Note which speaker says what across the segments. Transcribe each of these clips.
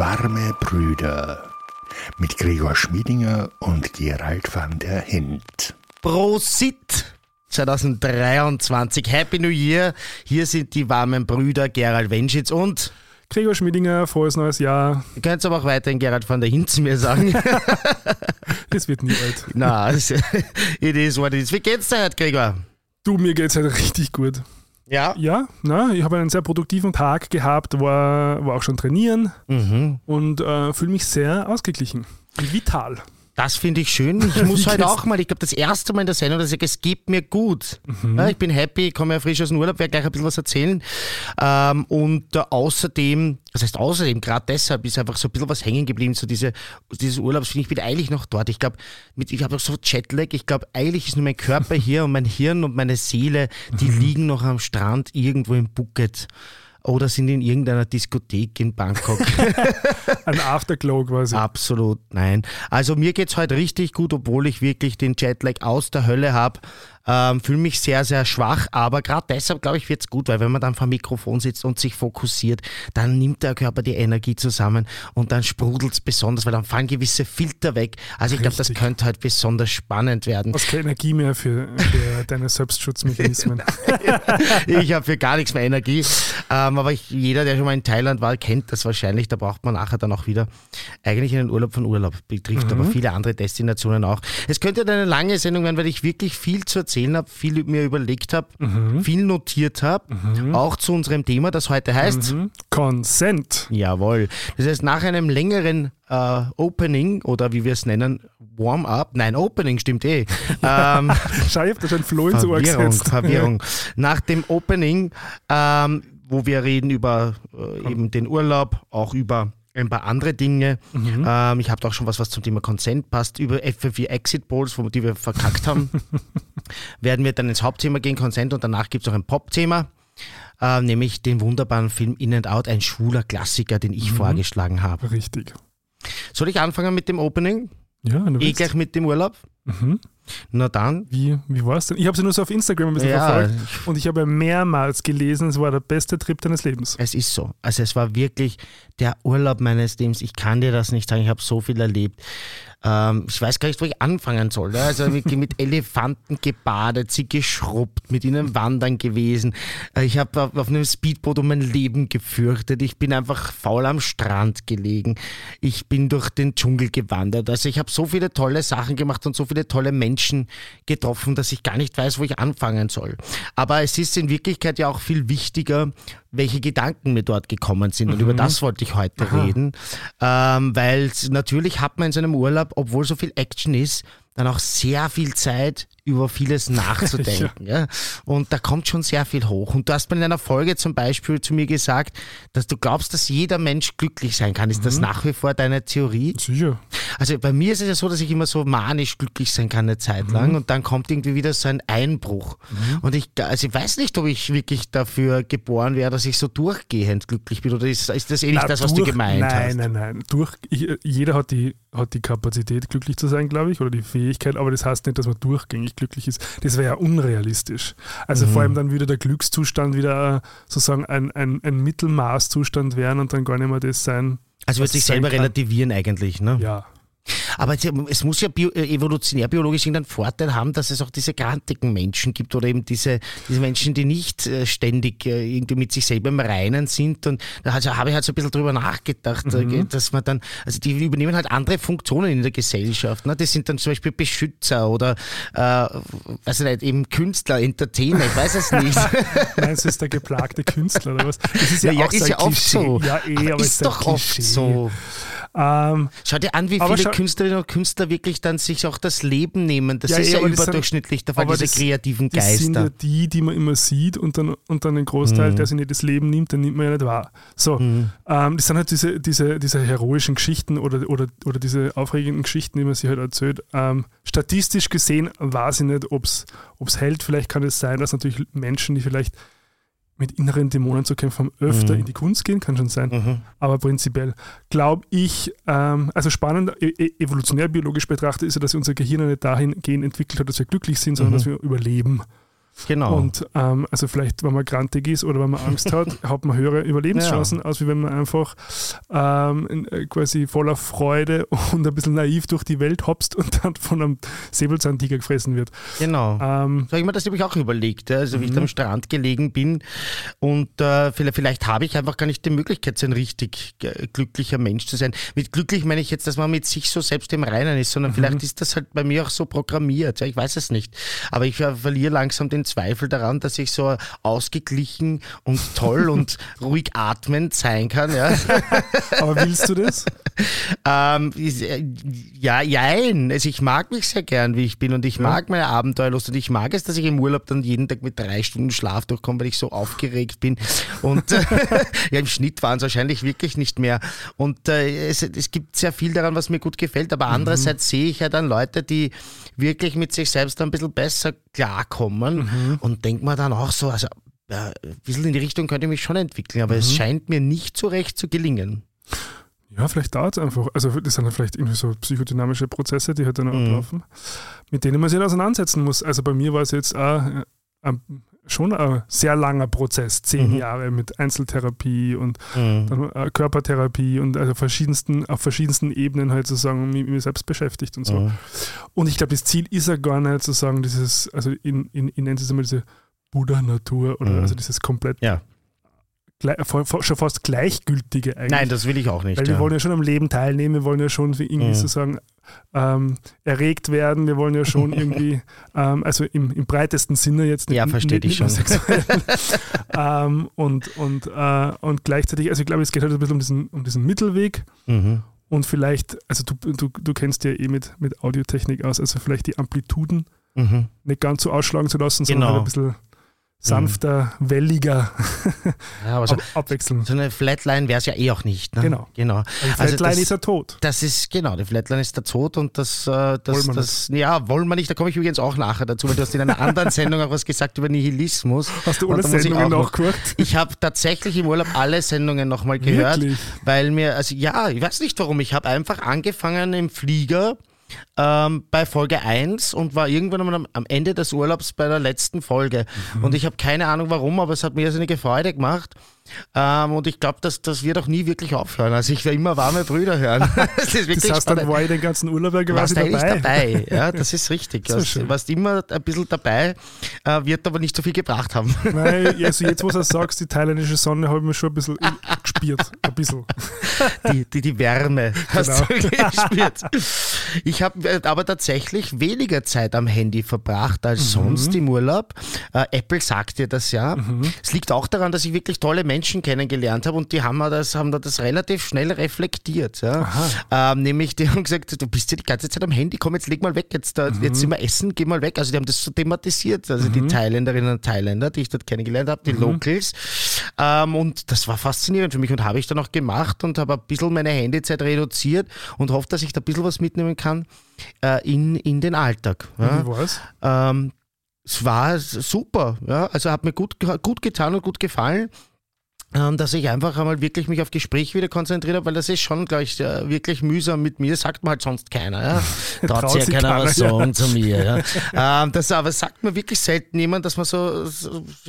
Speaker 1: Warme Brüder mit Gregor Schmiedinger und Gerald van der Hint.
Speaker 2: Prosit 2023. Happy New Year. Hier sind die warmen Brüder Gerald Wenschitz und
Speaker 3: Gregor Schmiedinger, frohes neues Jahr.
Speaker 2: Ihr könnt aber auch weiterhin Gerald van der Hint zu mir sagen.
Speaker 3: Es wird nie alt.
Speaker 2: Na, es- it is what it is. Wie geht's dir heute, Gregor?
Speaker 3: Du, mir geht's halt richtig gut.
Speaker 2: Ja.
Speaker 3: Ja, na, ich habe einen sehr produktiven Tag gehabt, war, war auch schon trainieren
Speaker 2: Mhm.
Speaker 3: und äh, fühle mich sehr ausgeglichen. und Vital.
Speaker 2: Das finde ich schön. Ich muss heute
Speaker 3: geht's?
Speaker 2: auch mal, ich glaube, das erste Mal in der Sendung, dass ich sage, es geht mir gut.
Speaker 3: Mhm.
Speaker 2: Ja, ich bin happy, ich komme ja frisch aus dem Urlaub, werde gleich ein bisschen was erzählen. Ähm, und äh, außerdem, das heißt außerdem, gerade deshalb ist einfach so ein bisschen was hängen geblieben, so diese, dieses Urlaubs, finde ich, bin eigentlich noch dort. Ich glaube, ich habe auch so Jetlag, ich glaube, eigentlich ist nur mein Körper hier und mein Hirn und meine Seele, die
Speaker 3: Mhm.
Speaker 2: liegen noch am Strand irgendwo im Phuket. Oder sind in irgendeiner Diskothek in Bangkok.
Speaker 3: Ein Afterglow quasi.
Speaker 2: Absolut nein. Also mir geht's heute richtig gut, obwohl ich wirklich den Jetlag aus der Hölle habe. Ähm, Fühle mich sehr, sehr schwach, aber gerade deshalb glaube ich wird's gut, weil wenn man dann vor dem Mikrofon sitzt und sich fokussiert, dann nimmt der Körper die Energie zusammen und dann sprudelt's besonders, weil dann fallen gewisse Filter weg. Also ich glaube, das könnte heute besonders spannend werden.
Speaker 3: Hast keine Energie mehr für, für deine Selbstschutzmechanismen.
Speaker 2: ich habe für gar nichts mehr Energie. Ähm, aber ich, jeder, der schon mal in Thailand war, kennt das wahrscheinlich. Da braucht man nachher dann auch wieder eigentlich einen Urlaub von Urlaub. Betrifft aber viele andere Destinationen auch. Es könnte eine lange Sendung werden, weil ich wirklich viel zu erzählen habe, viel mir überlegt habe, viel notiert habe. Auch zu unserem Thema, das heute heißt.
Speaker 3: Mhm. Consent.
Speaker 2: Jawohl. Das heißt, nach einem längeren äh, Opening oder wie wir es nennen, Warm-up, nein, Opening stimmt eh. ähm,
Speaker 3: Schau, ich hab da schon Floh ins Ohr
Speaker 2: Verwirrung,
Speaker 3: gesetzt.
Speaker 2: Verwirrung. Nach dem Opening, ähm, wo wir reden über äh, eben den Urlaub, auch über ein paar andere Dinge. Ähm, ich habe auch schon was, was zum Thema Consent passt, über FFV Exit Polls, wo, die wir verkackt haben. werden wir dann ins Hauptthema gehen, Consent, und danach gibt es noch ein Pop-Thema. Äh, nämlich den wunderbaren Film In and Out, ein schwuler Klassiker, den ich vorgeschlagen habe.
Speaker 3: Richtig.
Speaker 2: Soll ich anfangen mit dem Opening?
Speaker 3: Ja, du
Speaker 2: Eh
Speaker 3: willst.
Speaker 2: gleich mit dem Urlaub?
Speaker 3: Mhm.
Speaker 2: Na dann.
Speaker 3: Wie, wie war es denn? Ich habe sie nur so auf Instagram ein bisschen
Speaker 2: Ja.
Speaker 3: verfolgt und ich habe mehrmals gelesen, es war der beste Trip deines Lebens.
Speaker 2: Es ist so. Also es war wirklich der Urlaub meines Lebens. Ich kann dir das nicht sagen. Ich habe so viel erlebt. Ähm, ich weiß gar nicht, wo ich anfangen soll. ne? Also wirklich mit Elefanten gebadet, sie geschrubbt, mit ihnen wandern gewesen. Äh, Ich habe auf, auf einem Speedboot um mein Leben gefürchtet. Ich bin einfach faul am Strand gelegen. Ich bin durch den Dschungel gewandert. Also ich habe so viele tolle Sachen gemacht und so viele tolle Menschen getroffen, dass ich gar nicht weiß, wo ich anfangen soll. Aber es ist in Wirklichkeit ja auch viel wichtiger, welche Gedanken mir dort gekommen sind. Und über das wollte ich heute reden. Ähm, weil natürlich hat man in seinem Urlaub, obwohl so viel Action ist, dann auch sehr viel Zeit, über vieles nachzudenken. ja. Und da kommt schon sehr viel hoch. Und du hast mir in einer Folge zum Beispiel zu mir gesagt, dass du glaubst, dass jeder Mensch glücklich sein kann. Ist das nach wie vor deine Theorie?
Speaker 3: Sicher.
Speaker 2: Also bei mir ist es ja so, dass ich immer so manisch glücklich sein kann eine Zeit
Speaker 3: Mhm.
Speaker 2: lang und dann kommt irgendwie wieder so ein Einbruch. Und ich, also ich weiß nicht, ob ich wirklich dafür geboren wäre, dass ich so durchgehend glücklich bin oder ist, ist das eh nicht
Speaker 3: Na,
Speaker 2: das, was
Speaker 3: durch-
Speaker 2: du gemeint
Speaker 3: nein,
Speaker 2: hast?
Speaker 3: Nein, nein, Durch, ich, jeder hat die, hat die Kapazität, glücklich zu sein, glaube ich, oder die Fähigkeit, aber das heißt nicht, dass man durchgängig glücklich ist. Das wäre ja unrealistisch. Also
Speaker 2: Mhm.
Speaker 3: vor allem dann würde der Glückszustand wieder äh, sozusagen ein, ein, ein Mittelmaßzustand werden und dann gar nicht mehr das sein.
Speaker 2: Also wird sich selber relativieren eigentlich, ne?
Speaker 3: Ja.
Speaker 2: Aber es- muss ja bio, äh, evolutionär biologisch irgendeinen Vorteil haben, dass es auch diese grantigen Menschen gibt oder eben diese, diese Menschen, die nicht äh, ständig äh, irgendwie mit sich selber im Reinen sind. Und da also habe ich halt so ein bisschen drüber nachgedacht, äh, dass man dann, also die übernehmen halt andere Funktionen in der Gesellschaft. Ne? Das sind dann zum Beispiel Beschützer oder, äh, weiß ich nicht, eben Künstler, Entertainer, ich weiß es nicht.
Speaker 3: Meinst du, ist der geplagte Künstler oder was? Das ist
Speaker 2: ja,
Speaker 3: ja,
Speaker 2: ja
Speaker 3: auch
Speaker 2: ist
Speaker 3: so
Speaker 2: ja
Speaker 3: ein
Speaker 2: oft so.
Speaker 3: Ja, eh,
Speaker 2: aber
Speaker 3: aber
Speaker 2: ist
Speaker 3: ein
Speaker 2: doch oft
Speaker 3: Klischee.
Speaker 2: so.
Speaker 3: Ähm,
Speaker 2: Schau dir an, wie viele Künstlerinnen und Künstler wirklich dann sich auch das Leben nehmen. Das
Speaker 3: Ja,
Speaker 2: ist ja
Speaker 3: sind-
Speaker 2: überdurchschnittlich der Fall, diese
Speaker 3: das-
Speaker 2: kreativen
Speaker 3: Das sind ja
Speaker 2: Geister.
Speaker 3: die, die man immer sieht und dann, und dann den Großteil,
Speaker 2: Mhm.
Speaker 3: der sich nicht das Leben nimmt, den nimmt man ja nicht wahr. So, ähm, das sind halt diese, diese, diese heroischen Geschichten oder, oder, oder diese aufregenden Geschichten, die man sich halt erzählt. Ähm, statistisch gesehen weiß ich nicht, ob es hält. Vielleicht kann es sein, dass natürlich Menschen, die vielleicht mit inneren Dämonen zu kämpfen haben, öfter
Speaker 2: Mhm.
Speaker 3: in die Kunst gehen, kann schon sein.
Speaker 2: Mhm.
Speaker 3: Aber prinzipiell glaube ich, ähm, also spannend, e e- evolutionär biologisch betrachtet, ist ja, dass unser Gehirn nicht dahingehend entwickelt hat, dass wir glücklich sind, sondern
Speaker 2: Mhm.
Speaker 3: dass wir überleben.
Speaker 2: Genau.
Speaker 3: Und ähm, also vielleicht, wenn man grantig ist oder wenn man Angst hat, hat man höhere Überlebenschancen, ja. als wie wenn man einfach ähm, äh, quasi voller Freude und ein bisschen naiv durch die Welt hopst und dann von einem Säbelzahntiger gefressen wird.
Speaker 2: Genau. Ähm, so habe ich mir das nämlich auch überlegt, also wie ich da am mhm. Strand gelegen bin und äh, vielleicht, vielleicht habe ich einfach gar nicht die Möglichkeit, so ein richtig glücklicher Mensch zu sein. Mit glücklich meine ich jetzt, dass man mit sich so selbst im Reinen ist, sondern mhm. vielleicht ist das halt bei mir auch so programmiert. Ja, ich weiß es nicht. Aber ich verliere langsam den Zweifel daran, dass ich so ausgeglichen und toll und ruhig atmend sein kann. Ja.
Speaker 3: Aber willst du das?
Speaker 2: ähm, ja, jein. Also ich mag mich sehr gern, wie ich bin und ich ja. mag meine Abenteuerlust und ich mag es, dass ich im Urlaub dann jeden Tag mit drei Stunden Schlaf durchkomme, weil ich so aufgeregt bin. Und ja, im Schnitt waren es wahrscheinlich wirklich nicht mehr. Und äh, es, es gibt sehr viel daran, was mir gut gefällt, aber mhm. andererseits sehe ich ja dann Leute, die wirklich mit sich selbst ein bisschen besser klarkommen mhm. Und denke mir dann auch so, also ja, ein bisschen in die Richtung könnte ich mich schon entwickeln, aber mhm. es scheint mir nicht so recht zu gelingen.
Speaker 3: Ja, vielleicht dauert es einfach. Also das sind vielleicht irgendwie so psychodynamische Prozesse, die halt dann mhm. ablaufen, mit denen man sich auseinandersetzen muss. Also bei mir war es jetzt auch äh, schon ein sehr langer Prozess, zehn mhm. Jahre mit Einzeltherapie und mhm. äh, Körpertherapie und also verschiedensten, auf verschiedensten Ebenen halt sozusagen mit mir selbst beschäftigt und so. Mhm. Und ich glaube, das Ziel ist ja gar nicht sozusagen dieses, also in, in, in nennt es immer diese Buddha-Natur oder mhm. also dieses komplett
Speaker 2: ja
Speaker 3: schon fast gleichgültige
Speaker 2: eigentlich. Nein, das will ich auch nicht.
Speaker 3: Weil wir wollen ja schon am Leben teilnehmen, wir wollen ja schon irgendwie mhm. sozusagen ähm, erregt werden, wir wollen ja schon irgendwie, ähm, also im, im, breitesten Sinne jetzt
Speaker 2: nicht, ja, verstehe ich schon.
Speaker 3: sexuell. ähm, und, und, äh, und gleichzeitig, also ich glaube, es geht halt ein bisschen um diesen, um diesen Mittelweg. Mhm. Und vielleicht, also du, du, du kennst ja eh mit, mit Audiotechnik aus, also vielleicht die Amplituden mhm. nicht ganz so ausschlagen zu lassen, sondern
Speaker 2: genau.
Speaker 3: halt ein bisschen sanfter, mhm. welliger
Speaker 2: ja, aber so, abwechseln. So eine Flatline wäre es ja eh auch nicht. Ne?
Speaker 3: Genau.
Speaker 2: genau.
Speaker 3: Die also Flatline also das, ist ja tot.
Speaker 2: Das ist, genau, die Flatline ist der Tod und das, äh, das, wollen das ja, wollen wir nicht, da komme ich übrigens auch nachher dazu, weil du hast in einer anderen Sendung auch was gesagt über Nihilismus.
Speaker 3: Hast du alle Sendungen nachgehört?
Speaker 2: Ich habe tatsächlich im Urlaub alle Sendungen nochmal gehört, Wirklich? weil mir, also ja, ich weiß nicht warum, ich habe einfach angefangen im Flieger ähm, bei Folge 1 und war irgendwann am, am, Ende des Urlaubs bei der letzten Folge. Mhm. Und ich habe keine Ahnung warum, aber es hat mir eine Freude gemacht. Ähm, und ich glaube, dass das wird auch nie wirklich aufhören. Also ich will immer warme Brüder hören.
Speaker 3: das, ist das heißt, dann war ich den ganzen Urlaub ja
Speaker 2: quasi dabei. dabei. Ja, das ist richtig. Du also, warst immer ein bisschen dabei, äh, wird aber nicht so viel gebracht haben.
Speaker 3: Nein, also jetzt, wo du sagst, die thailändische Sonne habe ich mir schon ein bisschen gespürt. Ein bisschen.
Speaker 2: Die, die, die Wärme hast genau. du gespürt. Ich habe aber tatsächlich weniger Zeit am Handy verbracht als mhm. sonst im Urlaub. Äh, Apple sagt dir das ja. Mhm. Es liegt auch daran, dass ich wirklich tolle Menschen kennengelernt habe und die haben das, haben das relativ schnell reflektiert. Ja? Ähm, nämlich, die haben gesagt, du bist ja die ganze Zeit am Handy, komm, jetzt leg mal weg, jetzt, mhm. jetzt sind wir essen, geh mal weg. Also die haben das so thematisiert, also mhm. die Thailänderinnen und Thailänder, die ich dort kennengelernt habe, die mhm. Locals. Ähm, und das war faszinierend für mich und habe ich dann auch gemacht und habe ein bisschen meine Handyzeit reduziert und hoffe, dass ich da ein bisschen was mitnehmen kann äh, in, in den Alltag.
Speaker 3: Ja? Wie war's?
Speaker 2: Ähm, es war super, ja. Also hat mir gut, gut getan und gut gefallen. Ähm, dass ich einfach einmal wirklich mich auf Gespräch wieder konzentriert habe, weil das ist schon, glaube ich, wirklich mühsam mit mir, sagt man halt sonst keiner. Ja? Traut sich ja keiner was sagen ja. zu mir. Ja? ähm, das aber sagt mir wirklich selten jemand, dass man so,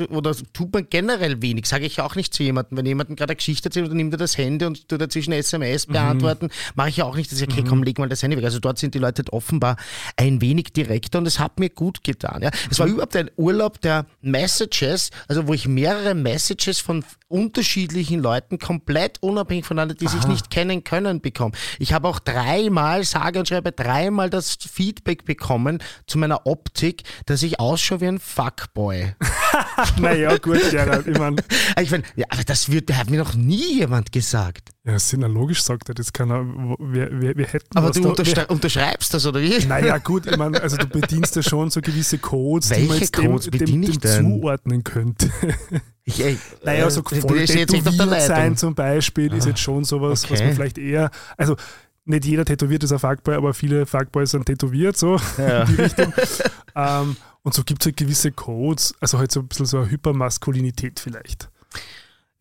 Speaker 2: oder tut man generell wenig, sage ich auch nicht zu jemandem. Wenn jemand gerade eine Geschichte erzählt, dann nimmt er das Handy und tut dazwischen SMS mhm. beantworten, mhm. mache ich ja auch nicht, dass ich, okay, mhm. komm, leg mal das Handy weg. Also dort sind die Leute offenbar ein wenig direkter und es hat mir gut getan. Ja? Es war mhm. überhaupt ein Urlaub der Messages, also wo ich mehrere Messages von unterschiedlichen Leuten, komplett unabhängig voneinander, die Aha. sich nicht kennen können, bekommen. Ich habe auch dreimal, sage und schreibe, dreimal das Feedback bekommen zu meiner Optik, dass ich ausschaue wie ein Fuckboy.
Speaker 3: naja, gut, Gerald, ich meine.
Speaker 2: Ich mein, ja, aber das wird, hat mir noch nie jemand gesagt.
Speaker 3: Ja, ist ja logisch, sagt er, das kann er, wir, wir, wir hätten
Speaker 2: Aber du wir, unterschreibst das, oder wie?
Speaker 3: Naja, gut, ich meine, also du bedienst ja schon so gewisse Codes,
Speaker 2: Welche die man jetzt Codes dem, dem, dem
Speaker 3: zuordnen könnte. Ich, ey, naja, so äh, voll tätowiert sein zum Beispiel ah, ist jetzt schon sowas, okay. was man vielleicht eher, also nicht jeder tätowiert ist ein Fuckboy, aber viele Fuckboys sind tätowiert, so ja. in die Richtung. ähm, und so gibt es halt gewisse Codes, also halt so ein bisschen so eine Hypermaskulinität vielleicht.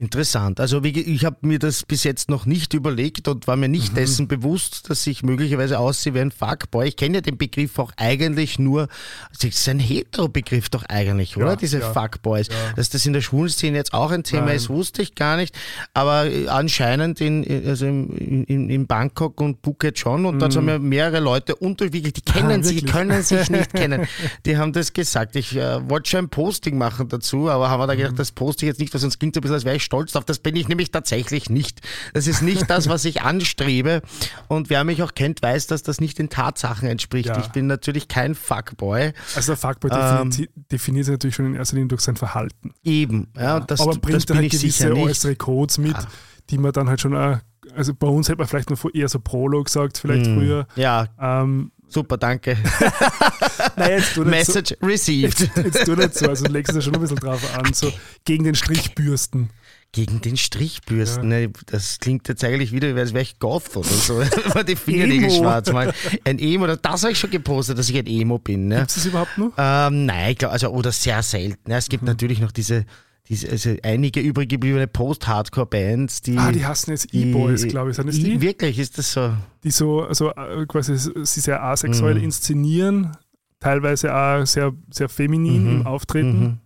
Speaker 2: Interessant. Also wie, ich habe mir das bis jetzt noch nicht überlegt und war mir nicht mhm. dessen bewusst, dass ich möglicherweise aussehe wie ein Fuckboy. Ich kenne ja den Begriff auch eigentlich nur, das ist ein Hetero-Begriff doch eigentlich, oder? Ja, Diese ja. Fuckboys. Ja. Dass das in der schwulen Szene jetzt auch ein Thema Nein. ist, wusste ich gar nicht. Aber äh, anscheinend in, also in, in, in Bangkok und Phuket schon. Und mhm. dann haben ja mehrere Leute unterschiedlich, die kennen ah, sich, können sich nicht kennen. Die haben das gesagt. Ich äh, wollte schon ein Posting machen dazu, aber haben wir da gedacht, mhm. das poste ich jetzt nicht, weil sonst klingt so ein bisschen, als wäre ich stolz drauf. Das bin ich nämlich tatsächlich nicht. Das ist nicht das, was ich anstrebe. Und wer mich auch kennt, weiß, dass das nicht den Tatsachen entspricht. Ja. Ich bin natürlich kein Fuckboy.
Speaker 3: Also der Fuckboy ähm, definiert sich natürlich schon in erster Linie durch sein Verhalten.
Speaker 2: Eben, ja, das,
Speaker 3: aber bringt
Speaker 2: das
Speaker 3: bin halt gewisse äußere Codes mit, ja. die man dann halt schon, also bei uns hätte man vielleicht noch eher so Prolo gesagt, vielleicht mm, früher.
Speaker 2: Ja. Ähm, Super, danke.
Speaker 3: Nein, jetzt tu
Speaker 2: Message
Speaker 3: so.
Speaker 2: received.
Speaker 3: Jetzt, jetzt tu nicht so, also legst du da schon ein bisschen drauf an, so gegen den Strichbürsten.
Speaker 2: Gegen den Strichbürsten, ja. ne? das klingt jetzt eigentlich wieder, als wäre ich Goth oder so, man die Fingernägel schwarz mal. Ein Emo, das habe ich schon gepostet, dass ich ein Emo bin. Ne?
Speaker 3: Gibt es das überhaupt noch?
Speaker 2: Ähm, nein, glaub, also, oder sehr selten. Ne? Es gibt mhm. natürlich noch diese diese, also einige übrig gebliebene Post-Hardcore-Bands, die.
Speaker 3: Ah, die hassen jetzt E-Boys, glaube ich. Sind das die?
Speaker 2: Wirklich, ist das so?
Speaker 3: Die so, also äh, quasi sie sehr asexuell mhm. inszenieren, teilweise auch sehr, sehr feminin mhm. im Auftreten. Mhm.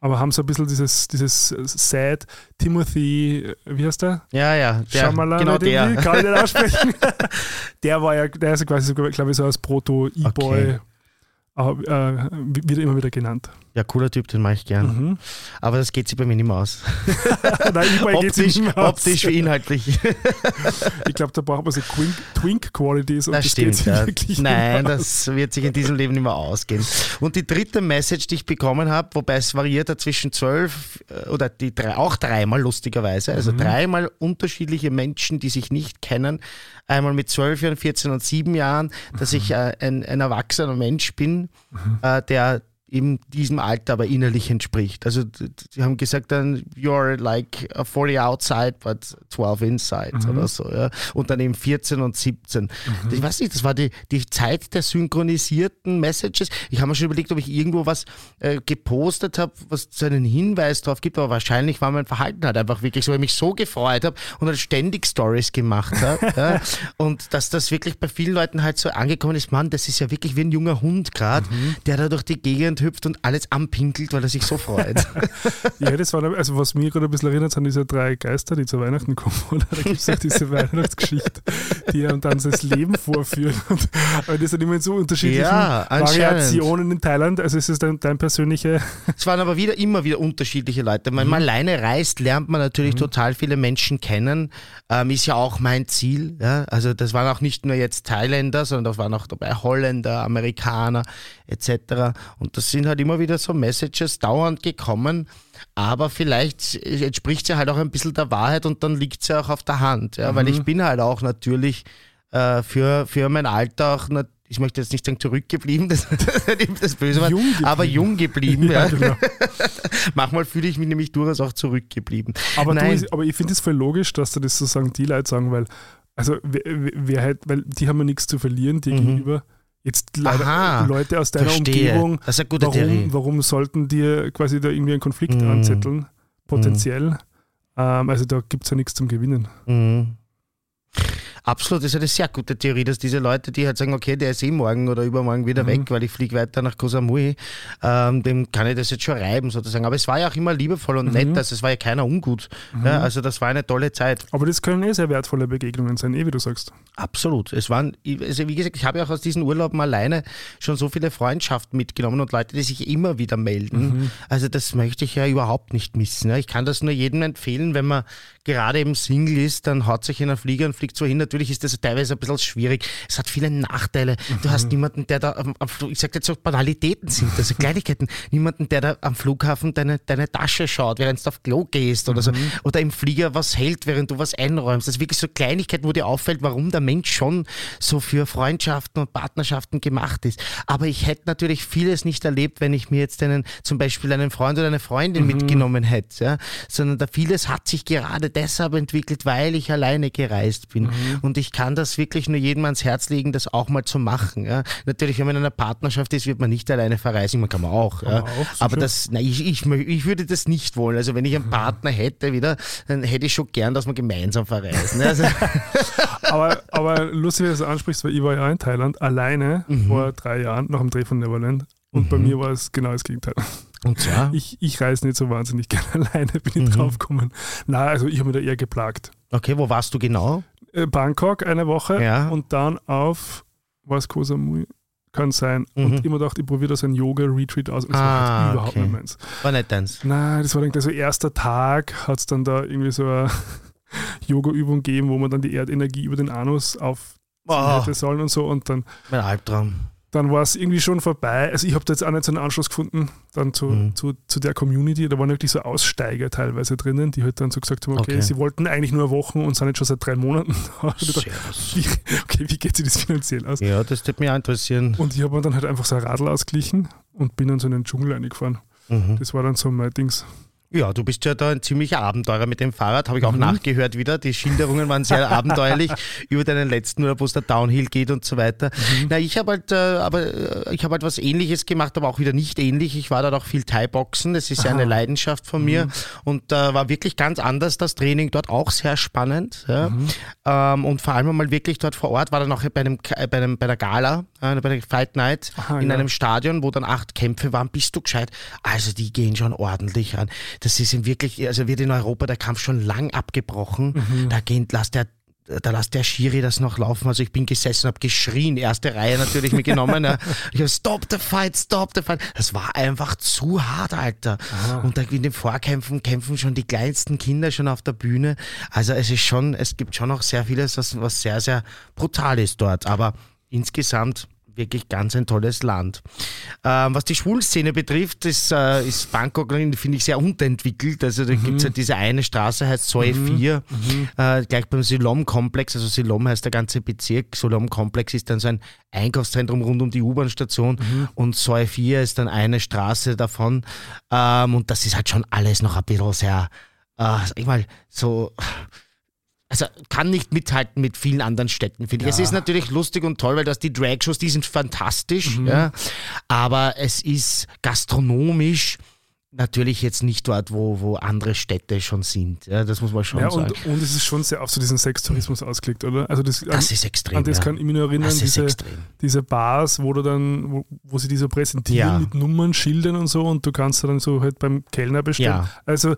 Speaker 3: Aber haben so ein bisschen dieses, dieses Sad Timothy, wie heißt der?
Speaker 2: Ja, ja,
Speaker 3: der, Shyamalan,
Speaker 2: genau der.
Speaker 3: Kann ich den aussprechen? der war ja, der ist quasi so, glaube ich, so als Proto-E-Boy. Okay aber, äh, wird immer wieder genannt.
Speaker 2: Ja, cooler Typ, den mache ich gern. Mhm. Aber das geht sich bei mir nicht mehr aus.
Speaker 3: Nein, optisch,
Speaker 2: nicht mehr aus. optisch wie inhaltlich.
Speaker 3: ich glaube, da braucht man so Twink-Qualities.
Speaker 2: Das, das stimmt. Ja. Nein, das wird sich in diesem Leben nicht mehr ausgehen. Und die dritte Message, die ich bekommen habe, wobei es variiert zwischen zwölf äh, oder die drei, auch dreimal lustigerweise, also mhm. dreimal unterschiedliche Menschen, die sich nicht kennen, einmal mit zwölf Jahren, 14 und sieben Jahren, dass ich äh, ein, ein erwachsener Mensch bin, mhm. äh, der eben diesem Alter aber innerlich entspricht. Also sie haben gesagt dann, you're like 40 outside, but 12 inside mhm. oder so. Ja. Und dann eben 14 und 17. Mhm. Ich weiß nicht, das war die, die Zeit der synchronisierten Messages. Ich habe mir schon überlegt, ob ich irgendwo was äh, gepostet habe, was so einen Hinweis darauf gibt, aber wahrscheinlich war mein Verhalten halt einfach wirklich so, weil ich mich so gefreut habe und halt ständig Stories gemacht habe. ja. Und dass das wirklich bei vielen Leuten halt so angekommen ist, Mann, das ist ja wirklich wie ein junger Hund gerade, mhm. der da durch die Gegend Gegend hüpft und alles anpinkelt, weil er sich so freut.
Speaker 3: ja, das war, also was mich gerade ein bisschen erinnert, sind diese drei Geister, die zu Weihnachten kommen. Oder? Da gibt es auch diese Weihnachtsgeschichte, die einem dann das Leben vorführen. Und, aber das sind immer in so unterschiedlichen ja, Variationen in Thailand. Also ist es dein, dein persönliche.
Speaker 2: Es waren aber wieder immer wieder unterschiedliche Leute. Wenn man mhm. alleine reist, lernt man natürlich mhm. total viele Menschen kennen. Ähm, ist ja auch mein Ziel. Ja? Also das waren auch nicht nur jetzt Thailänder, sondern das waren auch dabei Holländer, Amerikaner etc. Und das sind halt immer wieder so Messages dauernd gekommen, aber vielleicht entspricht sie halt auch ein bisschen der Wahrheit und dann liegt sie auch auf der Hand, ja, mhm. weil ich bin halt auch natürlich äh, für, für mein Alter auch ich möchte jetzt nicht sagen zurückgeblieben, das, das böse Wort, jung aber jung geblieben. ja, ja. Genau. Manchmal fühle ich mich nämlich durchaus auch zurückgeblieben.
Speaker 3: Aber, du, aber ich finde es voll logisch, dass du das sozusagen die Leute sagen, weil, also wer, wer halt, weil die haben ja nichts zu verlieren, die mhm. gegenüber. Jetzt Aha, Leute aus deiner verstehe. Umgebung,
Speaker 2: das ist eine gute
Speaker 3: warum,
Speaker 2: Theorie.
Speaker 3: warum sollten dir quasi da irgendwie einen Konflikt mm. anzetteln, potenziell? Mm. Ähm, also da gibt es ja nichts zum Gewinnen.
Speaker 2: Mm. Absolut, das ist eine sehr gute Theorie, dass diese Leute, die halt sagen, okay, der ist eh morgen oder übermorgen wieder mhm. weg, weil ich fliege weiter nach Koh Samui, ähm, dem kann ich das jetzt schon reiben sozusagen. Aber es war ja auch immer liebevoll und mhm. nett, also es war ja keiner ungut. Mhm. Ja, also das war eine tolle Zeit.
Speaker 3: Aber das können eh sehr wertvolle Begegnungen sein, eh wie du sagst.
Speaker 2: Absolut. Es waren, also wie gesagt, ich habe ja auch aus diesen Urlauben alleine schon so viele Freundschaften mitgenommen und Leute, die sich immer wieder melden. Mhm. Also das möchte ich ja überhaupt nicht missen. Ich kann das nur jedem empfehlen, wenn man gerade eben Single ist, dann haut sich in einen Flieger und fliegt so hin. Natürlich ist das teilweise ein bisschen schwierig. Es hat viele Nachteile. Mhm. Du hast mhm. niemanden, der da am, am ich sag jetzt so Banalitäten sind, also Kleinigkeiten, niemanden, der da am Flughafen deine, deine Tasche schaut, während du auf Klo gehst oder mhm. so. Oder im Flieger was hält, während du was einräumst. Das ist wirklich so Kleinigkeiten, wo dir auffällt, warum der Mensch schon so für Freundschaften und Partnerschaften gemacht ist. Aber ich hätte natürlich vieles nicht erlebt, wenn ich mir jetzt einen, zum Beispiel einen Freund oder eine Freundin mhm. mitgenommen hätte. Ja? Sondern da vieles hat sich gerade deshalb entwickelt, weil ich alleine gereist bin. Mhm. Und ich kann das wirklich nur jedem ans Herz legen, das auch mal zu machen. Ja. Natürlich, wenn man in einer Partnerschaft ist, wird man nicht alleine verreisen, man kann man auch.
Speaker 3: Kann
Speaker 2: ja.
Speaker 3: man auch,
Speaker 2: Aber das, na, ich, ich, ich würde das nicht wollen. Also wenn ich einen Partner hätte wieder, dann hätte ich schon gern, dass wir gemeinsam verreisen. Also,
Speaker 3: Aber, aber lustig, wie du das ansprichst, weil ich war ja in Thailand alleine
Speaker 2: Mhm.
Speaker 3: vor drei Jahren nach dem Dreh von Neverland. Und bei mir war es genau das Gegenteil.
Speaker 2: Und zwar,
Speaker 3: Ich, ich reise nicht so wahnsinnig gerne alleine, bin
Speaker 2: Mhm.
Speaker 3: ich draufgekommen. Na, also ich habe mich da eher geplagt.
Speaker 2: okay, wo warst du genau?
Speaker 3: Äh, Bangkok eine Woche
Speaker 2: Ja.
Speaker 3: und dann auf, was Koh Samui kann sein.
Speaker 2: Mhm.
Speaker 3: Und immer gedacht, ich probiere da so ein Yoga-Retreat aus. Und das
Speaker 2: Ah,
Speaker 3: war überhaupt
Speaker 2: okay.
Speaker 3: nicht meins.
Speaker 2: War nicht deins.
Speaker 3: Nein, das war dann so erster Tag, hat es dann da irgendwie so eine Yoga-Übung gegeben, wo man dann die Erdenergie über den Anus auf
Speaker 2: Oh,
Speaker 3: hätte sollen und so. Und dann,
Speaker 2: mein Albtraum.
Speaker 3: Dann war es irgendwie schon vorbei. Also ich habe da jetzt auch nicht so einen Anschluss gefunden, dann zu,
Speaker 2: Mhm.
Speaker 3: zu, zu der Community. Da waren wirklich so Aussteiger teilweise drinnen, die halt dann so gesagt haben, okay,
Speaker 2: Okay.
Speaker 3: sie wollten eigentlich nur Wochen und sind jetzt schon seit drei Monaten da. Wie, okay, wie geht sich das finanziell aus?
Speaker 2: Ja, das würde mich auch interessieren.
Speaker 3: Und ich habe mir dann halt einfach so ein Radl ausgeglichen und bin dann so in den Dschungel reingefahren.
Speaker 2: Mhm.
Speaker 3: Das war dann so mein Dings.
Speaker 2: Ja, du bist ja da ein ziemlicher Abenteurer mit dem Fahrrad, habe ich auch
Speaker 3: Mhm.
Speaker 2: nachgehört wieder. Die Schilderungen waren sehr abenteuerlich über deinen letzten Urlaub, wo es da Downhill geht und so weiter.
Speaker 3: Mhm.
Speaker 2: Na, ich habe halt, äh, aber äh, ich habe halt was Ähnliches gemacht, aber auch wieder nicht ähnlich. Ich war dort auch viel Thai-Boxen, das ist ja eine. Leidenschaft von mir
Speaker 3: Mhm.
Speaker 2: und äh, war wirklich ganz anders. Das Training dort auch sehr spannend. Ja.
Speaker 3: Mhm.
Speaker 2: Ähm, und vor allem mal wirklich dort vor Ort war dann auch bei, einem, äh, bei, einem, bei der Gala, äh, bei der Fight Night
Speaker 3: Aha,
Speaker 2: in
Speaker 3: ja.
Speaker 2: einem Stadion, wo dann acht Kämpfe waren, bist du gescheit. Also die gehen schon ordentlich ran. Das ist in wirklich, also wird in Europa der Kampf schon lang abgebrochen.
Speaker 3: Mhm.
Speaker 2: Da geht, lasst der da lässt der Schiri das noch laufen. Also ich bin gesessen, habe geschrien, erste Reihe natürlich mitgenommen. ja. Ich habe Stop the fight, stop the fight. Das war einfach zu hart, Alter. Und da in den Vorkämpfen kämpfen schon die kleinsten Kinder schon auf der Bühne. Also es ist schon, es gibt schon auch sehr vieles, was, was sehr, sehr brutal ist dort. Aber insgesamt wirklich ganz ein tolles Land. Ähm, was die Schwulszene betrifft, ist, äh, ist Bangkok, finde ich, sehr unterentwickelt. Also da gibt's ja diese eine Straße, heißt Soi 4, äh, gleich beim Silom-Komplex, also Silom heißt der ganze Bezirk. Silom-Komplex ist dann so ein Einkaufszentrum rund um die U-Bahn-Station und Soi 4 ist dann eine Straße davon. Ähm, und das ist halt schon alles noch ein bisschen sehr, äh, sag ich mal, so also kann nicht mithalten mit vielen anderen Städten, finde ich. Es ist natürlich lustig und toll, weil das die Drag-Shows, die sind fantastisch, ja, aber es ist gastronomisch natürlich jetzt nicht dort, wo, wo andere Städte schon sind. Ja, das muss man schon
Speaker 3: Ja,
Speaker 2: sagen.
Speaker 3: und, und es ist schon sehr auf so diesen Sextourismus ausgelegt, oder? Also das,
Speaker 2: das
Speaker 3: an,
Speaker 2: ist extrem.
Speaker 3: an das
Speaker 2: ja.
Speaker 3: kann ich mich nur erinnern, diese,
Speaker 2: extrem.
Speaker 3: diese Bars, wo du dann, wo, wo sie die so präsentieren
Speaker 2: Ja.
Speaker 3: mit Nummern, Schildern und so und du kannst dann so halt beim Kellner bestellen.
Speaker 2: Ja.
Speaker 3: Also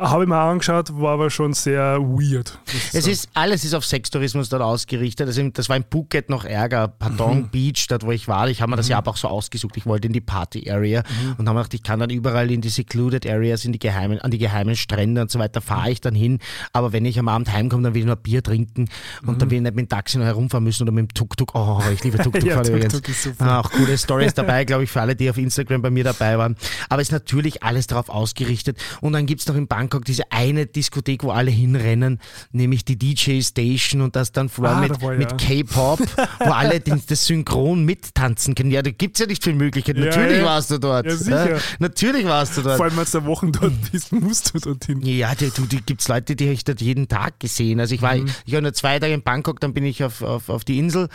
Speaker 3: habe ich mir angeschaut, war aber schon sehr weird.
Speaker 2: Es ist, alles ist auf Sextourismus dort ausgerichtet. Also das war in Phuket noch ärger. Patong
Speaker 3: Mhm.
Speaker 2: Beach, dort wo ich war. Ich habe mir das ja aber auch so ausgesucht. Ich wollte in die Party Area
Speaker 3: Mhm.
Speaker 2: und habe gedacht, ich kann dann überall in die secluded Areas, in die geheimen, an die geheimen Strände und so weiter fahre ich dann hin. Aber wenn ich am Abend heimkomme, dann will ich nur Bier trinken und dann will ich nicht mit dem Taxi noch herumfahren müssen oder mit dem Tuk-Tuk. Oh, ich liebe Tuk-Tuk
Speaker 3: Ja,
Speaker 2: übrigens.
Speaker 3: Tuk-Tuk ist super.
Speaker 2: Auch coole Stories dabei, glaube ich, für alle, die auf Instagram bei mir dabei waren. Aber es ist natürlich alles darauf ausgerichtet. Und dann gibt es noch in Bangkok diese eine Diskothek, wo alle hinrennen, nämlich die DJ Station und das dann vorher
Speaker 3: Ah,
Speaker 2: mit,
Speaker 3: da war
Speaker 2: mit
Speaker 3: ja.
Speaker 2: K-Pop, wo alle den, das Synchron mittanzen können. Ja, da gibt es ja nicht viel Möglichkeit.
Speaker 3: Ja,
Speaker 2: Natürlich
Speaker 3: ja.
Speaker 2: warst du dort.
Speaker 3: Ja, sicher.
Speaker 2: Natürlich warst du dort.
Speaker 3: Vor allem, als du Wochen dort bist, musst du dorthin.
Speaker 2: Ja, die, du, die gibt's Leute, die habe ich dort jeden Tag gesehen. Also ich war, ich war nur zwei Tage in Bangkok, dann bin ich auf, auf, auf die Insel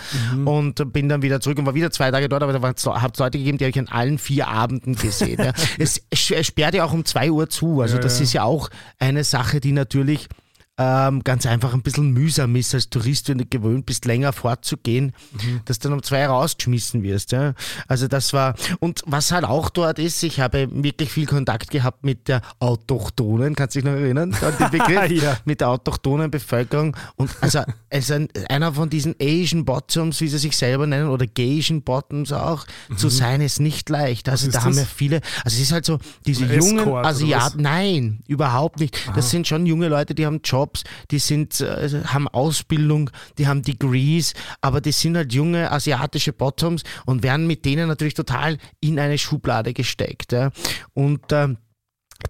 Speaker 2: und bin dann wieder zurück und war wieder zwei Tage dort, aber da hat es Leute gegeben, die habe ich an allen vier Abenden gesehen. ja. es, es sperrt ja auch um zwei Uhr zu. Also
Speaker 3: Ja,
Speaker 2: das
Speaker 3: ja.
Speaker 2: ist ja auch eine Sache, die natürlich ähm, ganz einfach ein bisschen mühsam ist als Tourist, wenn du gewöhnt bist, länger fortzugehen, dass du dann um zwei rausgeschmissen wirst. Ja. Also das war, und was halt auch dort ist, ich habe wirklich viel Kontakt gehabt mit der Autochtonen, kannst du dich noch erinnern an den Begriff?
Speaker 3: Ja.
Speaker 2: Mit der autochthonen Bevölkerung. Und also, also ein, einer von diesen Asian Bottoms, wie sie sich selber nennen, oder Gaysian Bottoms auch, zu sein, ist nicht leicht. Also
Speaker 3: Mhm.
Speaker 2: da haben ja viele, also es ist halt so, diese
Speaker 3: Ein
Speaker 2: jungen Asiaten, nein, überhaupt nicht. Das sind schon junge Leute, die haben Jobs, die sind, äh, haben Ausbildung, die haben Degrees, aber die sind halt junge asiatische Bottoms und werden mit denen natürlich total in eine Schublade gesteckt. Ja. Und ähm,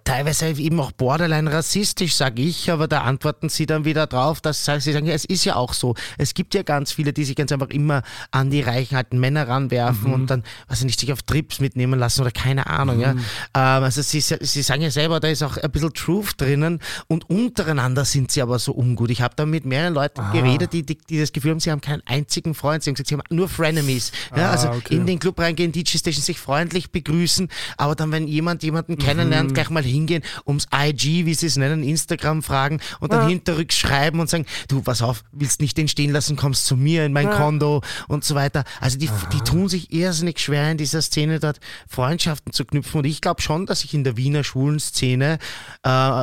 Speaker 2: teilweise eben auch borderline rassistisch, sage ich, aber da antworten sie dann wieder drauf, dass sie sagen, ja, es ist ja auch so. Es gibt ja ganz viele, die sich ganz einfach immer an die reichen alten Männer ranwerfen mhm. und dann, weiß ich nicht, sich auf Trips mitnehmen lassen oder keine Ahnung. Mhm. Ja. Ähm, also sie, sie sagen ja selber, da ist auch ein bisschen Truth drinnen und untereinander sind sie aber so ungut. Ich habe da mit mehreren Leuten ah. geredet, die, die, die, das Gefühl haben, sie haben keinen einzigen Freund. Sie haben gesagt, sie haben nur Frenemies. Ja, ah, also okay. in den Club reingehen, DJ Station sich freundlich begrüßen, aber dann, wenn jemand jemanden kennenlernt, mhm. gleich mal hingehen, ums IG, wie sie es nennen, Instagram fragen und dann ja. hinterrück schreiben und sagen, du, pass auf, willst nicht den stehen lassen, kommst zu mir in mein ja. Kondo und so weiter. Also die, die tun sich irrsinnig schwer in dieser Szene dort Freundschaften zu knüpfen und ich glaube schon, dass ich in der Wiener Schulenszene äh,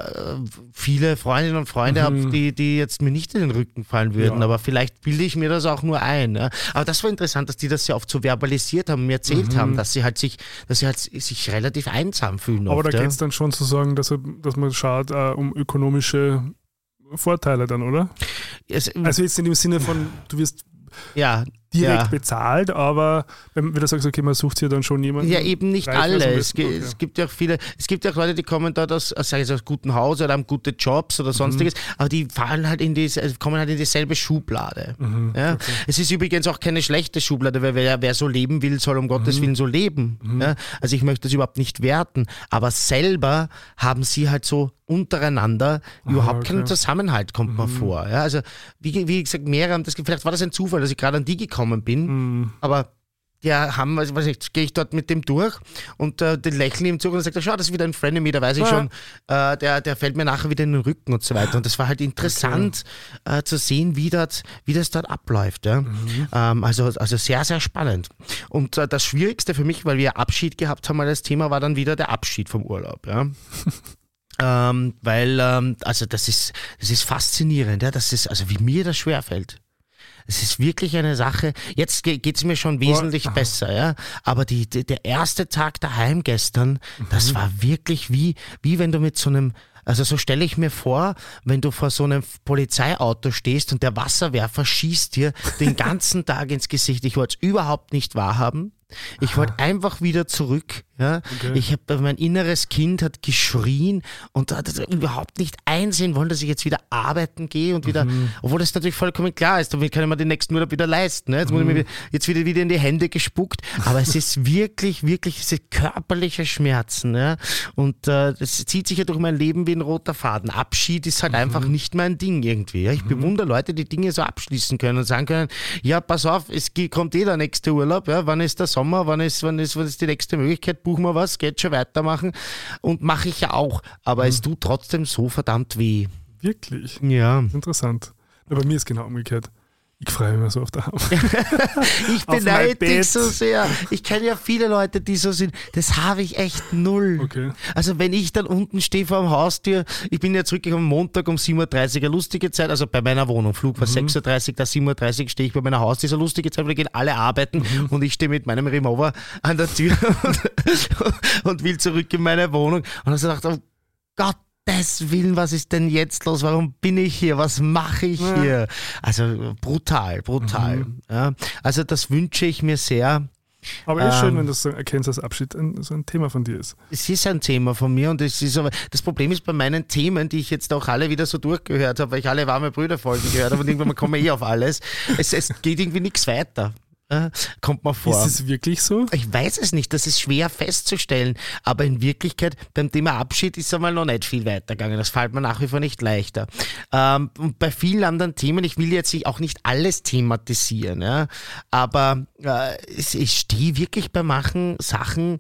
Speaker 2: viele Freundinnen und Freunde mhm. habe, die, die jetzt mir nicht in den Rücken fallen würden, ja. aber vielleicht bilde ich mir das auch nur ein. Ja. Aber das war interessant, dass die das ja oft so verbalisiert haben, mir erzählt mhm. haben, dass sie halt sich, dass sie halt sich relativ einsam fühlen.
Speaker 3: Aber oft, da geht es dann schon zu sagen, dass, er, dass man schaut äh, um ökonomische Vorteile dann, oder? Es, also jetzt in dem Sinne von, du wirst
Speaker 2: ja,
Speaker 3: direkt ja. bezahlt, aber wenn, wenn du sagst, okay, man sucht sich dann schon jemanden.
Speaker 2: Ja, eben nicht alle. Es, okay. es, gibt ja auch viele, es gibt ja auch Leute, die kommen dort aus, aus, aus gutem Haus oder haben gute Jobs oder sonstiges, mhm. aber die fallen halt in die, kommen halt in dieselbe Schublade. Mhm. Ja? Okay. Es ist übrigens auch keine schlechte Schublade, weil wer, wer so leben will, soll um Gottes mhm. Willen so leben. Mhm. Ja? Also ich möchte das überhaupt nicht werten, aber selber haben sie halt so untereinander überhaupt okay. keinen Zusammenhalt, kommt mhm. mir vor. Ja, also, wie, wie gesagt, mehrere haben das, vielleicht war das ein Zufall, dass ich gerade an die gekommen bin, mhm. aber der haben, also, weiß ich, gehe ich dort mit dem durch und äh, den lächeln ihm zu und sagt, schau, das ist wieder ein Frenemy, da weiß ich ja. schon, äh, der, der fällt mir nachher wieder in den Rücken und so weiter. Und das war halt interessant okay. äh, zu sehen, wie, das, wie das dort abläuft. Ja? Mhm. Ähm, also, also sehr, sehr spannend. Und äh, das Schwierigste für mich, weil wir Abschied gehabt haben, als Thema war dann wieder der Abschied vom Urlaub. Ja? Ähm, weil, ähm, also das ist, das ist faszinierend, ja, das ist, also wie mir das schwerfällt. Es ist wirklich eine Sache. Jetzt geht es mir schon wesentlich oh, besser, ja. Aber die, die, der erste Tag daheim gestern, mhm. das war wirklich wie, wie wenn du mit so einem, also so stelle ich mir vor, wenn du vor so einem Polizeiauto stehst und der Wasserwerfer schießt dir den ganzen Tag ins Gesicht. Ich wollte es überhaupt nicht wahrhaben. Ich wollte einfach wieder zurück. Ja? Okay. Ich habe mein inneres Kind hat geschrien und hat überhaupt nicht einsehen wollen, dass ich jetzt wieder arbeiten gehe und wieder, mhm. obwohl das natürlich vollkommen klar ist, damit kann ich mir den nächsten Urlaub wieder leisten. Ne? Jetzt mhm. ich mir jetzt wieder, wieder in die Hände gespuckt. Aber es ist wirklich, wirklich diese körperliche Schmerzen. Ja? Und äh, das zieht sich ja durch mein Leben wie ein roter Faden. Abschied ist halt mhm. einfach nicht mein Ding irgendwie. Ja? Ich mhm. bewundere Leute, die Dinge so abschließen können und sagen können, ja, pass auf, es kommt eh der nächste Urlaub, ja? wann ist der Sommer, wann ist, wann ist, wann ist die nächste Möglichkeit, buchen wir was, geht schon weitermachen. Und mache ich ja auch. Aber mhm. es tut trotzdem so verdammt weh.
Speaker 3: Wirklich?
Speaker 2: Ja.
Speaker 3: Interessant. Aber bei mir ist genau umgekehrt. Ich freue mich so auf der Haut.
Speaker 2: ich beneide dich so sehr. Ich kenne ja viele Leute, die so sind. Das habe ich echt null.
Speaker 3: Okay.
Speaker 2: Also wenn ich dann unten stehe vor dem Haustür, ich bin ja zurückgekommen am Montag um 7.30 Uhr, eine lustige Zeit, also bei meiner Wohnung. Flug war mhm. 6.30 Uhr, da 7.30 Uhr stehe ich bei meiner Haustür, ist eine lustige Zeit, weil gehen alle arbeiten mhm. und ich stehe mit meinem Remover an der Tür und, und will zurück in meine Wohnung. Und dann habe ich gedacht, oh Gott, Gottes Willen, was ist denn jetzt los? Warum bin ich hier? Was mache ich ja. hier? Also brutal, brutal. Mhm. Ja, also das wünsche ich mir sehr.
Speaker 3: Aber es ist ähm, schön, wenn du so erkennst, dass Abschied ein, so ein Thema von dir ist.
Speaker 2: Es ist ein Thema von mir und es ist aber, das Problem ist bei meinen Themen, die ich jetzt auch alle wieder so durchgehört habe, weil ich alle warme Brüderfolgen gehört habe und irgendwann komme ich eh auf alles. Es, es geht irgendwie nichts weiter. Äh, kommt man vor.
Speaker 3: Ist es wirklich so?
Speaker 2: Ich weiß es nicht, das ist schwer festzustellen. Aber in Wirklichkeit, beim Thema Abschied ist einmal noch nicht viel weitergegangen. Das fällt mir nach wie vor nicht leichter. Ähm, und bei vielen anderen Themen, ich will jetzt auch nicht alles thematisieren, ja, aber äh, ich stehe wirklich bei manchen Sachen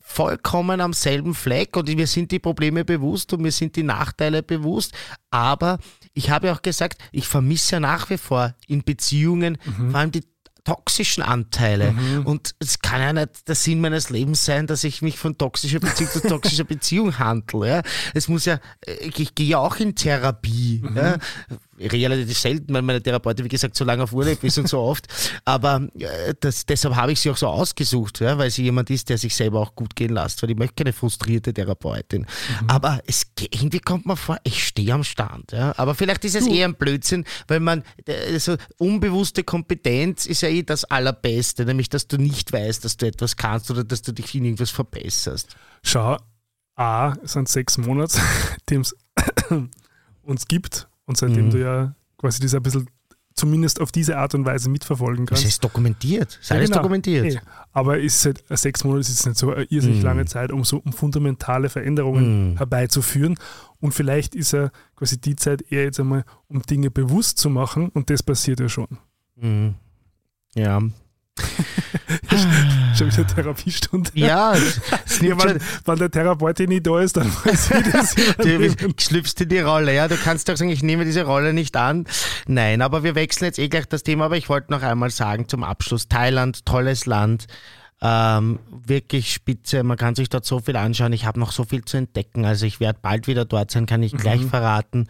Speaker 2: vollkommen am selben Fleck und wir sind die Probleme bewusst und mir sind die Nachteile bewusst, aber ich habe auch gesagt, ich vermisse ja nach wie vor in Beziehungen mhm. vor allem die toxischen Anteile. Mhm. Und es kann ja nicht der Sinn meines Lebens sein, dass ich mich von toxischer Beziehung zu toxischer Beziehung handle. Ja. Es muss ja, ich, ich gehe ja auch in Therapie. Mhm. Ja relativ selten, weil meine Therapeutin, wie gesagt, so lange auf Urlaub ist und so oft. Aber äh, das, deshalb habe ich sie auch so ausgesucht, ja, weil sie jemand ist, der sich selber auch gut gehen lässt, weil ich möchte keine frustrierte Therapeutin. Mhm. Aber es, irgendwie kommt mir vor, ich stehe am Stand. Ja. Aber vielleicht ist es du. eher ein Blödsinn, weil man, also unbewusste Kompetenz ist ja eh das Allerbeste, nämlich dass du nicht weißt, dass du etwas kannst oder dass du dich in irgendwas verbesserst.
Speaker 3: Schau, A, es sind sechs Monate, die es uns gibt und seitdem
Speaker 2: Mhm.
Speaker 3: du ja quasi das ein bisschen zumindest auf diese Art und Weise mitverfolgen
Speaker 2: Es
Speaker 3: kannst.
Speaker 2: ist dokumentiert. Es ist
Speaker 3: Ja,
Speaker 2: alles
Speaker 3: genau.
Speaker 2: dokumentiert.
Speaker 3: Eh, Aber es ist halt, sechs Monate ist jetzt nicht so eine irrsinnig
Speaker 2: Mhm.
Speaker 3: lange Zeit, um so um fundamentale Veränderungen
Speaker 2: Mhm.
Speaker 3: herbeizuführen. Und vielleicht ist ja quasi die Zeit eher jetzt einmal, um Dinge bewusst zu machen und das passiert ja schon.
Speaker 2: Mhm. Ja.
Speaker 3: Schon wieder Therapiestunde.
Speaker 2: Ja,
Speaker 3: Ja, wenn, wenn der Therapeut eh nicht da ist, dann weiß ich das
Speaker 2: du schlüpfst in die Rolle, ja. Du kannst doch sagen, ich nehme diese Rolle nicht an. Nein, aber wir wechseln jetzt eh gleich das Thema, aber ich wollte noch einmal sagen zum Abschluss, Thailand, tolles Land. Ähm, wirklich spitze, man kann sich dort so viel anschauen. Ich habe noch so viel zu entdecken. Also ich werde bald wieder dort sein, kann ich gleich verraten.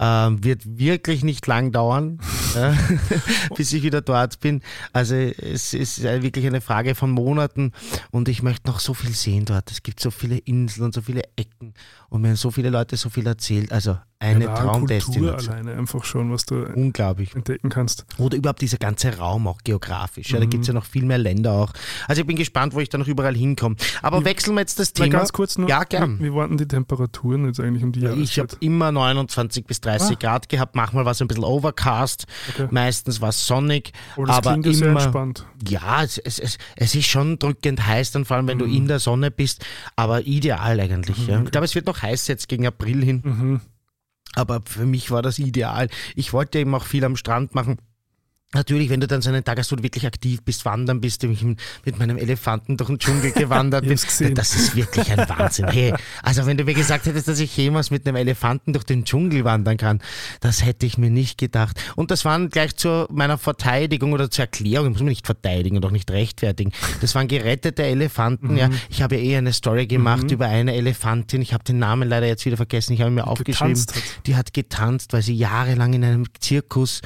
Speaker 2: Ähm, wird wirklich nicht lang dauern, ja, bis ich wieder dort bin. Also es ist äh, wirklich eine Frage von Monaten und ich möchte noch so viel sehen dort. Es gibt so viele Inseln und so viele Ecken und mir haben so viele Leute so viel erzählt. Also eine
Speaker 3: Ja,
Speaker 2: Traumdestination.
Speaker 3: alleine einfach schon, was du
Speaker 2: Unglaublich.
Speaker 3: entdecken kannst.
Speaker 2: Oder überhaupt dieser ganze Raum auch geografisch. Ja, da gibt es ja noch viel mehr Länder auch. Also ich bin gespannt, wo ich da noch überall hinkomme. Aber wechseln wir jetzt das Thema.
Speaker 3: ganz kurz nur,
Speaker 2: Ja, gern.
Speaker 3: wie, wie waren die Temperaturen jetzt eigentlich um die
Speaker 2: Ich habe
Speaker 3: Jahreszeit?
Speaker 2: immer 29 bis 30 Grad gehabt. Manchmal war es ein bisschen overcast,
Speaker 3: Okay.
Speaker 2: meistens war es sonnig.
Speaker 3: Aber das
Speaker 2: aber
Speaker 3: ja sehr
Speaker 2: immer-
Speaker 3: entspannt.
Speaker 2: Ja, es, es, es, es ist schon drückend heiß, dann vor allem, wenn du in der Sonne bist, aber ideal eigentlich. ja. Ich glaube, es wird noch heiß jetzt gegen April hin,
Speaker 3: Mhm.
Speaker 2: aber für mich war das ideal. Ich wollte eben auch viel am Strand machen. Natürlich, wenn du dann so einen Tag hast, wo du wirklich aktiv bist, wandern bist, ich mit meinem Elefanten durch den Dschungel gewandert bin,
Speaker 3: gesehen.
Speaker 2: das ist wirklich ein Wahnsinn. Hey, also wenn du mir gesagt hättest, dass ich jemals mit einem Elefanten durch den Dschungel wandern kann, das hätte ich mir nicht gedacht. Und das waren gleich zu meiner Verteidigung oder zur Erklärung, ich muss mich nicht verteidigen und auch nicht rechtfertigen. Das waren gerettete Elefanten. Ja,
Speaker 3: Mhm.
Speaker 2: ich habe ja eh eine Story gemacht über eine Elefantin. Ich habe den Namen leider jetzt wieder vergessen. Ich habe ihn mir aufgeschrieben.
Speaker 3: hat.
Speaker 2: Die hat getanzt, weil sie jahrelang in einem Zirkus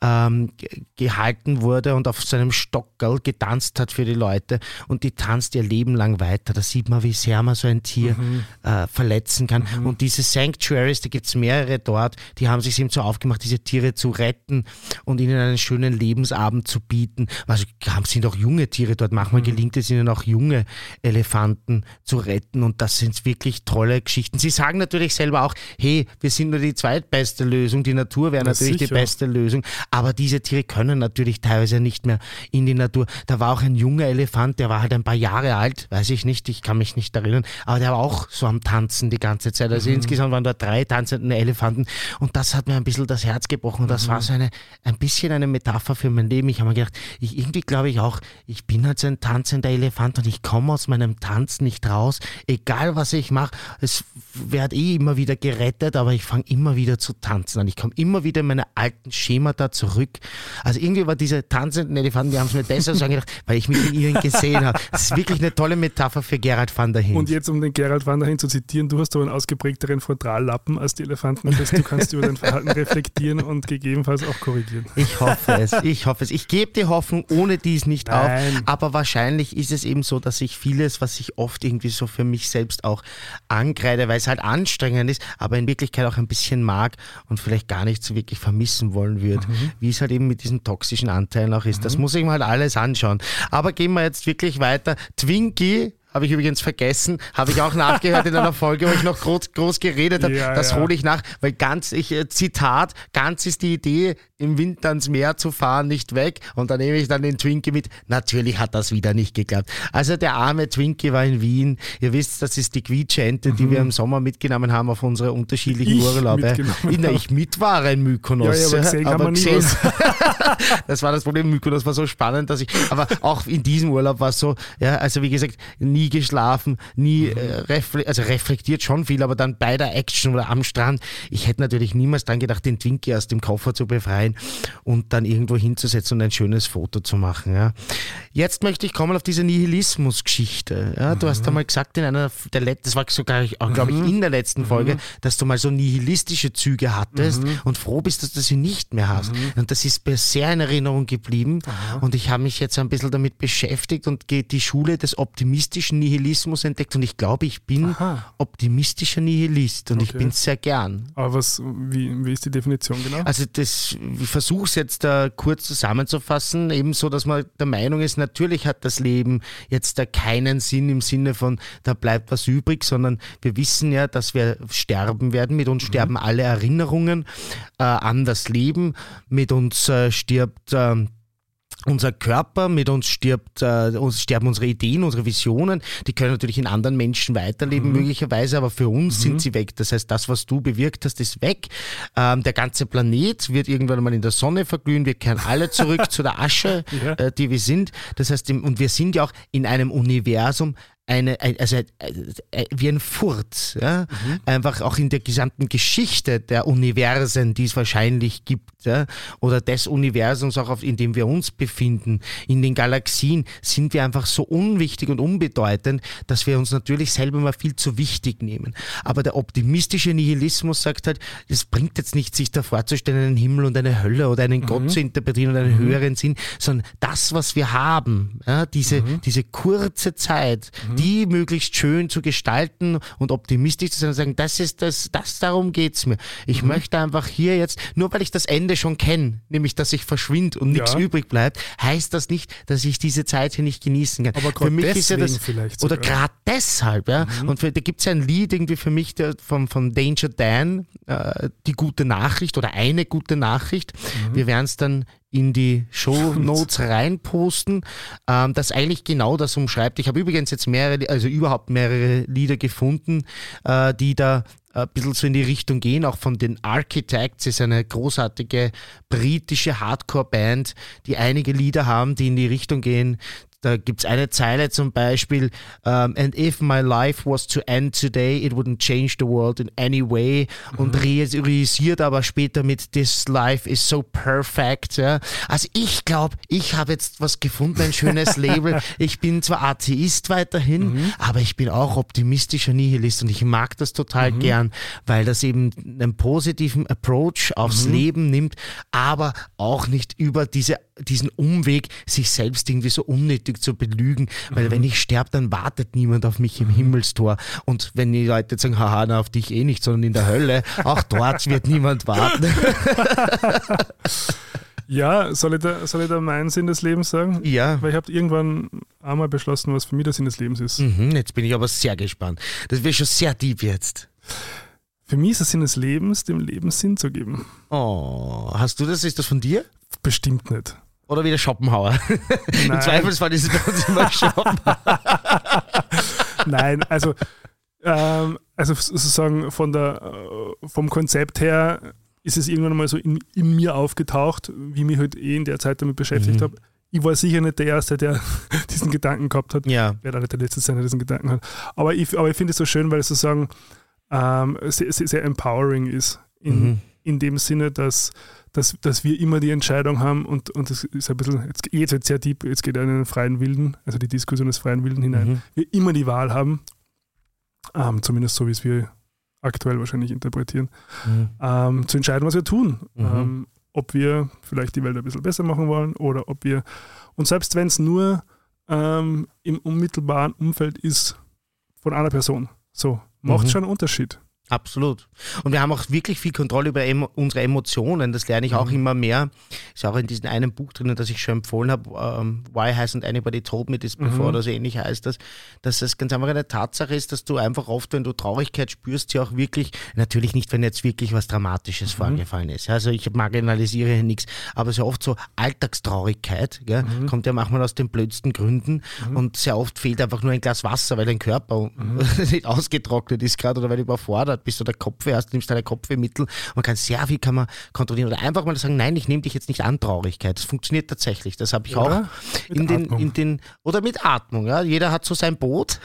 Speaker 2: ähm, gehalten wurde und auf seinem Stockerl getanzt hat für die Leute und die tanzt ihr Leben lang weiter. Da sieht man, wie sehr man so ein Tier äh, verletzen kann. Und diese Sanctuaries, da gibt es mehrere dort, die haben sich eben so aufgemacht, diese Tiere zu retten und ihnen einen schönen Lebensabend zu bieten. Also haben sind auch junge Tiere dort. Manchmal gelingt es ihnen auch junge Elefanten zu retten und das sind wirklich tolle Geschichten. Sie sagen natürlich selber auch, hey, wir sind nur die zweitbeste Lösung, die Natur wäre natürlich die
Speaker 3: sicher.
Speaker 2: beste Lösung, aber diese Tiere können natürlich teilweise nicht mehr in die Natur. Da war auch ein junger Elefant, der war halt ein paar Jahre alt, weiß ich nicht, ich kann mich nicht erinnern, aber der war auch so am Tanzen die ganze Zeit. Also insgesamt waren da drei tanzende Elefanten und das hat mir ein bisschen das Herz gebrochen das war so eine, ein bisschen eine Metapher für mein Leben. Ich habe mir gedacht, ich, irgendwie glaube ich auch, ich bin halt so ein tanzender Elefant und ich komme aus meinem Tanz nicht raus, egal was ich mache, es wird eh immer wieder gerettet, aber ich fange immer wieder zu tanzen an. Ich komme immer wieder in meine alten Schemata zurück. Also irgendwie war diese tanzenden Elefanten, die haben es mir deshalb so angedacht, weil ich mich in ihnen gesehen habe. Das ist wirklich eine tolle Metapher für Gerald van der Hint.
Speaker 3: Und jetzt, um den Gerald van der Hin zu zitieren, du hast aber einen ausgeprägteren Frontallappen als die Elefanten. Das heißt, du kannst über dein Verhalten reflektieren und gegebenenfalls auch korrigieren.
Speaker 2: Ich hoffe es, ich hoffe es. Ich gebe die Hoffnung ohne dies nicht
Speaker 3: Nein.
Speaker 2: auf. Aber wahrscheinlich ist es eben so, dass ich vieles, was ich oft irgendwie so für mich selbst auch ankreide, weil es halt anstrengend ist, aber in Wirklichkeit auch ein bisschen mag und vielleicht gar nicht so wirklich vermissen wollen würde, wie es halt eben mit diesen toxischen Anteilen auch ist. Das muss ich mir halt alles anschauen. Aber gehen wir jetzt wirklich weiter. Twinkie habe ich übrigens vergessen, habe ich auch nachgehört in einer Folge, wo ich noch groß, groß geredet habe.
Speaker 3: Ja,
Speaker 2: das
Speaker 3: ja.
Speaker 2: hole ich nach, weil ganz, ich, äh, Zitat, ganz ist die Idee, im Winter ans Meer zu fahren, nicht weg. Und dann nehme ich dann den Twinkie mit. Natürlich hat das wieder nicht geklappt. Also der arme Twinkie war in Wien. Ihr wisst, das ist die Quietschente, die wir im Sommer mitgenommen haben auf unsere unterschiedlichen
Speaker 3: Mhm. Ich
Speaker 2: Urlaube. Na,
Speaker 3: habe.
Speaker 2: ich mit war in Mykonos.
Speaker 3: Ja, ja, aber gesehen nie was.
Speaker 2: das war das Problem. Mykonos war so spannend, dass ich, aber auch in diesem Urlaub war es so, ja, also wie gesagt, nie geschlafen, nie äh, refle also reflektiert schon viel, aber dann bei der Action oder am Strand. Ich hätte natürlich niemals dann gedacht, den Twinkie aus dem Koffer zu befreien und dann irgendwo hinzusetzen und ein schönes Foto zu machen. Ja. Jetzt möchte ich kommen auf diese Nihilismus-Geschichte. Ja, du hast einmal gesagt in einer der letzten, das war sogar, glaube ich, in der letzten Folge, dass du mal so nihilistische Züge hattest und froh bist, dass du sie nicht mehr hast. Und das ist mir sehr in Erinnerung geblieben. Und ich habe mich jetzt ein bisschen damit beschäftigt und die Schule des optimistischen Nihilismus entdeckt und ich glaube, ich bin
Speaker 3: Aha.
Speaker 2: optimistischer Nihilist und ich
Speaker 3: Okay.
Speaker 2: bin es sehr gern.
Speaker 3: Aber was, wie, wie ist die Definition genau?
Speaker 2: Also das, ich versuche es jetzt da kurz zusammenzufassen, ebenso, dass man der Meinung ist, natürlich hat das Leben jetzt da keinen Sinn im Sinne von, da bleibt was übrig, sondern wir wissen ja, dass wir sterben werden. Mit uns sterben alle Erinnerungen äh, an das Leben. Mit uns äh, stirbt... ähm, unser Körper, mit uns stirbt, äh, uns sterben unsere Ideen, unsere Visionen. Die können natürlich in anderen Menschen weiterleben, möglicherweise, aber für uns sind sie weg. Das heißt, das, was du bewirkt hast, ist weg. Ähm, der ganze Planet wird irgendwann mal in der Sonne verglühen. Wir kehren alle zurück zu der Asche,
Speaker 3: Ja.
Speaker 2: äh, die wir sind. Das heißt, und wir sind ja auch in einem Universum, eine, ein- also äh, äh, wie ein Furz, ja? einfach auch in der gesamten Geschichte der Universen, die es wahrscheinlich gibt, ja? oder des Universums, auch auf, in dem wir uns befinden, in den Galaxien, sind wir einfach so unwichtig und unbedeutend, dass wir uns natürlich selber mal viel zu wichtig nehmen. Aber der optimistische Nihilismus sagt halt, es bringt jetzt nicht, sich da vorzustellen, einen Himmel und eine Hölle oder einen Gott zu interpretieren oder einen höheren Sinn, sondern das, was wir haben, ja, diese, diese kurze Zeit, die möglichst schön zu gestalten und optimistisch zu sein und sagen, das ist das, das darum geht's mir. Ich möchte einfach hier jetzt, nur weil ich das Ende schon kenne, nämlich dass ich verschwinde und nichts
Speaker 3: Ja.
Speaker 2: übrig bleibt, heißt das nicht, dass ich diese Zeit hier nicht genießen kann.
Speaker 3: Aber
Speaker 2: für mich ist ja das, oder gerade deshalb, ja. Und für, da gibt's ja ein Lied irgendwie für mich der, von, von Danger Dan, äh, die gute Nachricht oder eine gute Nachricht. Wir werden es dann in die Show Notes reinposten, ähm, das eigentlich genau das umschreibt. Ich habe übrigens jetzt mehrere, also überhaupt mehrere Lieder gefunden, äh, die da ein bisschen so in die Richtung gehen, auch von den Architects, ist eine großartige britische Hardcore-Band, die einige Lieder haben, die in die Richtung gehen. Da gibt's eine Zeile zum Beispiel, ähm, And if my life was to end today, it wouldn't change the world in any way. Und realisiert aber später mit This life is so perfect. Ja. Also ich glaube, ich habe jetzt was gefunden, ein schönes Label. Ich bin zwar Atheist weiterhin, aber ich bin auch optimistischer Nihilist und ich mag das total gern, weil das eben einen positiven Approach aufs Leben nimmt, aber auch nicht über diese, diesen Umweg, sich selbst irgendwie so unnötig zu belügen, weil wenn ich sterbe, dann wartet niemand auf mich im Himmelstor. Und wenn die Leute sagen, haha, na, auf dich eh nicht, sondern in der Hölle, auch dort wird niemand warten.
Speaker 3: Ja, soll ich, da, soll ich da meinen Sinn des Lebens sagen?
Speaker 2: Ja.
Speaker 3: Weil ich habe irgendwann einmal beschlossen, was für mich der Sinn des Lebens ist.
Speaker 2: Mhm, jetzt bin ich aber sehr gespannt. Das wird schon sehr deep jetzt.
Speaker 3: Für mich ist der Sinn des Lebens, dem Leben Sinn zu geben.
Speaker 2: Oh, hast du das? Ist das von dir?
Speaker 3: Bestimmt nicht.
Speaker 2: Oder wieder Schopenhauer? Im. Zweifelsfall ist es bei uns immer Schopenhauer.
Speaker 3: Nein, also, ähm, also sozusagen von der, äh, vom Konzept her ist es irgendwann mal so in, in mir aufgetaucht, wie ich mich halt eh in der Zeit damit beschäftigt
Speaker 2: Mhm.
Speaker 3: habe. Ich war sicher nicht der Erste, der diesen Gedanken gehabt hat.
Speaker 2: Ja.
Speaker 3: werde auch nicht der Letzte sein, der diesen Gedanken hat. Aber ich, aber ich finde es so schön, weil es sozusagen ähm, sehr, sehr, sehr empowering ist. In,
Speaker 2: Mhm.
Speaker 3: in dem Sinne, dass, dass, dass wir immer die Entscheidung haben und, und das ist ein bisschen, jetzt geht es jetzt sehr deep, jetzt geht er in den freien Wilden, also die Diskussion des freien Wilden hinein.
Speaker 2: Mhm.
Speaker 3: Wir immer die Wahl haben, ähm, zumindest so wie es wir aktuell wahrscheinlich interpretieren,
Speaker 2: Mhm.
Speaker 3: ähm, zu entscheiden, was wir tun.
Speaker 2: Mhm.
Speaker 3: Ähm, ob wir vielleicht die Welt ein bisschen besser machen wollen oder ob wir, und selbst wenn es nur ähm, im unmittelbaren Umfeld ist von einer Person, so, macht
Speaker 2: Mhm.
Speaker 3: schon einen Unterschied.
Speaker 2: Absolut. Und wir haben auch wirklich viel Kontrolle über emo unsere Emotionen. Das lerne ich auch
Speaker 3: Mhm.
Speaker 2: immer mehr. Ist auch in diesem einen Buch drinnen, das ich schon empfohlen habe. Ähm, Why hasn't anybody told me this before?
Speaker 3: Mhm.
Speaker 2: Oder so ähnlich heißt das. Dass es ganz einfach eine Tatsache ist, dass du einfach oft, wenn du Traurigkeit spürst, ja auch wirklich, natürlich nicht, wenn jetzt wirklich was
Speaker 3: Mhm.
Speaker 2: Dramatisches vorgefallen ist. Also ich marginalisiere hier nichts, aber sehr oft so Alltagstraurigkeit gell,
Speaker 3: Mhm.
Speaker 2: kommt ja manchmal aus den blödsten Gründen und sehr oft fehlt einfach nur ein Glas Wasser, weil dein Körper
Speaker 3: Mhm.
Speaker 2: nicht ausgetrocknet ist gerade oder weil du überfordert bist oder Kopfweh hast, nimmst deine Kopfwehmittel. Man kann sehr viel kann man kontrollieren oder einfach mal sagen, nein, ich nehme dich jetzt nicht an Traurigkeit. Das funktioniert tatsächlich. Das habe ich
Speaker 3: Oder
Speaker 2: auch in den,
Speaker 3: Atmung.
Speaker 2: in den oder mit Atmung. Ja. Jeder hat so sein Boot.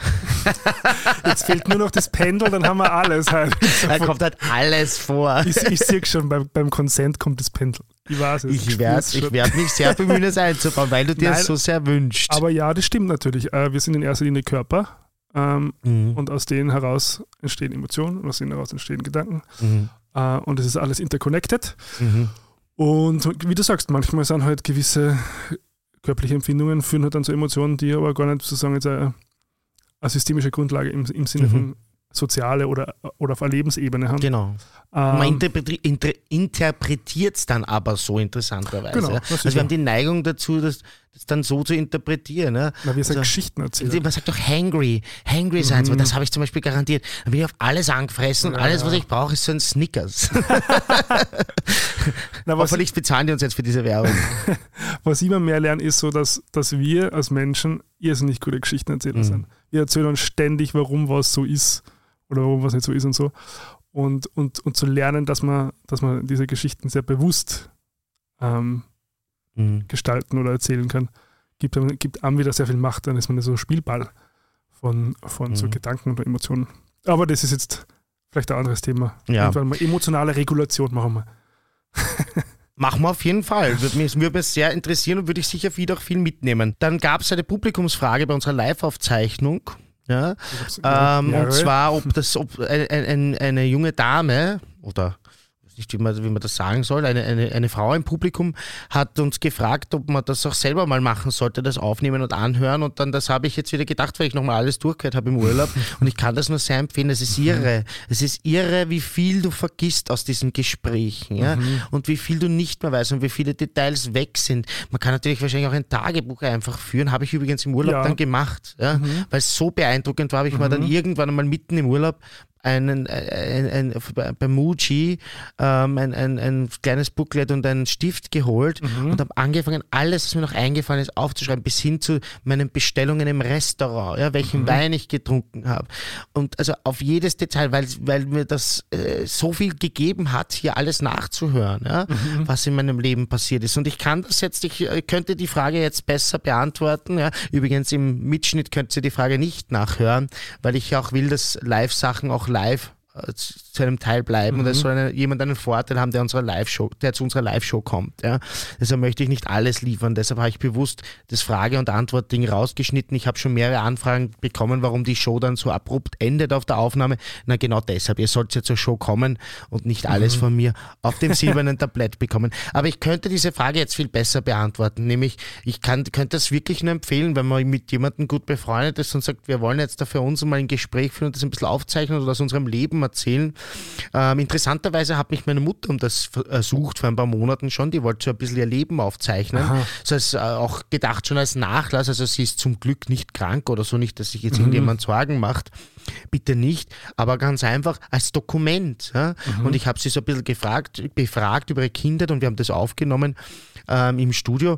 Speaker 3: Jetzt fehlt nur noch das Pendel, dann haben wir alles halt.
Speaker 2: Da kommt halt alles vor.
Speaker 3: Ich, ich sehe schon, beim, beim Consent kommt das Pendel. Ich weiß es.
Speaker 2: Ich werde werd mich sehr bemühen, es einzubauen, weil du dir es so sehr wünschst.
Speaker 3: Aber ja, das stimmt natürlich. Äh, wir sind in erster Linie Körper ähm,
Speaker 2: Mhm.
Speaker 3: und aus denen heraus entstehen Emotionen und aus denen heraus entstehen Gedanken.
Speaker 2: Mhm.
Speaker 3: Äh, und es ist alles interconnected.
Speaker 2: Mhm.
Speaker 3: Und wie du sagst, manchmal sind halt gewisse körperliche Empfindungen, führen halt dann zu Emotionen, die aber gar nicht sozusagen jetzt eine, eine systemische Grundlage im, im Sinne
Speaker 2: Mhm.
Speaker 3: von soziale oder, oder auf einer Lebensebene haben.
Speaker 2: Genau. Man
Speaker 3: Ähm,
Speaker 2: inter interpretiert es dann aber so interessanterweise.
Speaker 3: Genau,
Speaker 2: ja. Also wir haben die Neigung dazu, das, das dann so zu interpretieren. Ja.
Speaker 3: na, wir sind
Speaker 2: Also-
Speaker 3: Geschichten erzählen.
Speaker 2: Man sagt doch hangry, hangry sein,
Speaker 3: Mhm.
Speaker 2: das habe ich zum Beispiel garantiert. Dann bin ich auf alles angefressen und
Speaker 3: Ja,
Speaker 2: alles, was ich brauche, ist so ein Snickers.
Speaker 3: Na, was,
Speaker 2: Hoffentlich bezahlen die uns jetzt für diese Werbung.
Speaker 3: was ich immer mehr lerne, ist so, dass, dass wir als Menschen irrsinnig gute Geschichtenerzähler
Speaker 2: Mhm.
Speaker 3: sind. Wir erzählen uns ständig, warum was so ist oder warum was nicht so ist und so. Und, und, und zu lernen, dass man, dass man diese Geschichten sehr bewusst ähm,
Speaker 2: Mhm.
Speaker 3: gestalten oder erzählen kann, gibt, einem- gibt einem wieder sehr viel Macht. Dann ist man so Spielball von, von so
Speaker 2: Mhm.
Speaker 3: Gedanken und Emotionen. Aber das ist jetzt vielleicht ein anderes Thema.
Speaker 2: Ja.
Speaker 3: Irgendwann mal emotionale Regulation machen wir.
Speaker 2: Machen wir auf jeden Fall. Würde mich, würde mich sehr interessieren und würde ich sicher wieder viel mitnehmen. Dann gab es eine Publikumsfrage bei unserer Live-Aufzeichnung. Ja, ähm,
Speaker 3: Ja,
Speaker 2: und zwar, ob das, ob ein, ein, eine junge Dame oder weiß nicht, wie man, wie man das sagen soll, eine, eine, eine Frau im Publikum hat uns gefragt, ob man das auch selber mal machen sollte, das aufnehmen und anhören. Und dann, das habe ich jetzt wieder gedacht, weil ich nochmal alles durchgehört habe im Urlaub. Und ich kann das nur sehr empfehlen. Es ist irre. Es ist irre, wie viel du vergisst aus diesen Gesprächen. Ja? Und wie viel du nicht mehr weißt und wie viele Details weg sind. Man kann natürlich wahrscheinlich auch ein Tagebuch einfach führen. Habe ich übrigens im Urlaub
Speaker 3: Ja.
Speaker 2: dann gemacht. Ja? Weil es so beeindruckend war, habe ich mir dann irgendwann einmal mitten im Urlaub einen, ein, ein, ein, bei Muji ähm, ein, ein, ein kleines Booklet und einen Stift geholt und habe angefangen, alles, was mir noch eingefallen ist, aufzuschreiben, bis hin zu meinen Bestellungen im Restaurant, ja, welchen Wein ich getrunken habe. Und also auf jedes Detail, weil, weil mir das äh, so viel gegeben hat, hier alles nachzuhören, ja, was in meinem Leben passiert ist. Und ich kann das jetzt, ich äh, könnte die Frage jetzt besser beantworten. Ja. Übrigens im Mitschnitt könnt ihr die Frage nicht nachhören, weil ich auch will, dass Live-Sachen auch live äh, zu zu einem Teil bleiben und es soll eine, jemand einen Vorteil haben, der, unserer Live-Show, der zu unserer Live-Show kommt. Ja. Deshalb möchte ich nicht alles liefern. Deshalb habe ich bewusst das Frage- und Antwort-Ding rausgeschnitten. Ich habe schon mehrere Anfragen bekommen, warum die Show dann so abrupt endet auf der Aufnahme. Na genau deshalb. Ihr sollt ja zur Show kommen und nicht alles von mir auf dem silbernen Tablett bekommen. Aber ich könnte diese Frage jetzt viel besser beantworten. Nämlich, ich kann, könnte das wirklich nur empfehlen, wenn man mit jemandem gut befreundet ist und sagt, wir wollen jetzt da für uns mal ein Gespräch führen und das ein bisschen aufzeichnen oder aus unserem Leben erzählen. Ähm, interessanterweise hat mich meine Mutter um das versucht vor ein paar Monaten schon. Die wollte so ein bisschen ihr Leben aufzeichnen. So als, äh, auch gedacht schon als Nachlass. Also sie ist zum Glück nicht krank oder so, nicht, dass sich jetzt irgendjemand Sorgen macht. Bitte nicht, aber ganz einfach als Dokument. Ja? Und ich habe sie so ein bisschen gefragt, befragt über ihre Kindheit und wir haben das aufgenommen ähm, im Studio.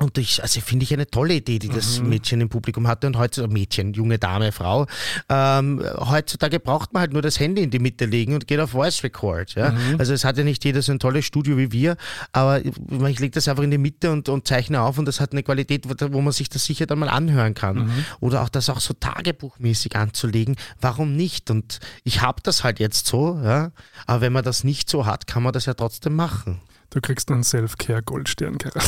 Speaker 2: Und ich, also finde ich eine tolle Idee, die das Mädchen im Publikum hatte und heutzutage, Mädchen, junge Dame, Frau, ähm, heutzutage braucht man halt nur das Handy in die Mitte legen und geht auf Voice Record. Ja? Also es hat ja nicht jeder so ein tolles Studio wie wir, aber ich, ich lege das einfach in die Mitte und, und zeichne auf und das hat eine Qualität, wo, wo man sich das sicher dann mal anhören kann. Oder auch das auch so tagebuchmäßig anzulegen, warum nicht? Und ich habe das halt jetzt so, ja? aber wenn man das nicht so hat, kann man das ja trotzdem machen.
Speaker 3: Du kriegst einen Self-Care-Goldstern, Karan.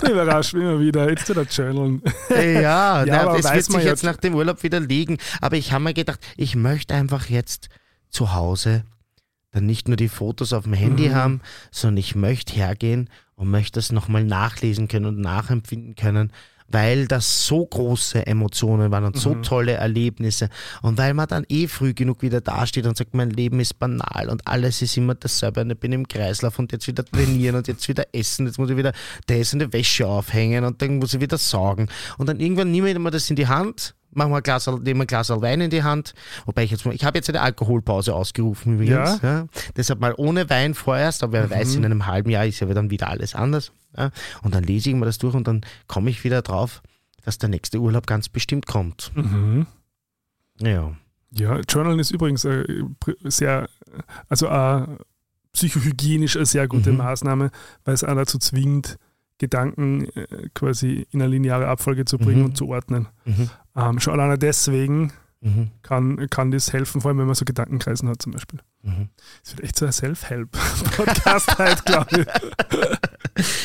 Speaker 3: du überraschst mich immer wieder. Jetzt wieder journalen.
Speaker 2: Ja,
Speaker 3: Ja,
Speaker 2: na,
Speaker 3: aber
Speaker 2: es wird sich jetzt
Speaker 3: ja-
Speaker 2: nach dem Urlaub wieder liegen. Aber ich habe mir gedacht, ich möchte einfach jetzt zu Hause dann nicht nur die Fotos auf dem Handy
Speaker 3: Mhm.
Speaker 2: haben, sondern ich möchte hergehen und möchte das nochmal nachlesen können und nachempfinden können, weil das so große Emotionen waren und so
Speaker 3: Mhm.
Speaker 2: tolle Erlebnisse und weil man dann eh früh genug wieder dasteht und sagt, mein Leben ist banal und alles ist immer dasselbe und ich bin im Kreislauf und jetzt wieder trainieren und jetzt wieder essen, jetzt muss ich wieder das und die Wäsche aufhängen und dann muss ich wieder saugen und dann irgendwann nehme ich mir das in die Hand machen wir ein Glas, nehmen wir ein Glas Wein in die Hand. Wobei ich jetzt ich habe jetzt eine Alkoholpause ausgerufen übrigens. Ja. Deshalb mal ohne Wein vorerst, aber wer weiß, in einem halben Jahr ist ja dann wieder alles anders. Ja. Und dann lese ich mir das durch und dann komme ich wieder drauf, dass der nächste Urlaub ganz bestimmt kommt.
Speaker 3: Mhm.
Speaker 2: Ja.
Speaker 3: Ja, Journalen ist übrigens äh, sehr, also äh, psychohygienisch eine sehr gute
Speaker 2: Mhm.
Speaker 3: Maßnahme, weil es auch dazu zwingt, Gedanken äh, quasi in eine lineare Abfolge zu bringen
Speaker 2: Mhm.
Speaker 3: und zu ordnen.
Speaker 2: Mhm.
Speaker 3: Ähm, schon alleine deswegen
Speaker 2: Mhm.
Speaker 3: kann, kann das helfen, vor allem wenn man so Gedankenkreisen hat zum Beispiel. Das wird echt so ein Self-Help-Podcast halt, glaube ich.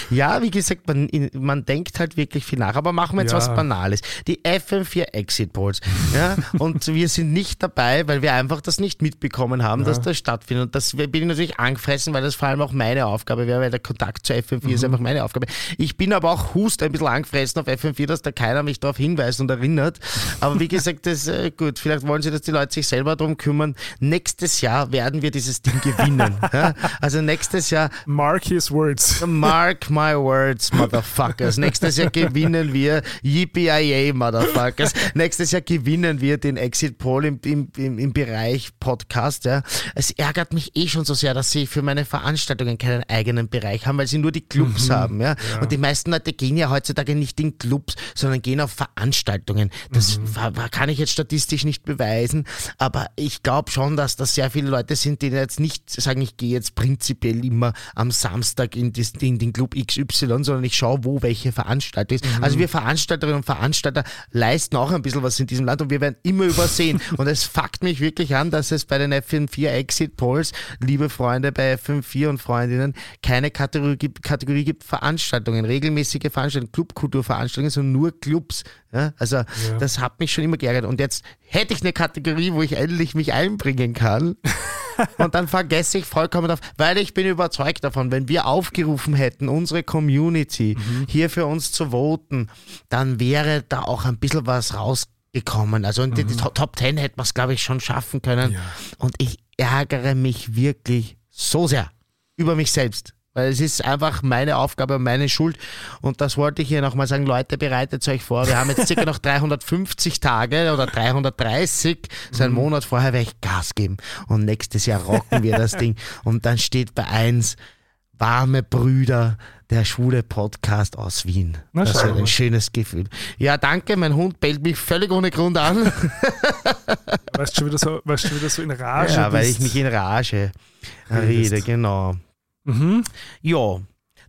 Speaker 2: Ja, wie gesagt, man, man denkt halt wirklich viel nach. Aber machen wir jetzt
Speaker 3: Ja.
Speaker 2: was Banales. Die FM4 Exit Polls. Ja, und wir sind nicht dabei, weil wir einfach das nicht mitbekommen haben, dass das stattfindet. Und das bin ich natürlich angefressen, weil das vor allem auch meine Aufgabe wäre, weil der Kontakt zur FM4 ist einfach meine Aufgabe. Ich bin aber auch Hust ein bisschen angefressen auf FM4, dass da keiner mich darauf hinweist und erinnert. Aber wie gesagt, das äh, gut. Vielleicht wollen sie, dass die Leute sich selber darum kümmern. Nächstes Jahr werden wir dieses Ding gewinnen. Ja? Also nächstes Jahr
Speaker 3: Mark his words.
Speaker 2: Mark my words, Motherfuckers. Nächstes Jahr gewinnen wir Yippee Motherfuckers. Nächstes Jahr gewinnen wir den Exit Poll im, im, im, im Bereich Podcast. Ja. Es ärgert mich eh schon so sehr, dass sie für meine Veranstaltungen keinen eigenen Bereich haben, weil sie nur die Clubs haben. Ja. Und die meisten Leute gehen ja heutzutage nicht in Clubs, sondern gehen auf Veranstaltungen. Das wa- kann ich jetzt statistisch nicht beweisen, aber ich glaube schon, dass das sehr viele Leute sind, die jetzt nicht sagen, ich gehe jetzt prinzipiell immer am Samstag in, das, in den Club XY, sondern ich schaue, wo welche Veranstaltung ist. Also wir Veranstalterinnen und Veranstalter leisten auch ein bisschen was in diesem Land und wir werden immer übersehen. und es fuckt mich wirklich an, dass es bei den FM4 Exit Polls, liebe Freunde bei FM4 und Freundinnen, keine Kategorie gibt, Kategorie gibt Veranstaltungen, regelmäßige Veranstaltungen, Clubkulturveranstaltungen, sondern nur Clubs. Ja, also das hat mich schon immer geärgert. Und jetzt hätte ich eine Kategorie, wo ich endlich mich einbringen kann. Und dann vergesse ich vollkommen auf, weil ich bin überzeugt davon, wenn wir aufgerufen hätten, unsere Community hier für uns zu voten, dann wäre da auch ein bisschen was rausgekommen. Also in die, die Top 10 hätten wir es, glaube ich, schon schaffen können.
Speaker 3: Ja.
Speaker 2: Und ich ärgere mich wirklich so sehr über mich selbst. Weil es ist einfach meine Aufgabe und meine Schuld. Und das wollte ich hier nochmal sagen. Leute, bereitet euch vor. Wir haben jetzt circa noch 350 Tage oder 330. So einen Monat vorher werde ich Gas geben. Und nächstes Jahr rocken wir das Ding. Und dann steht bei eins warme Brüder, der schwule Podcast aus Wien.
Speaker 3: Na,
Speaker 2: das ist ein schönes Gefühl. Ja, danke. Mein Hund bellt mich völlig ohne Grund an.
Speaker 3: Weißt du schon wieder so, weißt du wieder so in Rage
Speaker 2: ja, weil
Speaker 3: bist.
Speaker 2: ich mich in Rage rede, genau.
Speaker 3: Mhm.
Speaker 2: Ja,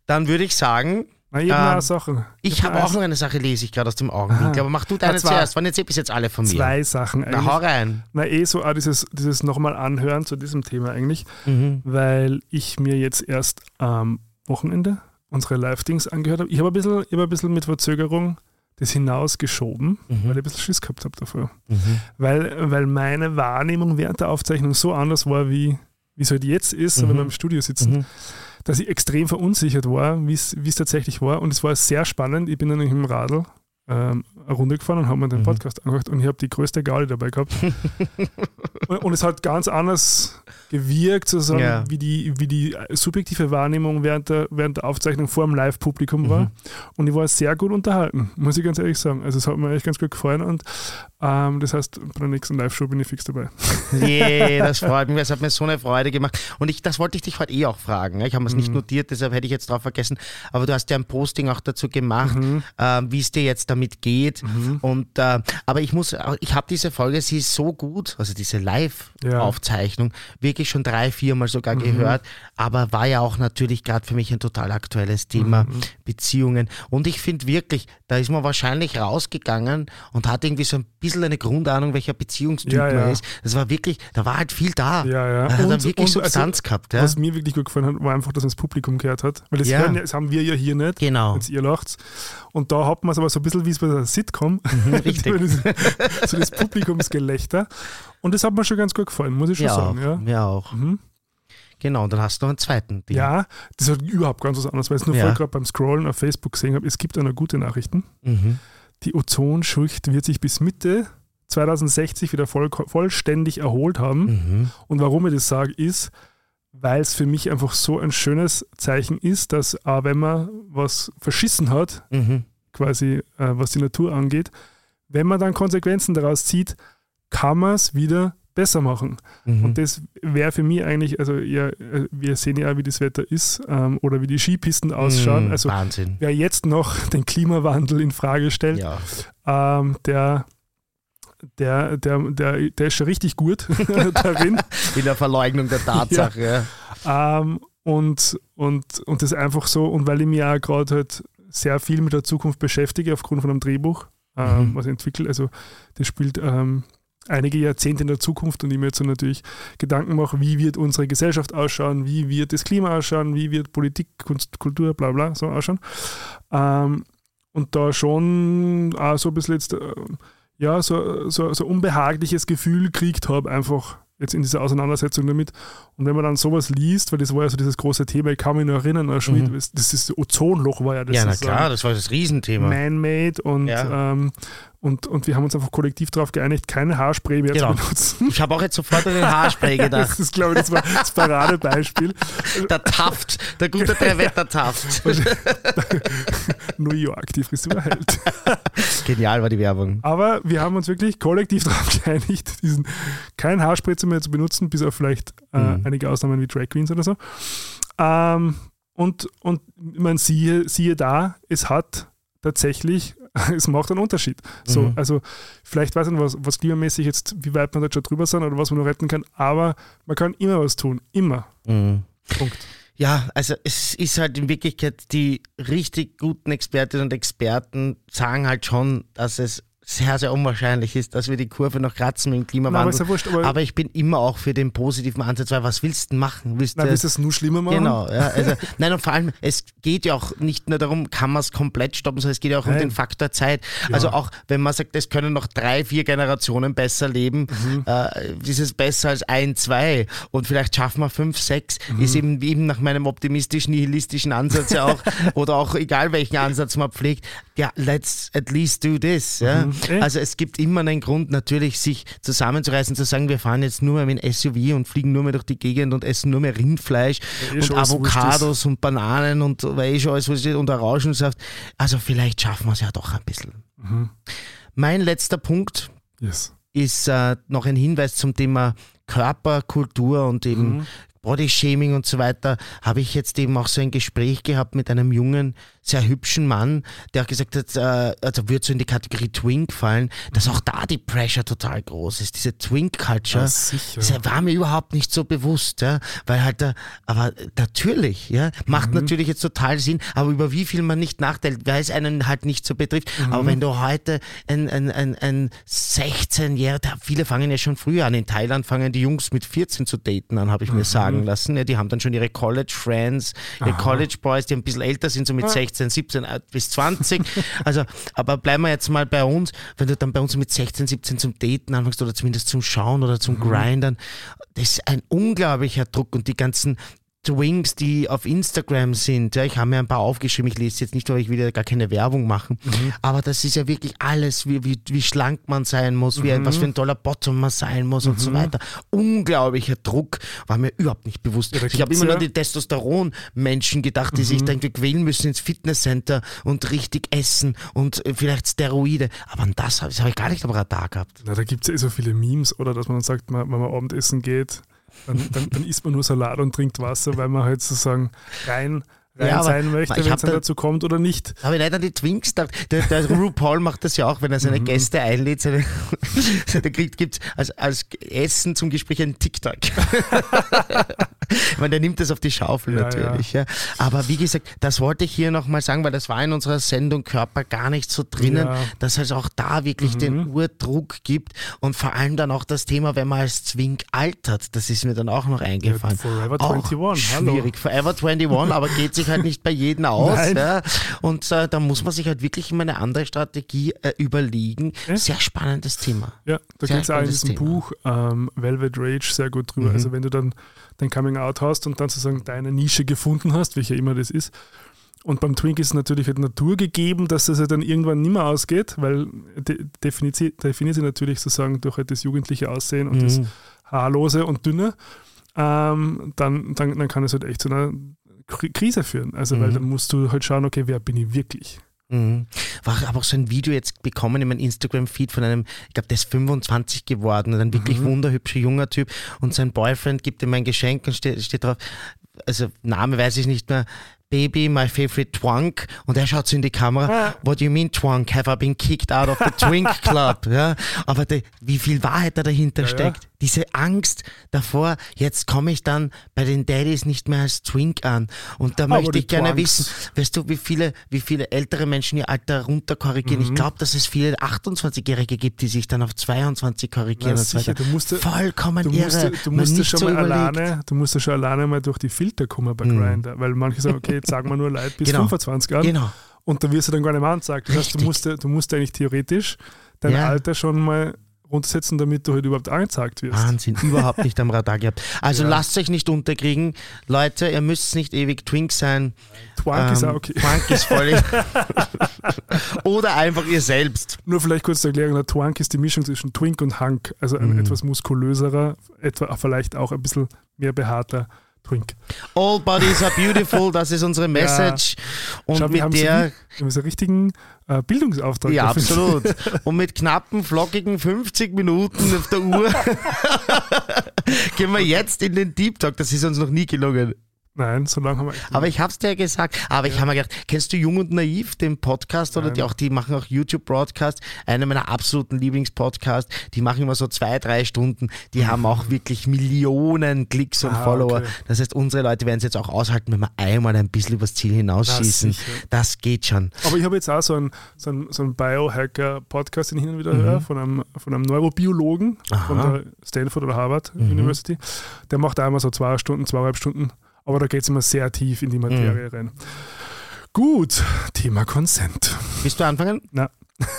Speaker 2: dann würde ich sagen,
Speaker 3: Na, ich
Speaker 2: Ähm,
Speaker 3: eine Sache.
Speaker 2: ich habe auch noch eine Sache, lese ich gerade aus dem Augenwinkel.
Speaker 3: Aha.
Speaker 2: Aber mach du deine
Speaker 3: zwei.
Speaker 2: zuerst. Wann jetzt eh bis jetzt alle von mir?
Speaker 3: zwei Sachen
Speaker 2: Na, hau
Speaker 3: eigentlich.
Speaker 2: rein.
Speaker 3: Na, eh so auch dieses, dieses nochmal anhören zu diesem Thema eigentlich,
Speaker 2: Mhm.
Speaker 3: weil ich mir jetzt erst am Wochenende unsere Live-Dings angehört habe. Ich habe ein, bisschen- ich habe ein bisschen mit Verzögerung das hinausgeschoben,
Speaker 2: Mhm.
Speaker 3: weil ich ein bisschen Schiss gehabt habe davor.
Speaker 2: Mhm.
Speaker 3: Weil, weil meine Wahrnehmung während der Aufzeichnung so anders war, wie wie es halt jetzt ist, wenn
Speaker 2: Mhm.
Speaker 3: wir im Studio sitzen,
Speaker 2: Mhm.
Speaker 3: dass ich extrem verunsichert war, wie es tatsächlich war. Und es war sehr spannend. Ich bin dann im Radl ähm, eine Runde gefahren und habe mir den
Speaker 2: Mhm.
Speaker 3: Podcast angehört und ich habe die größte Gaudi dabei gehabt. und, und es hat ganz anders gewirkt, sozusagen,
Speaker 2: Ja.
Speaker 3: wie, die, wie die subjektive Wahrnehmung während der, während der Aufzeichnung vor dem Live-Publikum war.
Speaker 2: Mhm.
Speaker 3: Und ich war sehr gut unterhalten, muss ich ganz ehrlich sagen. Also es hat mir echt ganz gut gefallen und ähm, das heißt, bei der nächsten Live-Show bin ich fix dabei.
Speaker 2: Yeah, das freut mich. Es hat mir so eine Freude gemacht. Und ich, das wollte ich dich heute eh auch fragen. ne? Ich habe es
Speaker 3: Mhm.
Speaker 2: nicht notiert, deshalb hätte ich jetzt drauf vergessen. Aber du hast ja ein Posting auch dazu gemacht,
Speaker 3: Mhm.
Speaker 2: ähm, wie es dir jetzt damit geht. Und äh, aber ich muss, ich habe diese Folge, sie ist so gut, also diese Live-Aufzeichnung, wirklich schon drei, viermal sogar
Speaker 3: Mhm.
Speaker 2: gehört. Aber war ja auch natürlich gerade für mich ein total aktuelles Thema,
Speaker 3: Mhm.
Speaker 2: Beziehungen. Und ich finde wirklich, da ist man wahrscheinlich rausgegangen und hat irgendwie so ein bisschen eine Grundahnung, welcher Beziehungstyp
Speaker 3: Ja, ja.
Speaker 2: man ist. Das war wirklich, da war halt viel da.
Speaker 3: Ja, ja.
Speaker 2: Da hat
Speaker 3: Und-
Speaker 2: wirklich
Speaker 3: und also,
Speaker 2: Substanz gehabt. Ja?
Speaker 3: Was mir wirklich gut gefallen hat, war einfach, dass man das Publikum gehört hat. Weil das,
Speaker 2: Ja.
Speaker 3: hören das haben wir ja hier nicht.
Speaker 2: Genau.
Speaker 3: Jetzt ihr lacht. Und da hat man es aber so ein bisschen wie es bei der Sitcom.
Speaker 2: Mhm, richtig.
Speaker 3: das, so das Publikumsgelächter. Und das hat mir schon ganz gut gefallen, muss ich schon
Speaker 2: Ja,
Speaker 3: sagen.
Speaker 2: auch.
Speaker 3: Ja.
Speaker 2: ja auch.
Speaker 3: Mhm.
Speaker 2: Genau, und dann hast du noch einen zweiten. Ding.
Speaker 3: ja, das hat überhaupt ganz was anderes, weil ich es nur
Speaker 2: Ja.
Speaker 3: voll gerade beim Scrollen auf Facebook gesehen habe. Es gibt eine gute Nachrichten.
Speaker 2: Mhm.
Speaker 3: Die Ozonschicht wird sich bis Mitte 2060 wieder voll, vollständig erholt haben.
Speaker 2: Mhm.
Speaker 3: Und warum ich das sage, ist, weil es für mich einfach so ein schönes Zeichen ist, dass auch wenn man was verschissen hat,
Speaker 2: Mhm.
Speaker 3: quasi äh, was die Natur angeht, wenn man dann Konsequenzen daraus zieht, kann man es wieder besser machen.
Speaker 2: Mhm.
Speaker 3: Und das wäre für mich eigentlich, also ja, äh, wir sehen ja, wie das Wetter ist ähm, oder wie die Skipisten ausschauen.
Speaker 2: Mhm,
Speaker 3: Also
Speaker 2: Wahnsinn.
Speaker 3: wer jetzt noch den Klimawandel in Frage stellt,
Speaker 2: Ja.
Speaker 3: ähm, der, der, der, der, der ist schon richtig gut darin.
Speaker 2: In der Verleugnung der Tatsache. ja.
Speaker 3: Ähm, und, und, und das einfach so, und weil ich mich auch gerade halt sehr viel mit der Zukunft beschäftige, aufgrund von einem Drehbuch, ähm,
Speaker 2: Mhm.
Speaker 3: was ich entwickle, also das spielt ähm, einige Jahrzehnte in der Zukunft und ich mir jetzt so natürlich Gedanken mache, wie wird unsere Gesellschaft ausschauen, wie wird das Klima ausschauen, wie wird Politik, Kunst, Kultur, bla bla so ausschauen. Ähm, und da schon auch so ein bisschen jetzt, äh, ja, so, so, so unbehagliches Gefühl gekriegt habe, einfach jetzt in dieser Auseinandersetzung damit. Und wenn man dann sowas liest, weil das war ja so dieses große Thema, ich kann mich nur erinnern, mhm. Schmidt, das, das Ozonloch war ja das.
Speaker 2: Ja, na klar, das war das Riesenthema.
Speaker 3: Man-made und
Speaker 2: Ja.
Speaker 3: ähm, und, und wir haben uns einfach kollektiv darauf geeinigt, keine Haarspray mehr
Speaker 2: Genau.
Speaker 3: zu benutzen.
Speaker 2: Ich habe auch jetzt sofort an den Haarspray
Speaker 3: Das
Speaker 2: gedacht.
Speaker 3: ist, glaube ich, das war das Paradebeispiel.
Speaker 2: Der Taft, der gute Drei-Wetter-Taft.
Speaker 3: New York, die Frisur hält.
Speaker 2: Genial war die Werbung.
Speaker 3: Aber wir haben uns wirklich kollektiv darauf geeinigt, diesen kein Haarspritzer mehr zu benutzen, bis auf vielleicht äh,
Speaker 2: Mhm.
Speaker 3: einige Ausnahmen wie Drag Queens oder so. Ähm, und, und man siehe, siehe da, es hat tatsächlich, es macht einen Unterschied. So,
Speaker 2: Mhm.
Speaker 3: also vielleicht weiß ich nicht, was, was klimamäßig jetzt, wie weit man da schon drüber sind oder was man noch retten kann, aber man kann immer was tun. Immer.
Speaker 2: Mhm.
Speaker 3: Punkt.
Speaker 2: Ja, also es ist halt in Wirklichkeit, die richtig guten Expertinnen und Experten sagen halt schon, dass es sehr, sehr unwahrscheinlich ist, dass wir die Kurve noch kratzen mit dem
Speaker 3: Nein,
Speaker 2: Klimawandel.
Speaker 3: ja wurscht, aber,
Speaker 2: aber ich bin immer auch für den positiven Ansatz, weil was willst du machen? Willst
Speaker 3: nein,
Speaker 2: du
Speaker 3: willst es nur schlimmer machen?
Speaker 2: Genau, ja, also, nein, und vor allem, es geht ja auch nicht nur darum, kann man es komplett stoppen, sondern es geht ja auch um
Speaker 3: Nein.
Speaker 2: den Faktor Zeit. Also auch, wenn man sagt, es können noch drei, vier Generationen besser leben,
Speaker 3: Mhm.
Speaker 2: äh, ist es besser als ein, zwei und vielleicht schaffen wir fünf, sechs,
Speaker 3: Mhm.
Speaker 2: ist eben, eben nach meinem optimistischen, nihilistischen Ansatz ja auch, oder auch egal welchen Ansatz man pflegt, ja, let's at least do this. Ja?
Speaker 3: Eh.
Speaker 2: Also es gibt immer einen Grund natürlich, sich zusammenzureißen, zu sagen, wir fahren jetzt nur mehr mit dem SUV und fliegen nur mehr durch die Gegend und essen nur mehr Rindfleisch
Speaker 3: eh
Speaker 2: und. Avocados und Bananen und weil eh schon alles was steht und Orangensaft. Also vielleicht schaffen wir es ja doch ein bisschen.
Speaker 3: Mhm.
Speaker 2: Mein letzter Punkt
Speaker 3: Yes.
Speaker 2: ist äh, noch ein Hinweis zum Thema Körperkultur und eben
Speaker 3: Mhm.
Speaker 2: Bodyshaming und so weiter, habe ich jetzt eben auch so ein Gespräch gehabt mit einem jungen, sehr hübschen Mann, der auch gesagt hat, äh, also wird so in die Kategorie Twink fallen, dass auch da die Pressure total groß ist. Diese Twink-Culture,
Speaker 3: Ja,
Speaker 2: war mir überhaupt nicht so bewusst, ja, weil halt, da, aber natürlich, ja, macht
Speaker 3: Mhm.
Speaker 2: natürlich jetzt total Sinn, aber über wie viel man nicht nachdenkt, weil es einen halt nicht so betrifft.
Speaker 3: Mhm.
Speaker 2: Aber wenn du heute ein, ein, ein, ein 16-Jähriger, viele fangen ja schon früher an, in Thailand fangen die Jungs mit 14 zu daten an, habe ich mir sagen lassen. Ja, die haben dann schon ihre College-Friends, ihre College-Boys, die ein bisschen älter sind, so mit 16, 17 äh, bis 20. also, aber bleiben wir jetzt mal bei uns, wenn du dann bei uns mit 16, 17 zum Daten anfängst oder zumindest zum Schauen oder zum Grindern, das ist ein unglaublicher Druck und die ganzen Twinks, die auf Instagram sind. Ja, ich habe mir ein paar aufgeschrieben, ich lese jetzt nicht, weil ich wieder gar keine Werbung machen. Aber das ist ja wirklich alles, wie, wie, wie schlank man sein muss, wie, was für ein toller Bottom man sein muss und so weiter. Unglaublicher Druck, war mir überhaupt nicht bewusst. ich habe immer nur an die Testosteron-Menschen gedacht, die sich dann quälen müssen ins Fitnesscenter und richtig essen und äh, vielleicht Steroide. Aber an das habe hab ich gar nicht am Radar gehabt.
Speaker 3: Na, da gibt es ja eh so viele Memes, oder dass man sagt, wenn man Abendessen geht, dann, dann, dann isst man nur Salat und trinkt Wasser, weil man halt sozusagen rein, rein
Speaker 2: Ja,
Speaker 3: sein möchte,
Speaker 2: ich
Speaker 3: wenn es dann
Speaker 2: da-
Speaker 3: dazu kommt oder nicht.
Speaker 2: Habe ich leider an die Twinks gedacht. Der, der RuPaul macht das ja auch, wenn er seine Gäste einlädt. Seine, der kriegt gibt's als, als Essen zum Gespräch einen TikTok. meine, der nimmt das auf die Schaufel
Speaker 3: Ja,
Speaker 2: natürlich. Ja. Aber wie gesagt, das wollte ich hier nochmal sagen, weil das war in unserer Sendung Körper gar nicht so drinnen, dass es auch da wirklich den Urdruck gibt und vor allem dann auch das Thema, wenn man als Zwink altert, das ist mir dann auch noch eingefallen.
Speaker 3: Forever
Speaker 2: auch
Speaker 3: 21, hallo.
Speaker 2: schwierig. Forever 21, aber geht sich halt nicht bei jedem aus. Ja. Und äh, da muss man sich halt wirklich immer eine andere Strategie äh, überlegen.
Speaker 3: Ja.
Speaker 2: Sehr spannendes Thema.
Speaker 3: Ja, da geht es auch in diesem
Speaker 2: Thema.
Speaker 3: Buch ähm, Velvet Rage sehr gut drüber.
Speaker 2: Mhm.
Speaker 3: Also wenn du dann dein Coming Out hast und dann sozusagen deine Nische gefunden hast, welche immer das ist, und beim Twink ist es natürlich halt Natur gegeben, dass das halt dann irgendwann nicht mehr ausgeht, weil de definiert, sie- definiert sie natürlich sozusagen durch halt das jugendliche Aussehen und das
Speaker 2: Mhm.
Speaker 3: Haarlose und Dünne, ähm, dann, dann, dann kann es halt echt zu einer Krise führen. Also weil
Speaker 2: Mhm.
Speaker 3: dann musst du halt schauen, okay, wer bin ich wirklich?
Speaker 2: Mhm. War habe auch so ein Video jetzt bekommen in meinem Instagram-Feed von einem, ich glaube, der ist 25 geworden, ein wirklich wunderhübscher junger Typ und sein Boyfriend gibt ihm ein Geschenk und steht, steht drauf, also Name weiß ich nicht mehr, Baby, my favorite twunk. Und er schaut so in die Kamera. What do you mean twunk? Have I been kicked out of the twink club? Ja, aber die, wie viel Wahrheit da dahinter
Speaker 3: Ja, ja.
Speaker 2: Diese Angst davor, jetzt komme ich dann bei den Daddies nicht mehr als Twink an. Und da
Speaker 3: Aber
Speaker 2: möchte ich gerne wissen, weißt du, wie viele, wie viele ältere Menschen ihr Alter runterkorrigieren?
Speaker 3: Mhm.
Speaker 2: Ich glaube, dass es viele 28-Jährige gibt, die sich dann auf 22 korrigieren.
Speaker 3: Na,
Speaker 2: und
Speaker 3: du musst
Speaker 2: Vollkommen
Speaker 3: Du musst,
Speaker 2: irre.
Speaker 3: du musst schon
Speaker 2: so
Speaker 3: mal
Speaker 2: überlegt.
Speaker 3: alleine, du musst schon alleine mal durch die Filter kommen bei Grindr, weil manche sagen, okay, jetzt sagen wir nur Leute bis
Speaker 2: Genau.
Speaker 3: 25 an
Speaker 2: Genau.
Speaker 3: und dann wirst du dann gar nicht mehr angezeigt. Das heißt, du
Speaker 2: Richtig.
Speaker 3: musst, ja- du musst eigentlich theoretisch dein
Speaker 2: Ja.
Speaker 3: Alter schon mal runtersetzen, damit du halt überhaupt angezeigt wirst.
Speaker 2: Wahnsinn, überhaupt nicht am Radar gehabt. Also
Speaker 3: Ja.
Speaker 2: lasst euch nicht unterkriegen. Leute, ihr müsst nicht ewig Twink sein.
Speaker 3: Twunk ist
Speaker 2: Ähm,
Speaker 3: auch okay.
Speaker 2: Twink ist voll. Oder einfach ihr selbst.
Speaker 3: Nur vielleicht kurz zur Erklärung, der Twunk ist die Mischung zwischen Twink und Hunk, also
Speaker 2: Mhm.
Speaker 3: ein etwas muskulöserer, etwa vielleicht auch ein bisschen mehr behaarter Twink.
Speaker 2: All bodies are beautiful, das ist unsere Message. Und
Speaker 3: Schau,
Speaker 2: mit der,
Speaker 3: wir haben so richtigen Bildungsauftrag.
Speaker 2: ja absolut. Und mit knappen, flockigen 50 Minuten auf der Uhr gehen wir jetzt in den Deep Talk. Das ist uns noch nie gelungen.
Speaker 3: Nein, so lange haben wir echt
Speaker 2: Aber ich hab's dir ja gesagt. Aber ich habe mir gedacht, kennst du Jung und Naiv, den Podcast oder die auch, die machen auch YouTube-Broadcast, einer meiner absoluten Lieblingspodcasts. Die machen immer so zwei, drei Stunden. Die haben auch wirklich Millionen Klicks und
Speaker 3: Ah,
Speaker 2: Follower.
Speaker 3: okay.
Speaker 2: Das heißt, unsere Leute werden es jetzt auch aushalten, wenn wir einmal ein bisschen übers Ziel hinausschießen.
Speaker 3: sicher.
Speaker 2: Das geht schon.
Speaker 3: Aber ich habe jetzt auch so einen, so einen, so einen Biohacker-Podcast, den ich hin und wieder
Speaker 2: Mhm.
Speaker 3: höre, von einem, von einem Neurobiologen von der Stanford oder Harvard
Speaker 2: Mhm.
Speaker 3: University. Der macht immer so zwei Stunden, zweieinhalb Stunden, aber da geht es immer sehr tief in die
Speaker 2: Mhm.
Speaker 3: Materie rein. Gut, Thema Consent.
Speaker 2: Willst du anfangen?
Speaker 3: Na,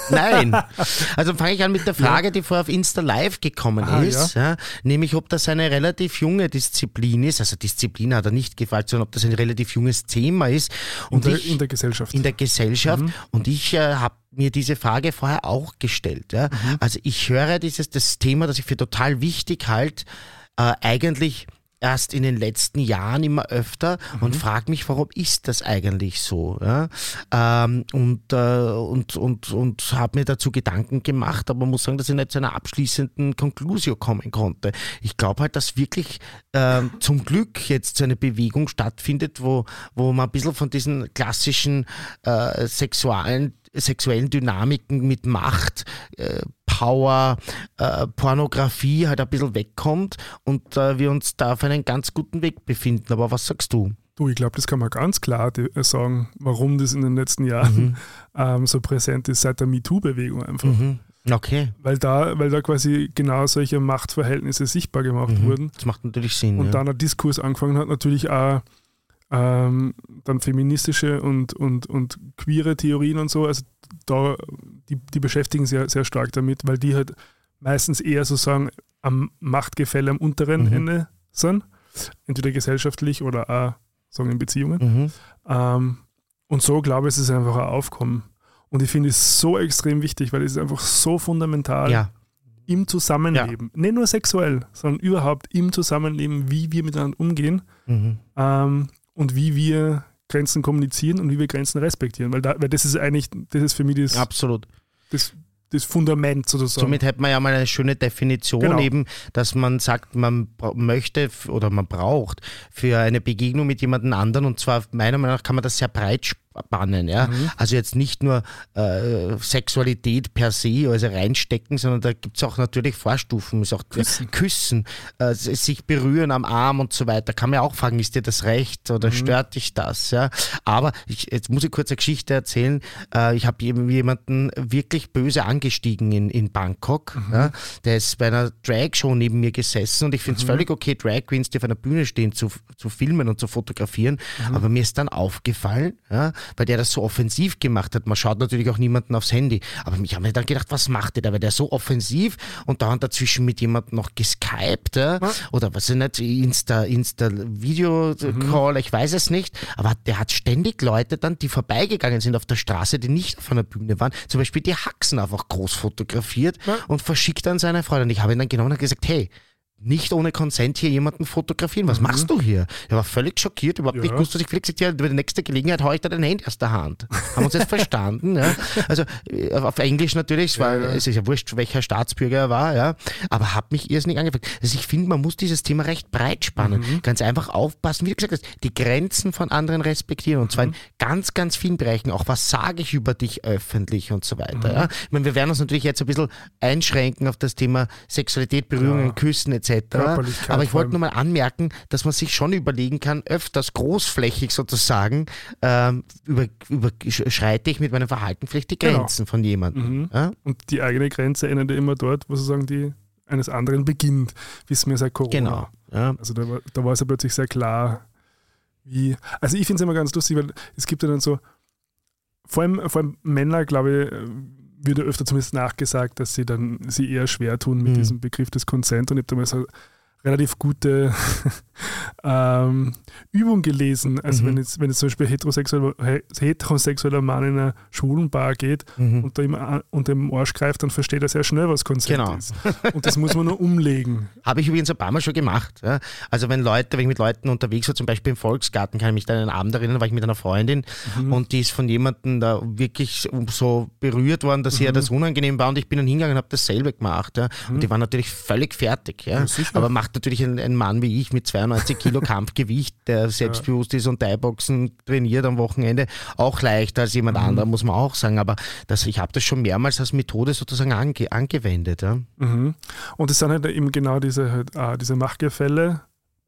Speaker 2: Nein. Also fange ich an mit der Frage, die vorher auf Insta Live gekommen
Speaker 3: Ah,
Speaker 2: ist, ja. nämlich ob das eine relativ junge Disziplin ist. Also Disziplin hat er nicht gefragt, sondern ob das ein relativ junges Thema ist.
Speaker 3: in,
Speaker 2: Und
Speaker 3: der,
Speaker 2: ich,
Speaker 3: in der Gesellschaft.
Speaker 2: in der Gesellschaft. Und ich äh, habe mir diese Frage vorher auch gestellt. Ja. Also ich höre dieses das Thema, das ich für total wichtig halte, äh, eigentlich erst in den letzten Jahren immer öfter und frage mich, warum ist das eigentlich so? Ja? Ähm, und äh, und, und, und habe mir dazu Gedanken gemacht, aber muss sagen, dass ich nicht zu einer abschließenden Konklusion kommen konnte. Ich glaube halt, dass wirklich ähm, zum Glück jetzt so eine Bewegung stattfindet, wo, wo man ein bisschen von diesen klassischen äh, sexualen sexuellen Dynamiken mit Macht, äh, Power, äh, Pornografie halt ein bisschen wegkommt und äh, wir uns da auf einen ganz guten Weg befinden. Aber was sagst du?
Speaker 3: Du, ich glaube, das kann man ganz klar äh, sagen, warum das in den letzten Jahren
Speaker 2: Mhm.
Speaker 3: ähm, so präsent ist seit der MeToo-Bewegung einfach.
Speaker 2: Okay.
Speaker 3: Weil, da, weil da quasi genau solche Machtverhältnisse sichtbar gemacht
Speaker 2: Mhm.
Speaker 3: wurden.
Speaker 2: Das macht natürlich Sinn.
Speaker 3: und
Speaker 2: ja.
Speaker 3: dann ein Diskurs angefangen hat, natürlich auch ähm, dann feministische und, und, und queere Theorien und so, also da, die, die beschäftigen sich sehr, sehr stark damit, weil die halt meistens eher sozusagen am Machtgefälle am unteren
Speaker 2: Mhm.
Speaker 3: Ende sind, entweder gesellschaftlich oder auch sagen in Beziehungen.
Speaker 2: Mhm.
Speaker 3: Ähm, und so glaube ich, ist es einfach ein Aufkommen. Und ich finde es so extrem wichtig, weil es ist einfach so fundamental
Speaker 2: Ja,
Speaker 3: im Zusammenleben. Nicht nur sexuell, sondern überhaupt im Zusammenleben, wie wir miteinander umgehen
Speaker 2: mhm.
Speaker 3: ähm, und wie wir Grenzen kommunizieren und wie wir Grenzen respektieren. Weil, da, weil das ist eigentlich, das ist für mich das,
Speaker 2: absolut.
Speaker 3: das, das Fundament sozusagen.
Speaker 2: Somit hätte man ja mal eine schöne Definition
Speaker 3: Genau.
Speaker 2: eben, dass man sagt, man möchte oder man braucht für eine Begegnung mit jemandem anderen und zwar meiner Meinung nach kann man das sehr breit spannen. Ja?
Speaker 3: Mhm.
Speaker 2: Also jetzt nicht nur äh, Sexualität per se, also reinstecken, sondern da gibt es auch natürlich Vorstufen, ist auch Küssen, Küssen äh, sich berühren am Arm und so weiter. Kann man ja auch fragen, ist dir das recht oder stört dich das? Ja? Aber ich, jetzt muss ich kurz eine Geschichte erzählen. Äh, ich habe jemanden wirklich böse angestiegen in, in Bangkok. Ja? Der ist bei einer Drag-Show neben mir gesessen und ich finde es völlig okay, Drag Queens, die auf einer Bühne stehen, zu, zu filmen und zu fotografieren. Aber mir ist dann aufgefallen, ja, weil der das so offensiv gemacht hat. Man schaut natürlich auch niemanden aufs Handy. Aber ich habe mir dann gedacht, was macht der da? Weil der so offensiv und dauernd dazwischen mit jemandem noch geskypt ja? oder was ist nicht, Insta, Insta Video Call, ich weiß es nicht. Aber der hat ständig Leute dann, die vorbeigegangen sind auf der Straße, die nicht auf einer Bühne waren, zum Beispiel die Haxen einfach groß fotografiert und verschickt an seine Freunde. Und ich habe ihn dann genommen und gesagt, hey, nicht ohne Consent hier jemanden fotografieren. Was machst du hier? Er war völlig schockiert, überhaupt
Speaker 3: Ja.
Speaker 2: nicht gewusst, was ich gesagt ja, bei der nächsten Gelegenheit haue ich dir dein Handy aus der Hand. Haben wir uns jetzt verstanden? Ja? Also äh, auf Englisch natürlich, es, war,
Speaker 3: Ja,
Speaker 2: es ist ja wurscht, welcher Staatsbürger er war, ja. aber hat mich irrsinnig angefangen. Also ich finde, man muss dieses Thema recht breit spannen.
Speaker 3: Mhm.
Speaker 2: Ganz einfach aufpassen, wie du gesagt hast, die Grenzen von anderen respektieren und zwar
Speaker 3: Mhm.
Speaker 2: in ganz, ganz vielen Bereichen. Auch was sage ich über dich öffentlich und so weiter.
Speaker 3: Mhm.
Speaker 2: Ja? Ich meine, wir werden uns natürlich jetzt ein bisschen einschränken auf das Thema Sexualität, Berührungen. Küssen etc.
Speaker 3: Körperlichkeit
Speaker 2: Aber ich wollte nur mal anmerken, dass man sich schon überlegen kann, öfters großflächig sozusagen, ähm, über, überschreite ich mit meinem Verhalten vielleicht die
Speaker 3: Genau.
Speaker 2: Grenzen von jemandem.
Speaker 3: Mhm.
Speaker 2: Ja?
Speaker 3: Und die eigene Grenze endet immer dort, wo sozusagen die eines anderen beginnt. Wissen wir seit Corona.
Speaker 2: Genau. Ja.
Speaker 3: Also da war, da war es ja plötzlich sehr klar, wie. Also ich finde es immer ganz lustig, weil es gibt ja dann so, vor allem, vor allem Männer, glaube ich, wird ja öfter zumindest nachgesagt, dass sie dann sie eher schwer tun mit
Speaker 2: Mhm.
Speaker 3: diesem Begriff des Consent und ich habe damals relativ gute ähm, Übung gelesen. Also
Speaker 2: Mhm.
Speaker 3: wenn jetzt, wenn jetzt zum Beispiel heterosexueller, he- heterosexueller Mann in einer schwulen Bar geht
Speaker 2: Mhm.
Speaker 3: und a- unter dem Arsch greift, dann versteht er sehr schnell, was Consent
Speaker 2: Genau.
Speaker 3: ist. Und das muss man nur umlegen.
Speaker 2: Habe ich übrigens ein paar Mal schon gemacht. Ja. Also wenn Leute, wenn ich mit Leuten unterwegs war, zum Beispiel im Volksgarten, kann ich mich da an einen Abend erinnern, war ich mit einer Freundin
Speaker 3: Mhm.
Speaker 2: und die ist von jemandem da wirklich so berührt worden, dass
Speaker 3: Mhm.
Speaker 2: ihr das unangenehm war und ich bin dann hingegangen und habe dasselbe gemacht. Ja. Und die waren natürlich völlig fertig. Ja. Aber macht natürlich ein, ein Mann wie ich mit 92 Kilo Kampfgewicht, der selbstbewusst ist und Thai-Boxen trainiert am Wochenende, auch leichter als
Speaker 3: Mhm.
Speaker 2: jemand anderer, muss man auch sagen. Aber das, ich habe das schon mehrmals als Methode sozusagen ange, angewendet. Ja.
Speaker 3: Mhm. Und es sind halt eben genau diese, halt, ah, diese Machtgefälle,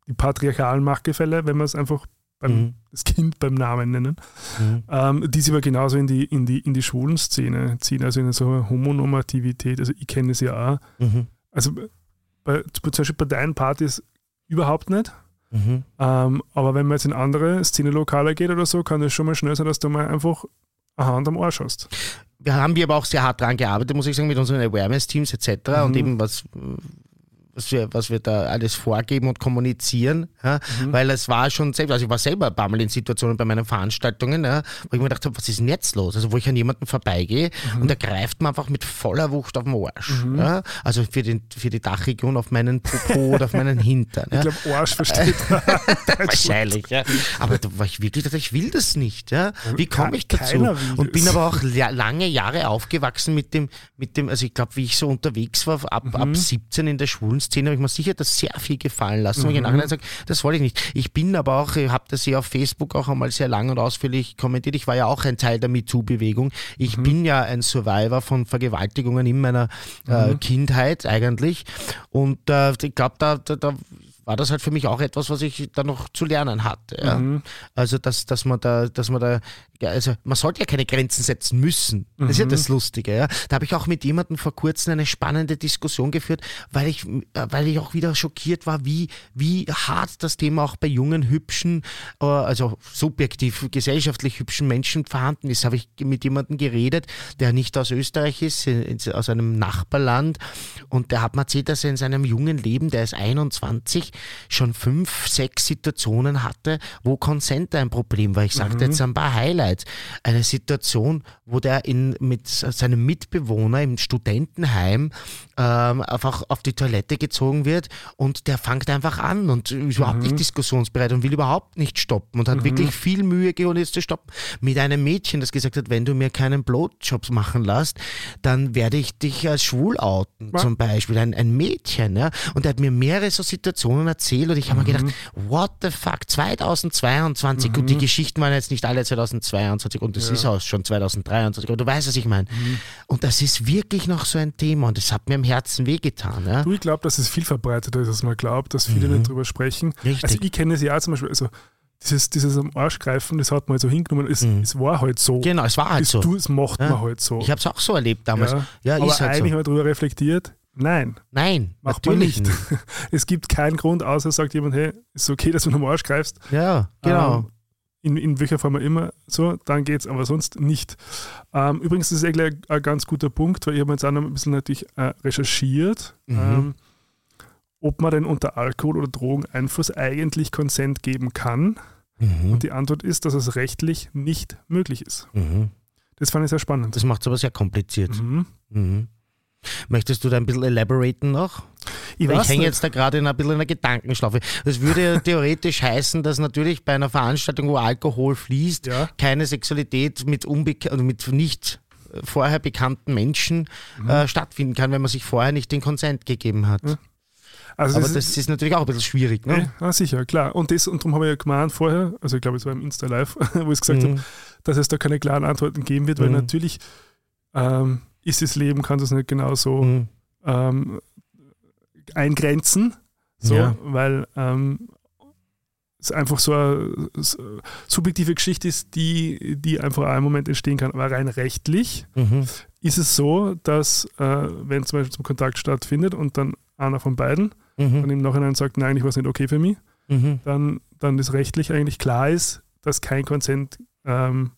Speaker 3: die patriarchalen Machtgefälle, wenn wir es einfach beim,
Speaker 2: Mhm.
Speaker 3: das Kind beim Namen nennen,
Speaker 2: Mhm.
Speaker 3: ähm, die sich aber genauso in die, in die, in die schwulen Szene ziehen, also in so eine Homonormativität. Also ich kenne es ja auch.
Speaker 2: Mhm.
Speaker 3: Also bei, zum Beispiel bei deinen Partys überhaupt nicht.
Speaker 2: Mhm.
Speaker 3: Ähm, aber wenn man jetzt in andere Szenelokale geht oder so, kann es schon mal schnell sein, dass du mal einfach eine Hand am Arsch hast.
Speaker 2: wir haben wir aber auch sehr hart dran gearbeitet, muss ich sagen, mit unseren Awareness-Teams etc.
Speaker 3: Mhm.
Speaker 2: und eben was, was, wir, was wir da alles vorgeben und kommunizieren, ja?
Speaker 3: Mhm.
Speaker 2: weil es war schon selbst, also ich war selber ein paar Mal in Situationen bei meinen Veranstaltungen, ja, wo ich mir gedacht habe, was ist denn jetzt los? Also wo ich an jemanden vorbeigehe
Speaker 3: Mhm.
Speaker 2: und der greift mir einfach mit voller Wucht auf den Arsch. Ja? Also für, den, für die Dachregion auf meinen Popo oder auf meinen Hintern.
Speaker 3: Ich glaube, Arsch versteht man.
Speaker 2: Wahrscheinlich, ja. Aber da war ich wirklich, ich will das nicht, ja. Wie komme ich dazu? Und bin aber auch la- lange Jahre aufgewachsen mit dem, mit dem, also ich glaube, wie ich so unterwegs war, ab,
Speaker 3: Mhm.
Speaker 2: ab 17 in der schwulen Szene, habe ich mir sicher das sehr viel gefallen lassen. Und ich im
Speaker 3: Mhm.
Speaker 2: Nachhinein sage, das wollte ich nicht. Ich bin aber auch, ich habe das ja auf Facebook auch einmal sehr lang und ausführlich kommentiert. Ich war ja auch ein Teil der MeToo-Bewegung. Ich
Speaker 3: Mhm.
Speaker 2: bin ja ein Survivor von Vergewaltigungen in meiner äh,
Speaker 3: Mhm.
Speaker 2: Kindheit eigentlich. Und äh, ich glaube, da, da, da war das halt für mich auch etwas, was ich da noch zu lernen hatte. Ja.
Speaker 3: Mhm.
Speaker 2: Also dass, dass man da, dass man da, ja, also man sollte ja keine Grenzen setzen müssen. Das ist ja
Speaker 3: Mhm.
Speaker 2: das Lustige. Ja. Da habe ich auch mit jemandem vor kurzem eine spannende Diskussion geführt, weil ich, weil ich auch wieder schockiert war, wie, wie hart das Thema auch bei jungen, hübschen, äh, also subjektiv, gesellschaftlich hübschen Menschen vorhanden ist. Habe ich mit jemandem geredet, der nicht aus Österreich ist, äh, aus einem Nachbarland und der hat mir erzählt, dass er in seinem jungen Leben, der ist 21, schon fünf, sechs Situationen hatte, wo Consent ein Problem war. Ich sagte jetzt ein paar Highlights. Eine Situation, wo der in, mit seinem Mitbewohner im Studentenheim ähm, einfach auf die Toilette gezogen wird und der fängt einfach an und ist überhaupt nicht diskussionsbereit und will überhaupt nicht stoppen und hat wirklich viel Mühe geholt, jetzt zu stoppen. Mit einem Mädchen, das gesagt hat, wenn du mir keinen Blowjobs machen lässt, dann werde ich dich als schwul outen,
Speaker 3: Was?
Speaker 2: zum Beispiel. Ein, ein Mädchen, ja. Und er hat mir mehrere so Situationen erzählt und ich habe mir gedacht, what the fuck, 2022, gut, die Geschichten waren jetzt nicht alle 2022 und es ist auch schon 2023, aber du weißt, was ich meine. Und das ist wirklich noch so ein Thema und das hat mir im Herzen wehgetan, ja.
Speaker 3: Du, ich glaube, dass es viel verbreiteter ist, als man glaubt, dass viele nicht drüber sprechen.
Speaker 2: Mhm. Richtig.
Speaker 3: Also ich kenne es ja zum Beispiel, also dieses, dieses am Arsch greifen, das hat man halt so hingenommen, es, es war halt so.
Speaker 2: Genau, es war halt
Speaker 3: es,
Speaker 2: so.
Speaker 3: du, es macht
Speaker 2: Ja.
Speaker 3: man halt so.
Speaker 2: Ich habe es auch so erlebt damals.
Speaker 3: ja.
Speaker 2: Ja,
Speaker 3: Aber
Speaker 2: ist halt
Speaker 3: eigentlich
Speaker 2: so.
Speaker 3: mal drüber reflektiert, nein,
Speaker 2: Nein,
Speaker 3: macht man nicht.
Speaker 2: nicht.
Speaker 3: es gibt keinen Grund, außer sagt jemand, hey, ist okay, dass du am Arsch greifst.
Speaker 2: Ja, genau.
Speaker 3: Ähm, in, in welcher Form auch immer so, dann geht's, aber sonst nicht. Ähm, übrigens, das ist eigentlich ein, ein ganz guter Punkt, weil ich habe jetzt auch noch ein bisschen natürlich äh, recherchiert,
Speaker 2: Mhm.
Speaker 3: ähm, ob man denn unter Alkohol- oder Drogeneinfluss eigentlich Konsent geben kann.
Speaker 2: Mhm.
Speaker 3: Und die Antwort ist, dass es rechtlich nicht möglich ist.
Speaker 2: Mhm.
Speaker 3: Das fand ich sehr spannend.
Speaker 2: Das macht es aber sehr kompliziert.
Speaker 3: Mhm.
Speaker 2: Mhm. Möchtest du da ein bisschen elaboraten noch?
Speaker 3: Ich
Speaker 2: ich hänge jetzt da gerade in ein bisschen einer Gedankenschlaufe. Das würde ja theoretisch heißen, dass natürlich bei einer Veranstaltung, wo Alkohol fließt,
Speaker 3: Ja.
Speaker 2: keine Sexualität mit, also mit nicht äh, vorher bekannten Menschen
Speaker 3: Mhm.
Speaker 2: äh, stattfinden kann, wenn man sich vorher nicht den Consent gegeben hat.
Speaker 3: Also
Speaker 2: Aber
Speaker 3: das,
Speaker 2: das ist natürlich auch ein bisschen schwierig. Ne?
Speaker 3: Ja, sicher, klar. Und, das, und darum habe ich ja gemeint vorher, also ich glaube, es war im Insta-Live, wo ich gesagt
Speaker 2: Mhm.
Speaker 3: habe, dass es da keine klaren Antworten geben wird, weil
Speaker 2: Mhm.
Speaker 3: natürlich ähm, ist das Leben, kann das nicht genau so
Speaker 2: Mhm.
Speaker 3: ähm, eingrenzen, so,
Speaker 2: Ja.
Speaker 3: weil ähm, es einfach so eine subjektive Geschichte ist, die, die einfach auch im Moment entstehen kann. Aber rein rechtlich
Speaker 2: Mhm.
Speaker 3: ist es so, dass äh, wenn zum Beispiel zum Kontakt stattfindet und dann einer von beiden
Speaker 2: Mhm.
Speaker 3: dann im Nachhinein sagt, nein, eigentlich war es nicht okay für mich,
Speaker 2: Mhm.
Speaker 3: dann, dann das rechtlich eigentlich klar ist, dass kein Consent ähm,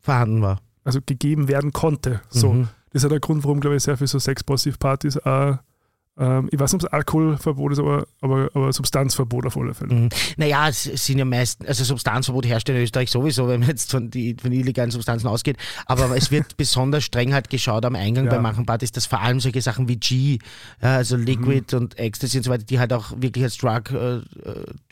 Speaker 2: Vorhanden war.
Speaker 3: also gegeben werden konnte. So.
Speaker 2: Mhm.
Speaker 3: Das ist ja der Grund, warum, glaube ich, sehr viele so Sex-Positive-Partys auch, ähm, ich weiß nicht, ob es Alkoholverbot ist, aber, aber, aber Substanzverbot auf alle Fälle.
Speaker 2: Mhm. Naja, es sind ja meistens, also Substanzverbot herrscht in Österreich sowieso, wenn man jetzt von, die, von illegalen Substanzen ausgeht. Aber es wird besonders streng halt geschaut am Eingang
Speaker 3: Ja.
Speaker 2: bei manchen Partys, dass vor allem solche Sachen wie G, also Liquid und Ecstasy und so weiter, die halt auch wirklich als Drug, äh,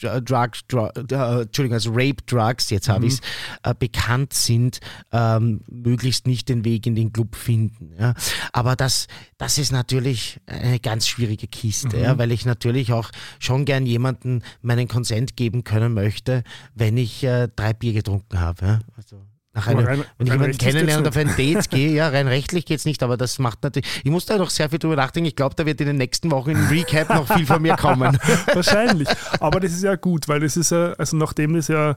Speaker 2: äh, Drug, Drug äh, Entschuldigung, als Rape Drugs, jetzt habe ich es, äh, bekannt sind, ähm, möglichst nicht den Weg in den Club finden. Ja. Aber das, das ist natürlich eine ganz schwierige Kiste, ja, weil ich natürlich auch schon gern jemanden meinen Konsent geben können möchte, wenn ich äh, drei Bier getrunken habe. Ja. Also nach einem,
Speaker 3: rein-
Speaker 2: wenn ich jemanden kennenlerne und auf ein Date gehe, ja, rein rechtlich geht's nicht, aber das macht natürlich, ich muss da noch sehr viel drüber nachdenken. Ich glaube, da wird in den nächsten Wochen im Recap noch viel von mir kommen.
Speaker 3: Wahrscheinlich. Aber das ist ja gut, weil das ist ja, also nachdem das ja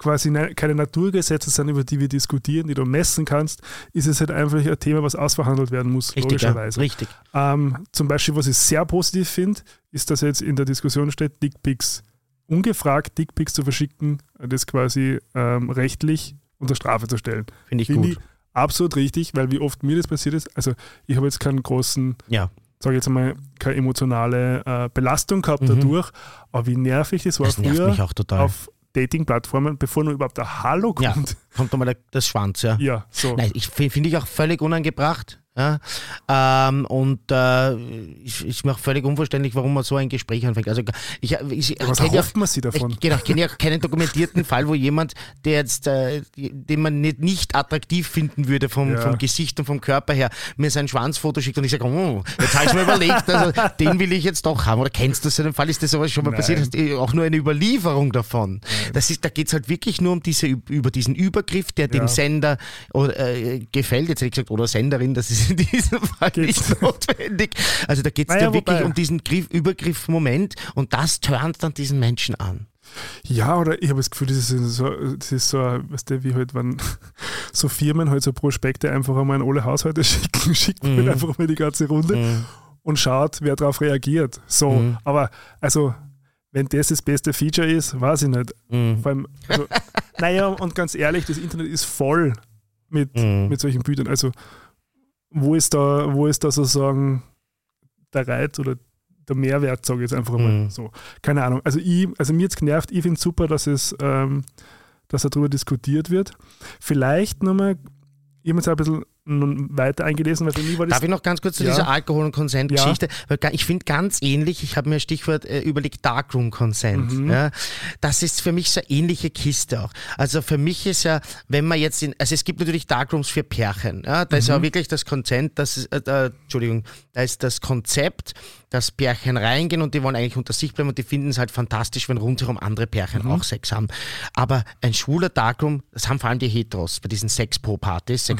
Speaker 3: quasi ne, keine Naturgesetze sind, über die wir diskutieren, die du messen kannst, ist es halt einfach ein Thema, was ausverhandelt werden muss,
Speaker 2: Richtig, ja,
Speaker 3: logischerweise.
Speaker 2: richtig.
Speaker 3: Ähm, zum Beispiel, was ich sehr positiv finde, ist, dass jetzt in der Diskussion steht, Dickpics, ungefragt Dickpics zu verschicken, das quasi ähm, rechtlich unter Strafe zu stellen.
Speaker 2: Finde ich
Speaker 3: Finde
Speaker 2: gut.
Speaker 3: ich absolut richtig, weil wie oft mir das passiert ist, also ich habe jetzt keinen großen,
Speaker 2: Ja.
Speaker 3: sage jetzt einmal, keine emotionale äh, Belastung gehabt
Speaker 2: Mhm.
Speaker 3: dadurch, aber wie nervig das war
Speaker 2: Das nervt
Speaker 3: früher
Speaker 2: mich auch total.
Speaker 3: auf Dating-Plattformen, bevor nur überhaupt der Hallo
Speaker 2: Ja.
Speaker 3: kommt.
Speaker 2: Kommt nochmal der- das Schwanz, ja.
Speaker 3: Ja, so.
Speaker 2: Nein, ich fi- finde ich auch völlig unangebracht. Ja? Ähm, und äh, ich- ist mir auch völlig unverständlich, warum man so ein Gespräch anfängt. Also ich, ich, ich
Speaker 3: Was erhofft man sich davon?
Speaker 2: ich, genau, ich kenne ja keinen dokumentierten Fall, wo jemand, der jetzt, äh, den man nicht, nicht attraktiv finden würde vom,
Speaker 3: Ja.
Speaker 2: vom Gesicht und vom Körper her, mir sein Schwanzfoto schickt und ich sage, oh, jetzt habe ich mir überlegt, also, den will ich jetzt doch haben. Oder kennst du so einen Fall? Ist das sowas schon mal
Speaker 3: Nein.
Speaker 2: passiert? Hast du auch nur eine Überlieferung davon? Das ist, da geht es halt wirklich nur um diese, über diesen Übergriff, der
Speaker 3: Ja.
Speaker 2: dem Sender oder, äh, gefällt, jetzt hätte ich gesagt, oder Senderin, das ist in diesem Fall
Speaker 3: Geht's.
Speaker 2: nicht notwendig. Also da geht es
Speaker 3: Naja,
Speaker 2: ja wirklich
Speaker 3: wobei-
Speaker 2: um diesen Griff, Übergriff-Moment und das turnt dann diesen Menschen an.
Speaker 3: Ja, oder ich habe das Gefühl, das ist so, das ist so weißt du, wie halt, wenn so Firmen halt so Prospekte einfach einmal an alle Haushalte schicken, schickt man
Speaker 2: Mhm.
Speaker 3: halt einfach mal die ganze Runde und schaut, wer darauf reagiert. So,
Speaker 2: Mhm.
Speaker 3: aber also, wenn das das beste Feature ist, weiß ich nicht.
Speaker 2: Mhm.
Speaker 3: Vor allem, also, naja, und ganz ehrlich, das Internet ist voll mit,
Speaker 2: Mhm.
Speaker 3: mit solchen Bildern. Also, wo ist da, wo ist da sozusagen der Reiz oder der Mehrwert, sage ich jetzt einfach mal
Speaker 2: Mhm.
Speaker 3: so. Keine Ahnung. Also, ich, also mir jetzt genervt, ich finde es super, dass es, ähm, dass darüber diskutiert wird. Vielleicht nochmal, ich habe jetzt ein bisschen nun weiter eingelesen, weil mir war das
Speaker 2: Darf ich noch ganz kurz zu
Speaker 3: Ja.
Speaker 2: dieser Alkohol- und Consent-Geschichte? Weil ga- Ich finde ganz ähnlich, ich habe mir Stichwort äh, überlegt, Darkroom Consent.
Speaker 3: Mhm.
Speaker 2: Ja, das ist für mich so eine ähnliche Kiste auch. Also für mich ist ja, wenn man jetzt in, also es gibt natürlich Darkrooms für Pärchen. Ja, da ist
Speaker 3: Mhm.
Speaker 2: ja wirklich das Consent, das ist, äh, Entschuldigung, da ist das Konzept, dass Pärchen reingehen und die wollen eigentlich unter sich bleiben und die finden es halt fantastisch, wenn rundherum andere Pärchen
Speaker 3: Mhm.
Speaker 2: auch Sex haben. Aber ein schwuler Darkroom, das haben vor allem die Heteros bei diesen Sex-Po-Partys,
Speaker 3: Mhm.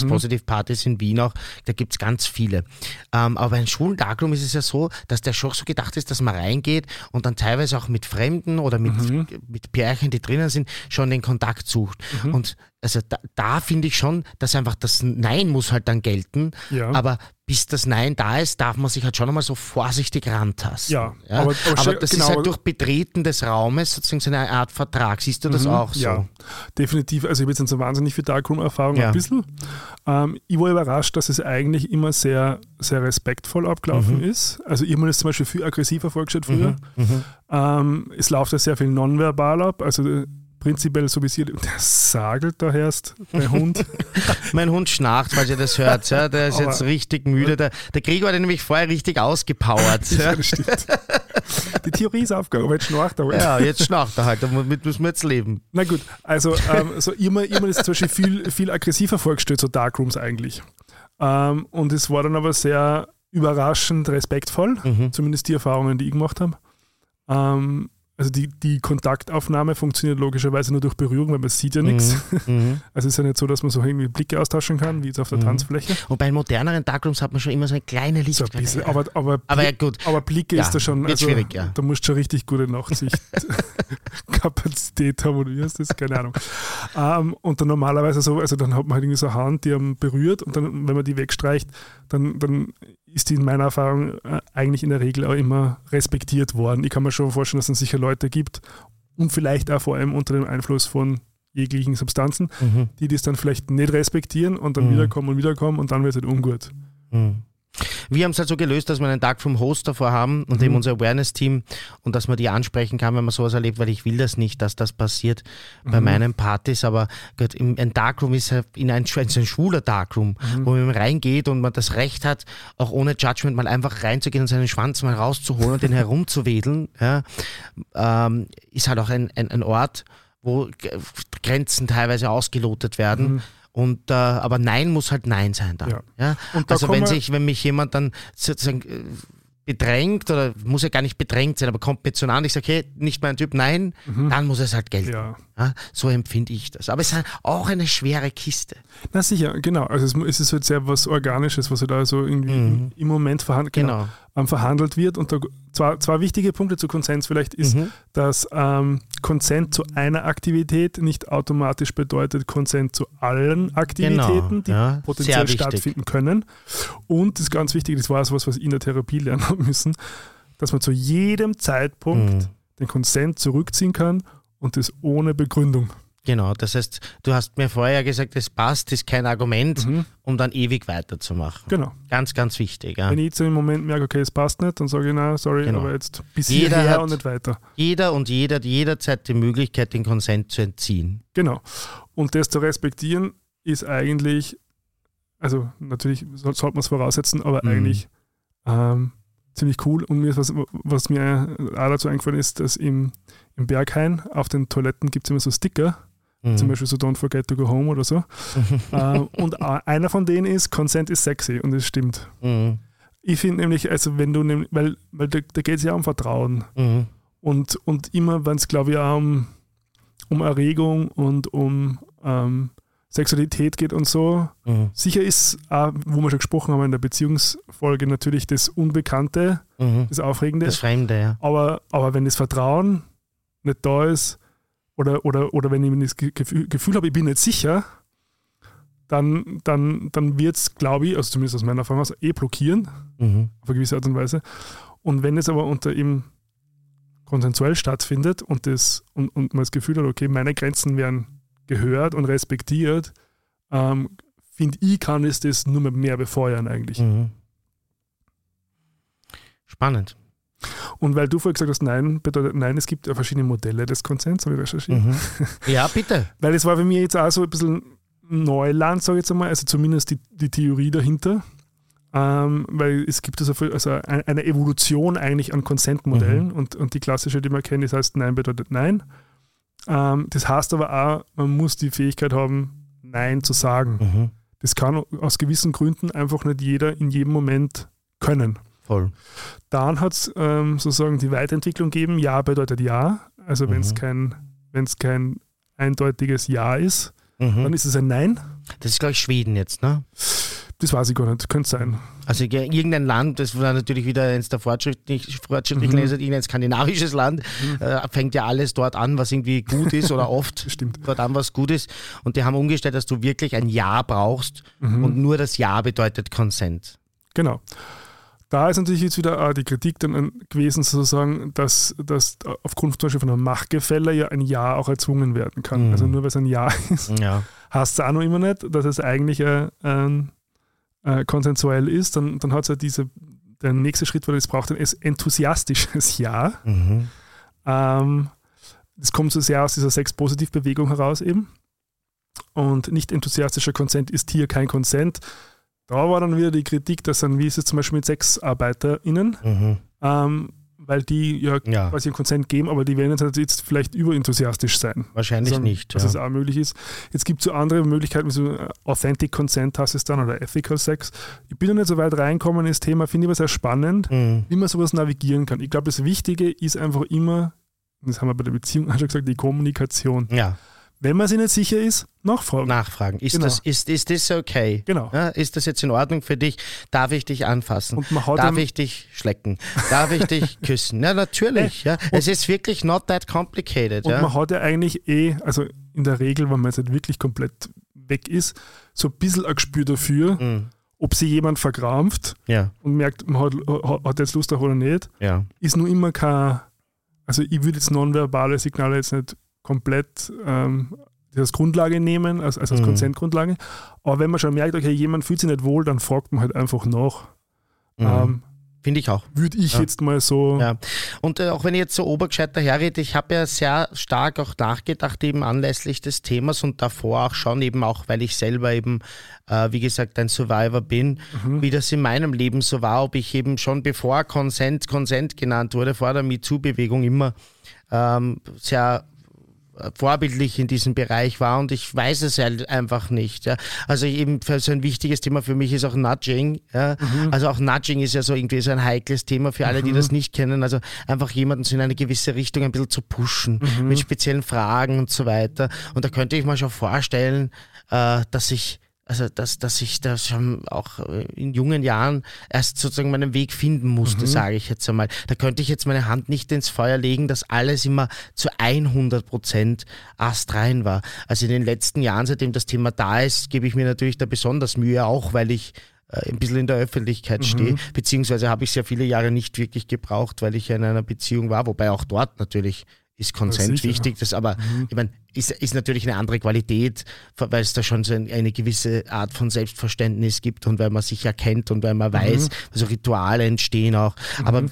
Speaker 2: Sex-Positive-Partys in Wien auch, da gibt es ganz viele. Ähm, aber bei einem schwulen Darkroom ist es ja so, dass der schon so gedacht ist, dass man reingeht und dann teilweise auch mit Fremden oder mit,
Speaker 3: Mhm.
Speaker 2: mit Pärchen, die drinnen sind, schon den Kontakt sucht.
Speaker 3: Mhm.
Speaker 2: Und also da, da finde ich schon, dass einfach das Nein muss halt dann gelten.
Speaker 3: Ja.
Speaker 2: Aber bis das Nein da ist, darf man sich halt schon einmal so vorsichtig rantasten.
Speaker 3: Ja,
Speaker 2: aber,
Speaker 3: aber- aber schon-
Speaker 2: das
Speaker 3: genau,
Speaker 2: ist halt
Speaker 3: aber-
Speaker 2: durch Betreten des Raumes sozusagen so eine Art Vertrag. Siehst du das
Speaker 3: Mhm,
Speaker 2: auch so?
Speaker 3: Ja, definitiv. Also ich habe jetzt nicht so wahnsinnig viel Darkroom-Erfahrung,
Speaker 2: Ja.
Speaker 3: ein bisschen. Ähm, ich war überrascht, dass es eigentlich immer sehr, sehr respektvoll abgelaufen
Speaker 2: Mhm.
Speaker 3: ist. Also ich habe mir das zum Beispiel viel aggressiver vorgestellt früher. Ähm, es läuft ja sehr viel nonverbal ab. Also prinzipiell so wie sie, der sagelt da erst, der Hund.
Speaker 2: mein Hund schnarcht, falls ihr das hört. Ja, der ist
Speaker 3: Aber-
Speaker 2: jetzt richtig müde. Der, der Gregor hat nämlich vorher richtig ausgepowert.
Speaker 3: Ja,
Speaker 2: Ja,
Speaker 3: das stimmt. Die Theorie ist aufgegangen, aber jetzt schnarcht er halt.
Speaker 2: ja jetzt schnarcht er halt. Damit müssen wir jetzt leben.
Speaker 3: Na gut, also ähm, so immer, immer ist zum Beispiel viel, viel aggressiver vorgestellt, so Darkrooms eigentlich. Ähm, und es war dann aber sehr überraschend respektvoll,
Speaker 2: Mhm.
Speaker 3: zumindest die Erfahrungen, die ich gemacht habe. Ähm, also die, die Kontaktaufnahme funktioniert logischerweise nur durch Berührung, weil man sieht ja nichts.
Speaker 2: Mhm.
Speaker 3: Also es ist ja nicht so, dass man so irgendwie Blicke austauschen kann, wie jetzt auf der
Speaker 2: Mhm.
Speaker 3: Tanzfläche.
Speaker 2: Und bei moderneren Darkrooms hat man schon immer so eine kleine
Speaker 3: So ein bisschen, aber, aber,
Speaker 2: Aber ja, gut.
Speaker 3: aber Blicke
Speaker 2: Ja,
Speaker 3: ist da schon, also,
Speaker 2: schwierig, ja.
Speaker 3: da musst du schon richtig gute Nachtsichtkapazität haben oder wie heißt das? Keine Ahnung. Ähm, und dann normalerweise so, also dann hat man halt irgendwie so eine Hand, die einem berührt und dann, wenn man die wegstreicht, dann, dann ist die in meiner Erfahrung äh, eigentlich in der Regel auch immer respektiert worden. Ich kann mir schon vorstellen, dass es sicher Leute gibt und vielleicht auch vor allem unter dem Einfluss von jeglichen Substanzen,
Speaker 2: Mhm.
Speaker 3: die das dann vielleicht nicht respektieren und dann
Speaker 2: Mhm.
Speaker 3: wiederkommen und wiederkommen und dann wird es halt ungut.
Speaker 2: Mhm. Wir haben es halt so gelöst, dass wir einen Tag vom Host davor haben und
Speaker 3: Mhm.
Speaker 2: eben unser Awareness-Team und dass man die ansprechen kann, wenn man sowas erlebt, weil ich will das nicht, dass das passiert bei
Speaker 3: Mhm.
Speaker 2: meinen Partys, aber Gott, ein Darkroom ist ja in ein, ist ein schwuler Darkroom,
Speaker 3: Mhm.
Speaker 2: wo man reingeht und man das Recht hat, auch ohne Judgment mal einfach reinzugehen und seinen Schwanz mal rauszuholen und den herumzuwedeln, ja, ähm, ist halt auch ein, ein, ein Ort, wo Grenzen teilweise ausgelotet werden.
Speaker 3: Mhm.
Speaker 2: Und, äh, aber Nein muss halt Nein sein dann.
Speaker 3: Ja.
Speaker 2: Ja.
Speaker 3: Und da
Speaker 2: Also wenn sich, wenn mich jemand dann sozusagen äh, bedrängt oder muss ja gar nicht bedrängt sein, aber kommt mir zu nah und ich sage, okay, nicht mein Typ, nein, dann muss es halt gelten.
Speaker 3: Ja.
Speaker 2: Ja, so empfinde ich das. Aber es ist auch eine schwere Kiste.
Speaker 3: Na sicher, genau. Also es, ist halt sehr was Organisches, was halt da so irgendwie
Speaker 2: Mhm.
Speaker 3: im Moment verhandelt, genau,
Speaker 2: Genau.
Speaker 3: Ähm, verhandelt wird. Und da, zwei, zwei wichtige Punkte zu Konsens vielleicht ist,
Speaker 2: Mhm.
Speaker 3: dass ähm, Consent zu einer Aktivität nicht automatisch bedeutet Consent zu allen Aktivitäten,
Speaker 2: Genau,
Speaker 3: die
Speaker 2: ja,
Speaker 3: potenziell stattfinden können. Und das ist ganz wichtig, das war was, was ich in der Therapie lernen müssen, dass man zu jedem Zeitpunkt
Speaker 2: Mhm.
Speaker 3: den Consent zurückziehen kann und das ohne Begründung.
Speaker 2: Genau, das heißt, du hast mir vorher gesagt, es passt, ist kein Argument,
Speaker 3: Mhm.
Speaker 2: um dann ewig weiterzumachen.
Speaker 3: Genau.
Speaker 2: Ganz, ganz wichtig. Ja.
Speaker 3: Wenn ich jetzt im Moment merke, okay, es passt nicht, dann sage ich, na, sorry,
Speaker 2: Genau.
Speaker 3: aber jetzt bis
Speaker 2: Jeder
Speaker 3: hierher und nicht weiter.
Speaker 2: Jeder und jeder hat jederzeit die Möglichkeit, den Konsent zu entziehen.
Speaker 3: Genau. Und das zu respektieren ist eigentlich, also natürlich soll- sollte man es voraussetzen, aber
Speaker 2: Mhm.
Speaker 3: eigentlich ähm, ziemlich cool. Und mir ist was, was mir auch dazu eingefallen ist, dass im, im Berghain auf den Toiletten gibt es immer so Sticker,
Speaker 2: Mhm.
Speaker 3: zum Beispiel so Don't forget to go home oder so. ähm, und einer von denen ist Consent is sexy und das stimmt.
Speaker 2: Mhm.
Speaker 3: Ich finde nämlich, also wenn du, nämlich, weil, weil da, da geht es ja um Vertrauen.
Speaker 2: Mhm.
Speaker 3: Und, und immer, wenn es, glaube ich, auch um, um Erregung und um ähm, Sexualität geht und so,
Speaker 2: Mhm.
Speaker 3: sicher ist, auch, wo wir schon gesprochen haben in der Beziehungsfolge, natürlich das Unbekannte,
Speaker 2: Mhm.
Speaker 3: das Aufregende.
Speaker 2: Das Fremde, ja.
Speaker 3: aber, aber wenn das Vertrauen nicht da ist oder, oder, oder wenn ich das Ge- Gefühl, Gefühl habe, ich bin nicht sicher, dann, dann, dann wird es, glaube ich, also zumindest aus meiner Erfahrung aus, eh blockieren
Speaker 2: Mhm.
Speaker 3: auf eine gewisse Art und Weise. Und wenn es aber unter ihm konsensuell stattfindet und, das, und, und man das Gefühl hat, okay, meine Grenzen werden gehört und respektiert, ähm, finde ich, kann es das nur mehr- mehr befeuern eigentlich.
Speaker 2: Mhm. Spannend.
Speaker 3: Und weil du vorher gesagt hast, nein, bedeutet nein, es gibt ja verschiedene Modelle des Konsens, habe ich recherchiert.
Speaker 2: Mhm. Ja, bitte.
Speaker 3: Weil es war für mich jetzt auch so ein bisschen Neuland, sage ich jetzt einmal, also zumindest die, die Theorie dahinter. Ähm, weil es gibt also, also ein- eine Evolution eigentlich an Konsentmodellen und, und die klassische, die man kennt, das heißt Nein bedeutet Nein. Ähm, das heißt aber auch, man muss die Fähigkeit haben, Nein zu sagen.
Speaker 2: Mhm.
Speaker 3: Das kann aus gewissen Gründen einfach nicht jeder in jedem Moment können.
Speaker 2: Voll.
Speaker 3: Dann hat es ähm, sozusagen die Weiterentwicklung gegeben, Ja bedeutet Ja. Also wenn es
Speaker 2: Mhm.
Speaker 3: kein, wenn's kein eindeutiges Ja ist,
Speaker 2: Mhm.
Speaker 3: dann ist es ein Nein.
Speaker 2: Das ist, glaube ich, Schweden jetzt, ne?
Speaker 3: Das weiß ich gar nicht, könnte sein.
Speaker 2: Also ge- irgendein Land, das war natürlich wieder eins der fortschrittlich, fortschrittlichen
Speaker 3: Mhm.
Speaker 2: irgendein skandinavisches Land, äh, fängt ja alles dort an, was irgendwie gut ist oder oft dort an, was gut ist. Und die haben umgestellt, dass du wirklich ein Ja brauchst
Speaker 3: Mhm.
Speaker 2: und nur das Ja bedeutet Consent.
Speaker 3: Genau. Da ist natürlich jetzt wieder auch die Kritik dann an- gewesen, sozusagen, dass, dass aufgrund zum Beispiel von einem Machtgefälle ja ein Ja auch erzwungen werden kann.
Speaker 2: Mhm.
Speaker 3: Also nur weil es ein Ja ist,
Speaker 2: Ja.
Speaker 3: heißt es auch noch immer nicht, dass es eigentlich äh, ein, äh, konsensuell ist. Dann, dann hat es ja diese, der nächste Schritt, weil es braucht ein es- enthusiastisches Ja.
Speaker 2: Mhm.
Speaker 3: Ähm, das kommt so sehr aus dieser Sex-Positiv-Bewegung heraus eben. Und nicht enthusiastischer Consent ist hier kein Consent. Da war dann wieder die Kritik, dass dann, wie ist es zum Beispiel mit SexarbeiterInnen,
Speaker 2: Mhm.
Speaker 3: ähm, weil die ja,
Speaker 2: Ja.
Speaker 3: quasi einen Consent geben, aber die werden jetzt, jetzt vielleicht überenthusiastisch sein.
Speaker 2: Wahrscheinlich
Speaker 3: Also,
Speaker 2: nicht.
Speaker 3: Dass
Speaker 2: ja.
Speaker 3: es auch möglich ist. Jetzt gibt es so andere Möglichkeiten, wie so äh, Authentic Consent heißt es dann oder Ethical Sex. Ich bin noch nicht so weit reinkommen in das Thema, finde ich aber sehr spannend,
Speaker 2: Mhm.
Speaker 3: wie man sowas navigieren kann. Ich glaube, das Wichtige ist einfach immer, das haben wir bei der Beziehung auch schon gesagt, die Kommunikation.
Speaker 2: Ja,
Speaker 3: Wenn man sich nicht sicher ist, nachfragen.
Speaker 2: nachfragen. Ist,
Speaker 3: Genau.
Speaker 2: das, ist, ist das okay?
Speaker 3: Genau.
Speaker 2: Ja, ist das jetzt in Ordnung für dich? Darf ich dich anfassen?
Speaker 3: Und man
Speaker 2: Darf ich dich schlecken? Darf ich dich küssen? Ja, natürlich. Ja. Es ist wirklich not that complicated.
Speaker 3: Und
Speaker 2: Ja.
Speaker 3: man hat ja eigentlich eh, also in der Regel, wenn man jetzt nicht wirklich komplett weg ist, so ein bisschen ein Gespür dafür,
Speaker 2: Mhm.
Speaker 3: ob sie jemand verkrampft
Speaker 2: Ja,
Speaker 3: und merkt, man hat, hat, jetzt Lust darauf oder nicht,
Speaker 2: ja.
Speaker 3: ist nur immer kein, also ich würde jetzt nonverbale Signale jetzt nicht komplett ähm, als Grundlage nehmen, als, als, als
Speaker 2: Mhm.
Speaker 3: Konsentgrundlage. Aber wenn man schon merkt, okay, jemand fühlt sich nicht wohl, dann fragt man halt einfach nach.
Speaker 2: Mhm.
Speaker 3: Ähm,
Speaker 2: Finde ich auch.
Speaker 3: würde ich
Speaker 2: Ja.
Speaker 3: jetzt mal so.
Speaker 2: Ja. Und äh, auch wenn ich jetzt so obergescheit daherrede, ich habe ja sehr stark auch nachgedacht, eben anlässlich des Themas und davor auch schon, eben auch, weil ich selber eben, äh, wie gesagt, ein Survivor bin,
Speaker 3: Mhm.
Speaker 2: wie das in meinem Leben so war, ob ich eben schon bevor Consent, Consent genannt wurde, vor der MeToo-Bewegung immer ähm, sehr vorbildlich in diesem Bereich war und ich weiß es halt einfach nicht. Ja. Also eben für so ein wichtiges Thema für mich ist auch Nudging. Ja. Also auch Nudging ist ja so irgendwie so ein heikles Thema für alle, die das nicht kennen. Also einfach jemanden so in eine gewisse Richtung ein bisschen zu pushen mit speziellen Fragen und so weiter. Und da könnte ich mir schon vorstellen, äh, dass ich also dass, dass ich da schon auch äh, in jungen Jahren erst sozusagen meinen Weg finden musste, sage ich jetzt einmal. Da könnte ich jetzt meine Hand nicht ins Feuer legen, dass alles immer zu 100 Prozent astrein war. Also in den letzten Jahren, seitdem das Thema da ist, gebe ich mir natürlich da besonders Mühe, auch weil ich äh, ein bisschen in der Öffentlichkeit stehe, beziehungsweise habe ich sehr viele Jahre nicht wirklich gebraucht, weil ich ja in einer Beziehung war, wobei auch dort natürlich ist
Speaker 3: sicher.
Speaker 2: wichtig, das aber, ich meine, ist, ist natürlich eine andere Qualität, weil es da schon so ein, eine gewisse Art von Selbstverständnis gibt und weil man sich erkennt und weil man weiß, also Rituale entstehen auch. Aber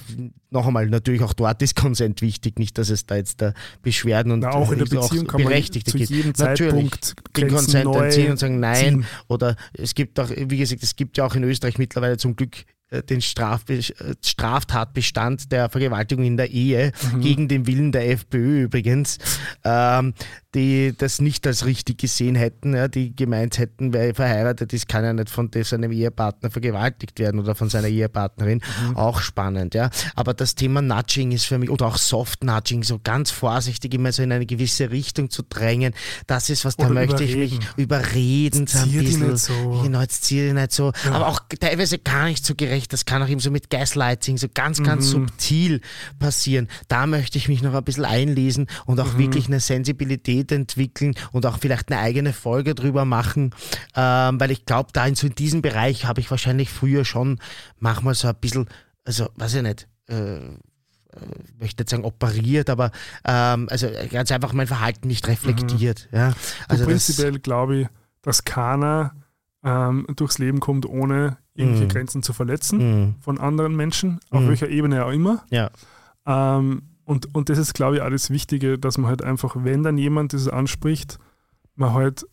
Speaker 2: noch einmal, natürlich auch dort ist Consent wichtig, nicht, dass es da jetzt da Beschwerden und
Speaker 3: Na, auch in der Beziehung kann man zu
Speaker 2: gibt.
Speaker 3: jedem
Speaker 2: Natürlich
Speaker 3: Zeitpunkt
Speaker 2: den
Speaker 3: Grenzen
Speaker 2: Consent
Speaker 3: neu
Speaker 2: entziehen und sagen nein.
Speaker 3: ziehen.
Speaker 2: Oder es gibt auch, wie gesagt, es gibt ja auch in Österreich mittlerweile zum Glück den Strafbe äh, Straftatbestand der Vergewaltigung in der Ehe
Speaker 3: Mhm.
Speaker 2: gegen den Willen der FPÖ übrigens, ähm, die das nicht als richtig gesehen hätten, ja, die gemeint hätten, wer verheiratet ist, kann ja nicht von seinem Ehepartner vergewaltigt werden oder von seiner Ehepartnerin.
Speaker 3: Mhm.
Speaker 2: Auch spannend, ja. Aber das Thema Nudging ist für mich, oder auch Soft Nudging, so ganz vorsichtig immer so in eine gewisse Richtung zu drängen, das ist was, da
Speaker 3: Oder
Speaker 2: möchte ich mich überreden, so ein bisschen.
Speaker 3: so.
Speaker 2: Genau, jetzt zieh dich nicht so. Aber auch teilweise gar nicht so gerecht. Das kann auch eben so mit Gaslighting so ganz, ganz
Speaker 3: Mhm.
Speaker 2: subtil passieren. Da möchte ich mich noch ein bisschen einlesen und
Speaker 3: Mhm.
Speaker 2: auch wirklich eine Sensibilität entwickeln und auch vielleicht eine eigene Folge drüber machen. Ähm, weil ich glaube, da in so in diesem Bereich habe ich wahrscheinlich früher schon manchmal so ein bisschen, also weiß ich nicht, äh, ich möchte nicht sagen operiert, aber ähm, also ganz einfach mein Verhalten nicht reflektiert. Ja. Also
Speaker 3: prinzipiell glaube ich, dass keiner ähm, durchs Leben kommt, ohne irgendwelche
Speaker 2: Mhm.
Speaker 3: Grenzen zu verletzen
Speaker 2: Mhm.
Speaker 3: von anderen Menschen, auf
Speaker 2: Mhm.
Speaker 3: welcher Ebene auch immer.
Speaker 2: Ja.
Speaker 3: Ähm, und, und das ist, glaube ich, alles Wichtige, dass man halt einfach, wenn dann jemand das anspricht, man halt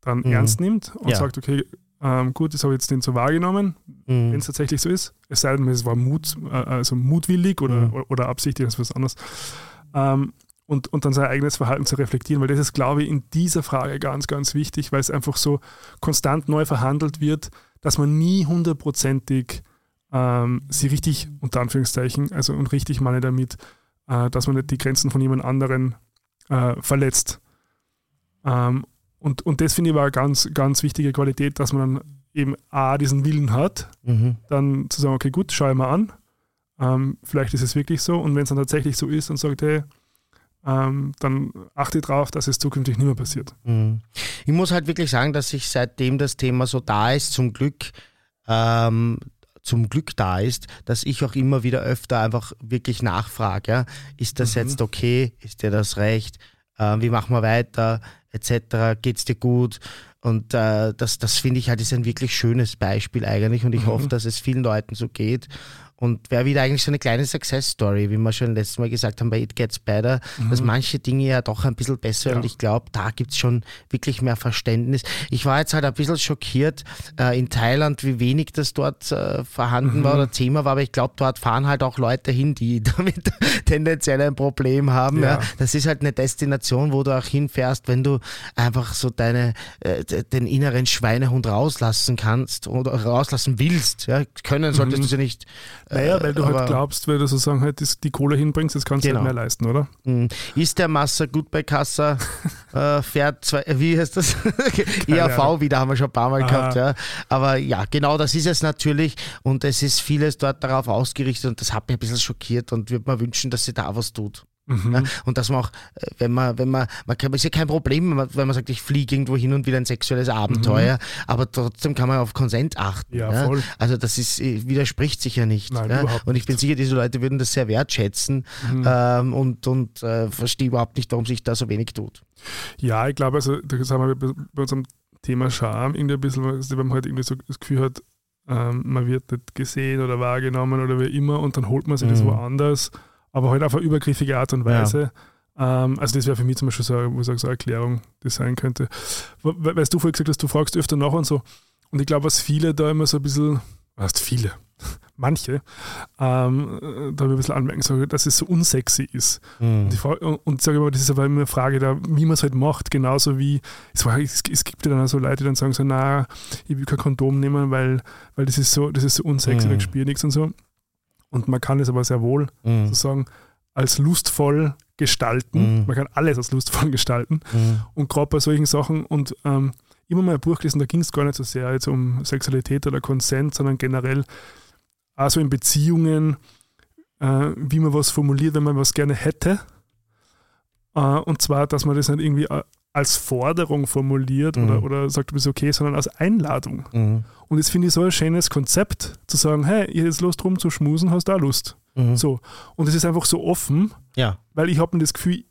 Speaker 3: dann
Speaker 2: Mhm.
Speaker 3: ernst nimmt und
Speaker 2: Ja.
Speaker 3: sagt, okay, ähm, gut, das habe ich jetzt den so wahrgenommen, wenn
Speaker 2: Mhm.
Speaker 3: es tatsächlich so ist. Es sei denn, es war Mut, äh, also mutwillig oder,
Speaker 2: Mhm.
Speaker 3: oder absichtlich, das ist was anderes. Ähm, und, und dann sein eigenes Verhalten zu reflektieren, weil das ist, glaube ich, in dieser Frage ganz, ganz wichtig, weil es einfach so konstant neu verhandelt wird, dass man nie hundertprozentig ähm, sie richtig, unter Anführungszeichen, also und richtig meine damit, äh, dass man nicht die Grenzen von jemand anderen äh, verletzt. Ähm, und, und das finde ich aber eine ganz, ganz wichtige Qualität, dass man dann eben A, diesen Willen hat,
Speaker 2: Mhm.
Speaker 3: dann zu sagen, okay, gut, schau ich mal an. Ähm, vielleicht ist es wirklich so. Und wenn es dann tatsächlich so ist und sagt, hey, ähm, dann achte darauf, dass es zukünftig nicht mehr passiert.
Speaker 2: Mhm. Ich muss halt wirklich sagen, dass ich seitdem das Thema so da ist, zum Glück, ähm, zum Glück da ist, dass ich auch immer wieder öfter einfach wirklich nachfrage, ja, ist das
Speaker 3: Mhm.
Speaker 2: jetzt okay, ist dir das recht, ähm, wie machen wir weiter, etc., geht's dir gut? Und äh, das, das finde ich halt ist ein wirklich schönes Beispiel eigentlich und ich
Speaker 3: Mhm.
Speaker 2: hoffe, dass es vielen Leuten so geht. Und wäre wieder eigentlich so eine kleine Success-Story, wie wir schon letztes Mal gesagt haben bei It Gets Better, mhm. dass manche Dinge ja doch ein bisschen besser ja. und ich glaube, da gibt es schon wirklich mehr Verständnis. Ich war jetzt halt ein bisschen schockiert äh, in Thailand, wie wenig das dort äh, vorhanden mhm. war oder Thema war, aber ich glaube, dort fahren halt auch Leute hin, die damit tendenziell ein Problem haben. Ja. ja. Das ist halt eine Destination, wo du auch hinfährst, wenn du einfach so deine, äh, den inneren Schweinehund rauslassen kannst oder rauslassen willst. Ja? Können solltest mhm. du sie nicht
Speaker 3: naja, weil du halt glaubst, weil du sozusagen halt die Kohle hinbringst, das kannst genau. du nicht mehr leisten, oder?
Speaker 2: Mhm. Ist der Massa gut bei Kassa? äh, fährt zwei, wie heißt das? ERV wieder haben wir schon ein paar Mal Aha. gehabt, ja. Aber ja, genau das ist es natürlich und es ist vieles dort darauf ausgerichtet und das hat mich ein bisschen schockiert und würde mir wünschen, dass sie da was tut. Mhm. Ja, und dass man auch, äh, wenn man, wenn man, man kann, ist ja kein Problem, wenn man sagt, ich fliege irgendwo hin und will ein sexuelles Abenteuer, mhm. aber trotzdem kann man auf Konsent achten. Ja, ja. Voll. Also das ist, äh, widerspricht sich ja nicht. Nein? Und ich bin sicher, diese Leute würden das sehr wertschätzen mhm. ähm, und, und äh, verstehe überhaupt nicht, warum sich da so wenig tut.
Speaker 3: Ja, ich glaube, also das haben wir bei unserem Thema Scham irgendwie ein bisschen, wenn man halt irgendwie so das Gefühl hat, ähm, man wird nicht gesehen oder wahrgenommen oder wie immer und dann holt man sich das mhm. woanders aber halt auf eine übergriffige Art und Weise. Ja. Ähm, also das wäre für mich zum Beispiel so, wo ich sage, so eine Erklärung, die sein könnte. Weißt du vorhin gesagt hast, du fragst öfter nach und so. Und ich glaube, was viele da immer so ein bisschen, was viele, manche, ähm, da ein bisschen anmerken, so, dass es so unsexy ist. Mhm. Und, ich frage, und sage immer, das ist aber immer eine Frage, da, wie man es halt macht, genauso wie, es, war, es, es, gibt ja dann auch so Leute, die dann sagen so, na, ich will kein Kondom nehmen, weil, weil das ist so, das ist so unsexy, mhm. ich spüre nichts und so. Und man kann es aber sehr wohl mhm. sozusagen als lustvoll gestalten. Mhm. Man kann alles als lustvoll gestalten. Mhm. Und gerade bei solchen Sachen und ähm, immer mal ein Buch gelesen, da ging es gar nicht so sehr jetzt um Sexualität oder Konsent, sondern generell also in Beziehungen, äh, wie man was formuliert, wenn man was gerne hätte. Äh, und zwar, dass man das nicht irgendwie äh, als Forderung formuliert mhm. oder, oder sagt, du bist okay, sondern als Einladung. Mhm. Und das finde ich so ein schönes Konzept, zu sagen, hey, ihr habt Lust rum zu schmusen, hast du auch Lust. Mhm. So. Und es ist einfach so offen,
Speaker 2: ja.
Speaker 3: weil ich habe mir das Gefühl,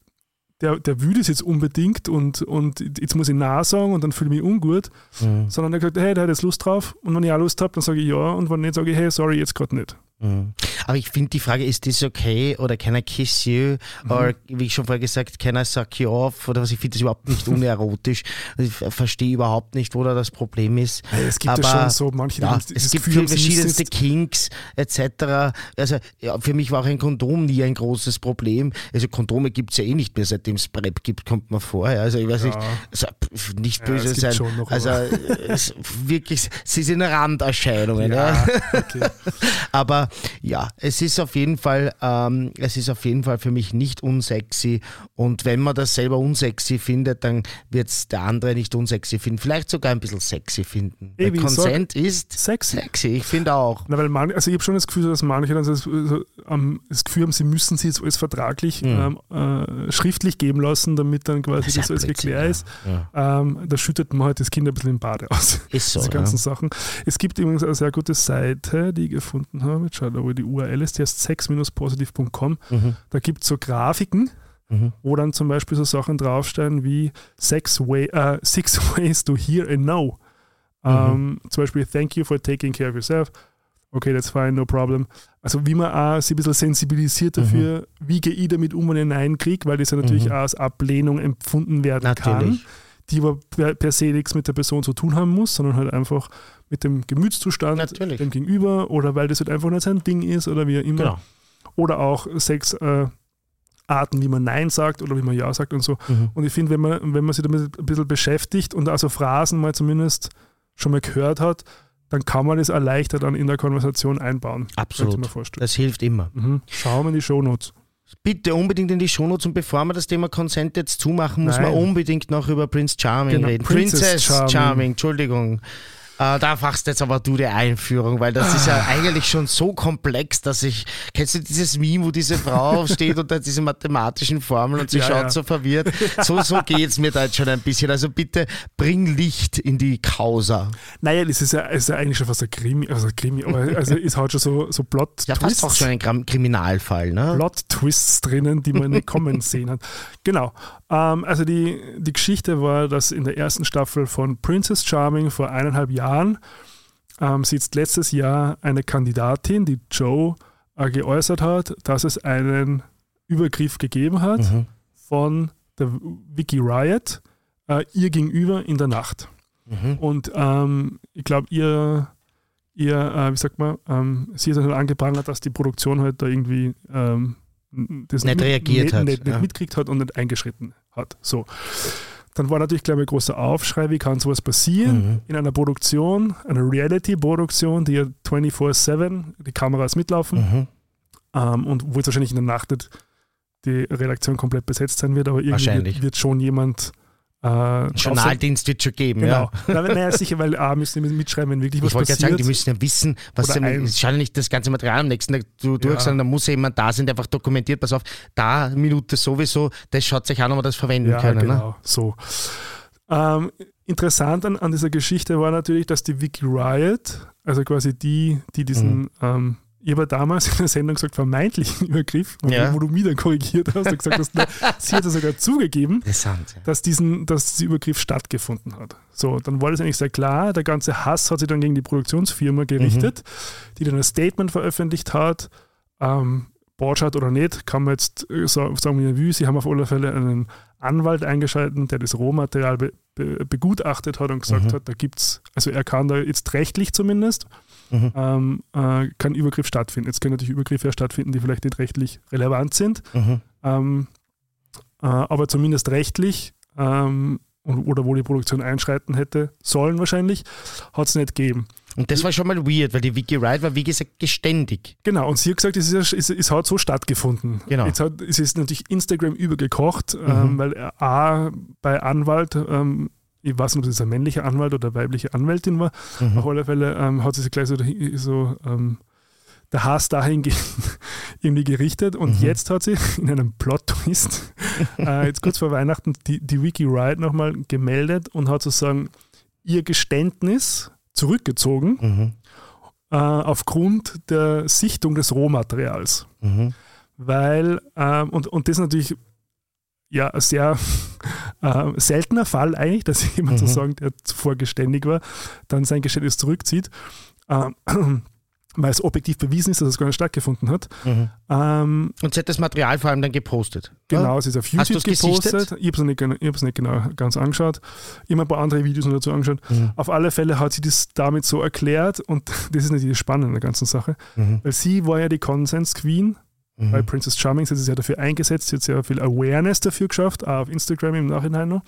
Speaker 3: der, der will das jetzt unbedingt und, und jetzt muss ich nah sagen und dann fühle ich mich ungut, mhm. sondern er sagt, hey, der hat jetzt Lust drauf und wenn ich auch Lust habe, dann sage ich ja und wenn nicht, sage ich, hey, sorry, jetzt gerade nicht.
Speaker 2: Mhm. Aber ich finde die Frage, ist das okay oder can I kiss you? Mhm. Oder wie ich schon vorher gesagt, can I suck you off? Oder was, ich finde das überhaupt nicht unerotisch. ich verstehe überhaupt nicht, wo da das Problem ist.
Speaker 3: Ja, es gibt Aber, ja schon so manche,
Speaker 2: ja, es gibt Gefühl, verschiedenste Kinks etc. Also ja, für mich war auch ein Kondom nie ein großes Problem. Also Kondome gibt es ja eh nicht mehr, seitdem es PrEP gibt, kommt man vor. Also ich weiß nicht, also, nicht böse sein. Noch, also wirklich, sie sind Randerscheinungen. Ja, okay. Aber ja, es ist auf jeden Fall, ähm, es ist auf jeden Fall für mich nicht unsexy. Und wenn man das selber unsexy findet, dann wird es der andere nicht unsexy finden. Vielleicht sogar ein bisschen sexy finden. Ey, Consent ist sexy. sexy. Ich finde auch.
Speaker 3: Na, weil man, also ich habe schon das Gefühl, dass manche dann um, das Gefühl haben, sie müssen sich jetzt alles vertraglich mhm. ähm, äh, schriftlich geben lassen, damit dann quasi das, das alles geklärt ist. Ja. Ähm, da schüttet man halt das Kind ein bisschen im Bade aus.
Speaker 2: Ist so.
Speaker 3: Diese ganzen ja. Sachen. Es gibt übrigens eine sehr gute Seite, die ich gefunden habe. Jetzt schaut, wo die URL ist, heißt sex-positiv.com. Mhm. Da gibt es so Grafiken, mhm. wo dann zum Beispiel so Sachen draufstehen wie Six, way, uh, six Ways to Hear and Know. Mhm. Um, zum Beispiel, Thank you for taking care of yourself. Okay, that's fine, no problem. Also wie man auch sich ein bisschen sensibilisiert dafür, mhm. wie gehe ich damit um, wenn ich Nein kriege, weil das ja natürlich mhm. auch als Ablehnung empfunden werden natürlich. kann, die aber per, per se nichts mit der Person zu tun haben muss, sondern halt einfach mit dem Gemütszustand
Speaker 2: Natürlich.
Speaker 3: dem Gegenüber oder weil das halt einfach nicht sein Ding ist oder wie auch immer. Genau. Oder auch sechs äh, Arten, wie man Nein sagt oder wie man Ja sagt und so. Mhm. Und ich finde, wenn man, wenn man sich damit ein bisschen beschäftigt und also Phrasen mal zumindest schon mal gehört hat, dann kann man das erleichtert dann in der Konversation einbauen.
Speaker 2: Absolut. Das hilft immer.
Speaker 3: Mhm. Schauen wir in die Shownotes.
Speaker 2: Bitte unbedingt in die Shownotes und bevor wir das Thema Consent jetzt zumachen, muss Nein. man unbedingt noch über Prince Charming genau. reden. Princess, Princess Charming. Charming, Entschuldigung. Äh, da machst jetzt aber du die Einführung, weil das ist ja ah. eigentlich schon so komplex, dass ich. Kennst du dieses Meme, wo diese Frau steht unter diese mathematischen Formeln und sie ja, schaut ja. so verwirrt? So, so geht es mir da jetzt schon ein bisschen. Also bitte bring Licht in die Causa.
Speaker 3: Naja, das ist ja, ist ja eigentlich schon fast ein Krimi, also Krimi, aber also ist halt schon so, so Plot-Twists.
Speaker 2: Ja, fast auch schon ein Kriminalfall, ne?
Speaker 3: Plot-Twists drinnen, die man nicht kommen sehen hat. Genau. Ähm, also die, die Geschichte war, dass in der ersten Staffel von Princess Charming vor eineinhalb Jahren ähm, sitzt letztes Jahr eine Kandidatin, die Joe äh, geäußert hat, dass es einen Übergriff gegeben hat
Speaker 2: Mhm.
Speaker 3: von der Vicky Riot äh, ihr gegenüber in der Nacht.
Speaker 2: Mhm.
Speaker 3: Und ähm, ich glaube, ihr, ihr äh, wie sagt man, ähm, sie hat halt angeprangert, dass die Produktion halt da irgendwie ähm, das
Speaker 2: Nicht reagiert
Speaker 3: nicht,
Speaker 2: hat,
Speaker 3: nicht, nicht
Speaker 2: ja.
Speaker 3: mitgekriegt hat und nicht eingeschritten hat. So. Dann war natürlich, glaube ich, ein großer Aufschrei, wie kann sowas passieren
Speaker 2: Mhm.
Speaker 3: in einer Produktion, einer Reality-Produktion, die ja 24-7, die Kameras mitlaufen
Speaker 2: Mhm.
Speaker 3: ähm, und wo jetzt wahrscheinlich in der Nacht nicht die Redaktion komplett besetzt sein wird, aber irgendwie wird, wird schon jemand äh.
Speaker 2: Journaldienst wird schon geben,
Speaker 3: Genau.
Speaker 2: ja.
Speaker 3: Ja. Naja, sicher, weil A, müssen die mitschreiben, wenn wirklich was
Speaker 2: Ich wollte gerade
Speaker 3: passiert.
Speaker 2: sagen, die müssen ja wissen, was
Speaker 3: Oder
Speaker 2: sie,
Speaker 3: ein-
Speaker 2: nicht das ganze Material am nächsten Tag du, durch,
Speaker 3: Ja.
Speaker 2: sondern da muss ja jemand da sein, der einfach dokumentiert, pass auf, da Minute sowieso, das schaut sich an, ob wir das verwenden
Speaker 3: ja,
Speaker 2: können. Ne?
Speaker 3: genau, so. Ähm, interessant an, an dieser Geschichte war natürlich, dass die Vicky Riot, also quasi die, die diesen,
Speaker 2: Mhm.
Speaker 3: ähm, ich habe damals in der Sendung gesagt, vermeintlichen Übergriff, wo,
Speaker 2: Ja.
Speaker 3: wo du mich dann korrigiert hast und gesagt hast, na, sie hat ja sogar zugegeben.
Speaker 2: Ja.
Speaker 3: dass, diesen, dass dieser Übergriff stattgefunden hat. So, dann war das eigentlich sehr klar. Der ganze Hass hat sich dann gegen die Produktionsfirma gerichtet, die dann ein Statement veröffentlicht hat. Ähm, Botschaft oder nicht, kann man jetzt äh, sa- sagen, wie man will. Sie haben auf alle Fälle einen Anwalt eingeschaltet, der das Rohmaterial be be begutachtet hat und gesagt
Speaker 2: Mhm.
Speaker 3: hat, da gibt es, also er kann da jetzt rechtlich zumindest,
Speaker 2: Mhm.
Speaker 3: ähm, äh, kann Übergriff stattfinden. Jetzt können natürlich Übergriffe ja stattfinden, die vielleicht nicht rechtlich relevant sind.
Speaker 2: Mhm.
Speaker 3: Ähm, äh, aber zumindest rechtlich ähm, oder wo die Produktion einschreiten hätte sollen wahrscheinlich, hat es nicht gegeben.
Speaker 2: Und das war schon mal weird, weil die Vicky Wright war, wie gesagt, geständig.
Speaker 3: Genau, und sie hat gesagt, es, ist, es, es hat so stattgefunden.
Speaker 2: Genau.
Speaker 3: Jetzt hat, es ist natürlich Instagram übergekocht, ähm, weil A, bei Anwalt, ähm, ich weiß nicht, ob das ein männlicher Anwalt oder weibliche Anwältin war,
Speaker 2: Mhm.
Speaker 3: auf alle Fälle ähm, hat sie sich gleich so, so ähm, der Hass dahingehend irgendwie gerichtet und
Speaker 2: Mhm.
Speaker 3: jetzt hat sie in einem Plot-Twist, äh, jetzt kurz vor Weihnachten, die, die Wiki Riot nochmal gemeldet und hat sozusagen ihr Geständnis zurückgezogen
Speaker 2: Mhm.
Speaker 3: äh, aufgrund der Sichtung des Rohmaterials.
Speaker 2: Mhm.
Speaker 3: Weil, ähm, und, und das natürlich ja sehr äh, seltener Fall eigentlich, dass jemand
Speaker 2: Mhm.
Speaker 3: sozusagen, der zuvor geständig war, dann sein Geständnis zurückzieht, ähm, weil es objektiv bewiesen ist, dass es gar nicht stattgefunden hat.
Speaker 2: Mhm.
Speaker 3: Ähm,
Speaker 2: Und sie hat das Material vor allem dann gepostet.
Speaker 3: Genau, es ist auf YouTube gepostet.
Speaker 2: gesichtet?
Speaker 3: Ich habe es nicht, genau- ich nicht genau ganz angeschaut. Ich habe ein paar andere Videos noch dazu angeschaut.
Speaker 2: Mhm.
Speaker 3: Auf alle Fälle hat sie das damit so erklärt und das ist natürlich das Spannende an der ganzen Sache,
Speaker 2: Mhm.
Speaker 3: weil sie war ja die Consens Queen
Speaker 2: Mhm.
Speaker 3: bei Princess Charming, sie hat sich ja dafür eingesetzt, sie hat sehr viel Awareness dafür geschafft, auch auf Instagram im Nachhinein noch.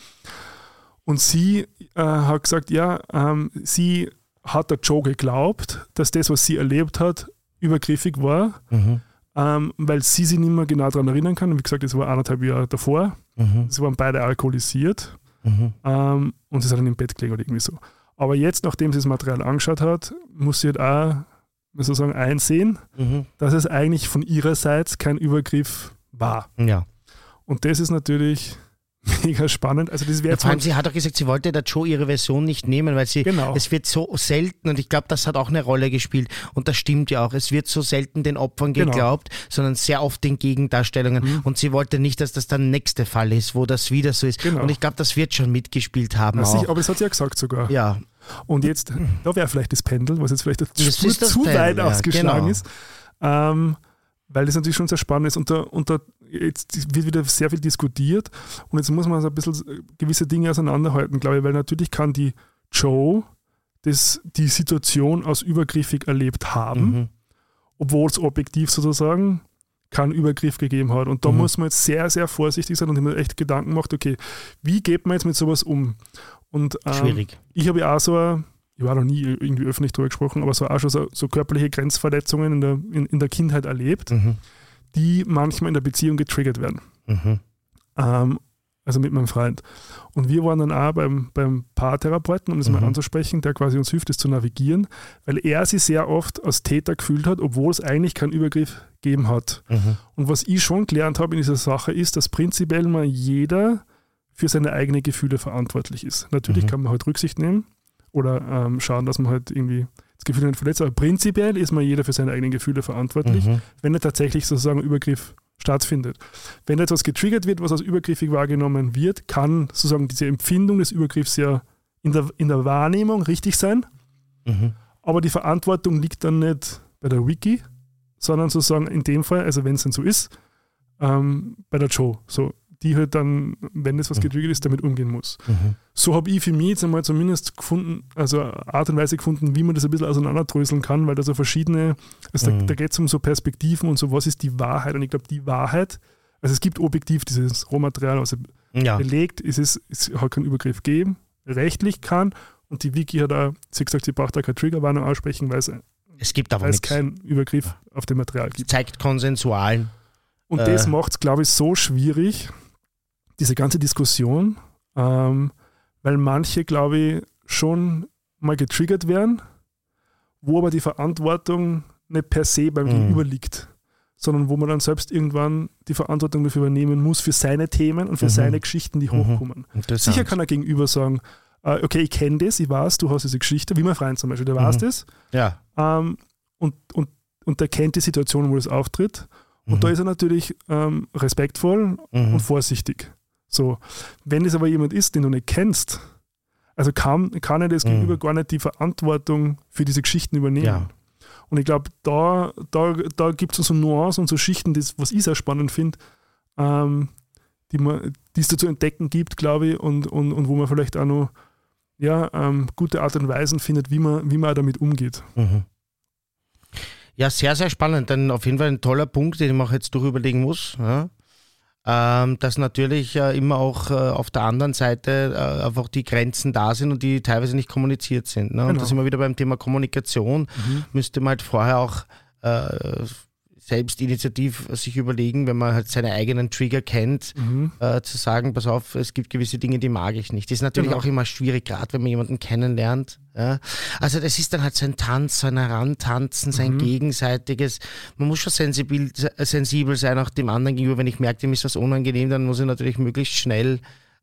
Speaker 3: Und sie äh, hat gesagt, ja, ähm, sie hat der Joe geglaubt, dass das, was sie erlebt hat, übergriffig war,
Speaker 2: Mhm.
Speaker 3: ähm, weil sie sich nicht mehr genau daran erinnern kann. Und wie gesagt, das war anderthalb Jahre davor.
Speaker 2: Mhm.
Speaker 3: Sie waren beide alkoholisiert
Speaker 2: Mhm.
Speaker 3: ähm, und sie ist dann im Bett gelegen oder irgendwie so. Aber jetzt, nachdem sie das Material angeschaut hat, muss sie halt auch sozusagen einsehen,
Speaker 2: Mhm.
Speaker 3: dass es eigentlich von ihrerseits kein Übergriff war.
Speaker 2: Ja.
Speaker 3: Und das ist natürlich mega spannend. Also das wäre
Speaker 2: Ja, sie hat auch gesagt, sie wollte der Joe ihre Version nicht nehmen, weil sie,
Speaker 3: Genau.
Speaker 2: es wird so selten, und ich glaube, das hat auch eine Rolle gespielt, und das stimmt ja auch, es wird so selten den Opfern
Speaker 3: Genau.
Speaker 2: geglaubt, sondern sehr oft den Gegendarstellungen.
Speaker 3: Mhm.
Speaker 2: Und sie wollte nicht, dass das der nächste Fall ist, wo das wieder so ist.
Speaker 3: Genau.
Speaker 2: Und ich glaube, das wird schon mitgespielt haben
Speaker 3: Na,
Speaker 2: auch.
Speaker 3: sicher, aber das hat sie ja gesagt sogar.
Speaker 2: ja,
Speaker 3: Und jetzt, da wäre vielleicht das Pendel, was jetzt vielleicht
Speaker 2: Das
Speaker 3: zu,
Speaker 2: das
Speaker 3: zu weit
Speaker 2: ja,
Speaker 3: ausgeschlagen
Speaker 2: genau.
Speaker 3: ist. Ähm, weil das natürlich schon sehr spannend ist und da, und da jetzt wird wieder sehr viel diskutiert und jetzt muss man so ein bisschen gewisse Dinge auseinanderhalten, glaube ich, weil natürlich kann die Joe das, die Situation als übergriffig erlebt haben,
Speaker 2: mhm.
Speaker 3: obwohl es objektiv sozusagen keinen Übergriff gegeben hat. Und da
Speaker 2: Mhm.
Speaker 3: muss man jetzt sehr, sehr vorsichtig sein und immer echt Gedanken macht, okay, wie geht man jetzt mit sowas um? Und, ähm,
Speaker 2: schwierig.
Speaker 3: ich habe ja auch so, ein- ich war noch nie irgendwie öffentlich darüber gesprochen, aber so auch schon so, so körperliche Grenzverletzungen in der, in, in der Kindheit erlebt,
Speaker 2: Mhm.
Speaker 3: die manchmal in der Beziehung getriggert werden.
Speaker 2: Mhm.
Speaker 3: Ähm, also mit meinem Freund. Und wir waren dann auch beim, beim Paartherapeuten, um das mal
Speaker 2: Mhm.
Speaker 3: anzusprechen, der quasi uns hilft, das zu navigieren, weil er sich sehr oft als Täter gefühlt hat, obwohl es eigentlich keinen Übergriff gegeben hat.
Speaker 2: Mhm.
Speaker 3: Und was ich schon gelernt habe in dieser Sache ist, dass prinzipiell mal jeder für seine eigenen Gefühle verantwortlich ist. Natürlich
Speaker 2: Mhm.
Speaker 3: kann man halt Rücksicht nehmen oder ähm, schauen, dass man halt irgendwie das Gefühl nicht verletzt, aber prinzipiell ist mal jeder für seine eigenen Gefühle verantwortlich,
Speaker 2: Mhm.
Speaker 3: wenn er tatsächlich sozusagen ein Übergriff stattfindet. Wenn etwas getriggert wird, was als übergriffig wahrgenommen wird, kann sozusagen diese Empfindung des Übergriffs ja in der, in der Wahrnehmung richtig sein,
Speaker 2: Mhm.
Speaker 3: aber die Verantwortung liegt dann nicht bei der Wiki, sondern sozusagen in dem Fall, also wenn es dann so ist, ähm, bei der Joe. So, die halt dann, wenn das was
Speaker 2: Mhm.
Speaker 3: getriggert ist, damit umgehen muss. So habe ich für mich jetzt einmal zumindest gefunden, also Art und Weise gefunden, wie man das ein bisschen auseinanderdröseln kann, weil da so verschiedene, also
Speaker 2: Mhm.
Speaker 3: da, da geht es um so Perspektiven und so, was ist die Wahrheit? Und ich glaube, die Wahrheit, also es gibt objektiv dieses Rohmaterial, also
Speaker 2: Ja.
Speaker 3: belegt, ist es, es hat keinen Übergriff gegeben, rechtlich kann und die Wiki hat auch, sie hat gesagt, sie braucht da keine Triggerwarnung aussprechen, weil es,
Speaker 2: Es gibt aber
Speaker 3: weil es keinen Übergriff auf dem Material gibt.
Speaker 2: Zeigt konsensualen.
Speaker 3: Und
Speaker 2: Äh.
Speaker 3: das macht es, glaube ich, so schwierig, diese ganze Diskussion, ähm, weil manche, glaube ich, schon mal getriggert werden, wo aber die Verantwortung nicht per se beim
Speaker 2: Mhm.
Speaker 3: Gegenüber liegt, sondern wo man dann selbst irgendwann die Verantwortung dafür übernehmen muss für seine Themen und für
Speaker 2: Mhm.
Speaker 3: seine Geschichten, die
Speaker 2: Mhm.
Speaker 3: hochkommen. Sicher kann er gegenüber sagen, äh, okay, ich kenne das, ich weiß, du hast diese Geschichte, wie mein Freund zum Beispiel, der weiß
Speaker 2: Mhm.
Speaker 3: das
Speaker 2: Ja.
Speaker 3: ähm, und, und, und der kennt die Situation, wo das auftritt und
Speaker 2: Mhm.
Speaker 3: da ist er natürlich ähm, respektvoll
Speaker 2: Mhm.
Speaker 3: und vorsichtig. So, wenn es aber jemand ist, den du nicht kennst, also kann, kann er das
Speaker 2: Mhm.
Speaker 3: Gegenüber gar nicht die Verantwortung für diese Geschichten übernehmen.
Speaker 2: Ja.
Speaker 3: Und ich glaube, da, da, da gibt es so Nuancen und so Schichten, das, was ich sehr spannend finde, ähm, die, man, die es da zu entdecken gibt, glaube ich, und, und, und wo man vielleicht auch noch ja, ähm, gute Art und Weisen findet, wie man, wie man damit umgeht.
Speaker 2: Mhm. Ja, sehr, sehr spannend. Denn auf jeden Fall ein toller Punkt, den man auch jetzt durchüberlegen muss. Ja. Ähm, dass natürlich äh, immer auch äh, auf der anderen Seite äh, einfach die Grenzen da sind und die teilweise nicht kommuniziert sind. Ne? Und
Speaker 3: Genau.
Speaker 2: da sind wir wieder beim Thema Kommunikation. Müsste man halt vorher auch äh, selbst initiativ sich überlegen, wenn man halt seine eigenen Trigger kennt,
Speaker 3: Mhm.
Speaker 2: äh, zu sagen, pass auf, es gibt gewisse Dinge, die mag ich nicht. Das ist natürlich
Speaker 3: Genau.
Speaker 2: auch immer schwierig, gerade wenn man jemanden kennenlernt. Ja. Also das ist dann halt sein Tanz, sein Herantanzen, sein
Speaker 3: Mhm.
Speaker 2: gegenseitiges. Man muss schon sensibel, sensibel sein auch dem anderen gegenüber. Wenn ich merke, dem ist das unangenehm, dann muss ich natürlich möglichst schnell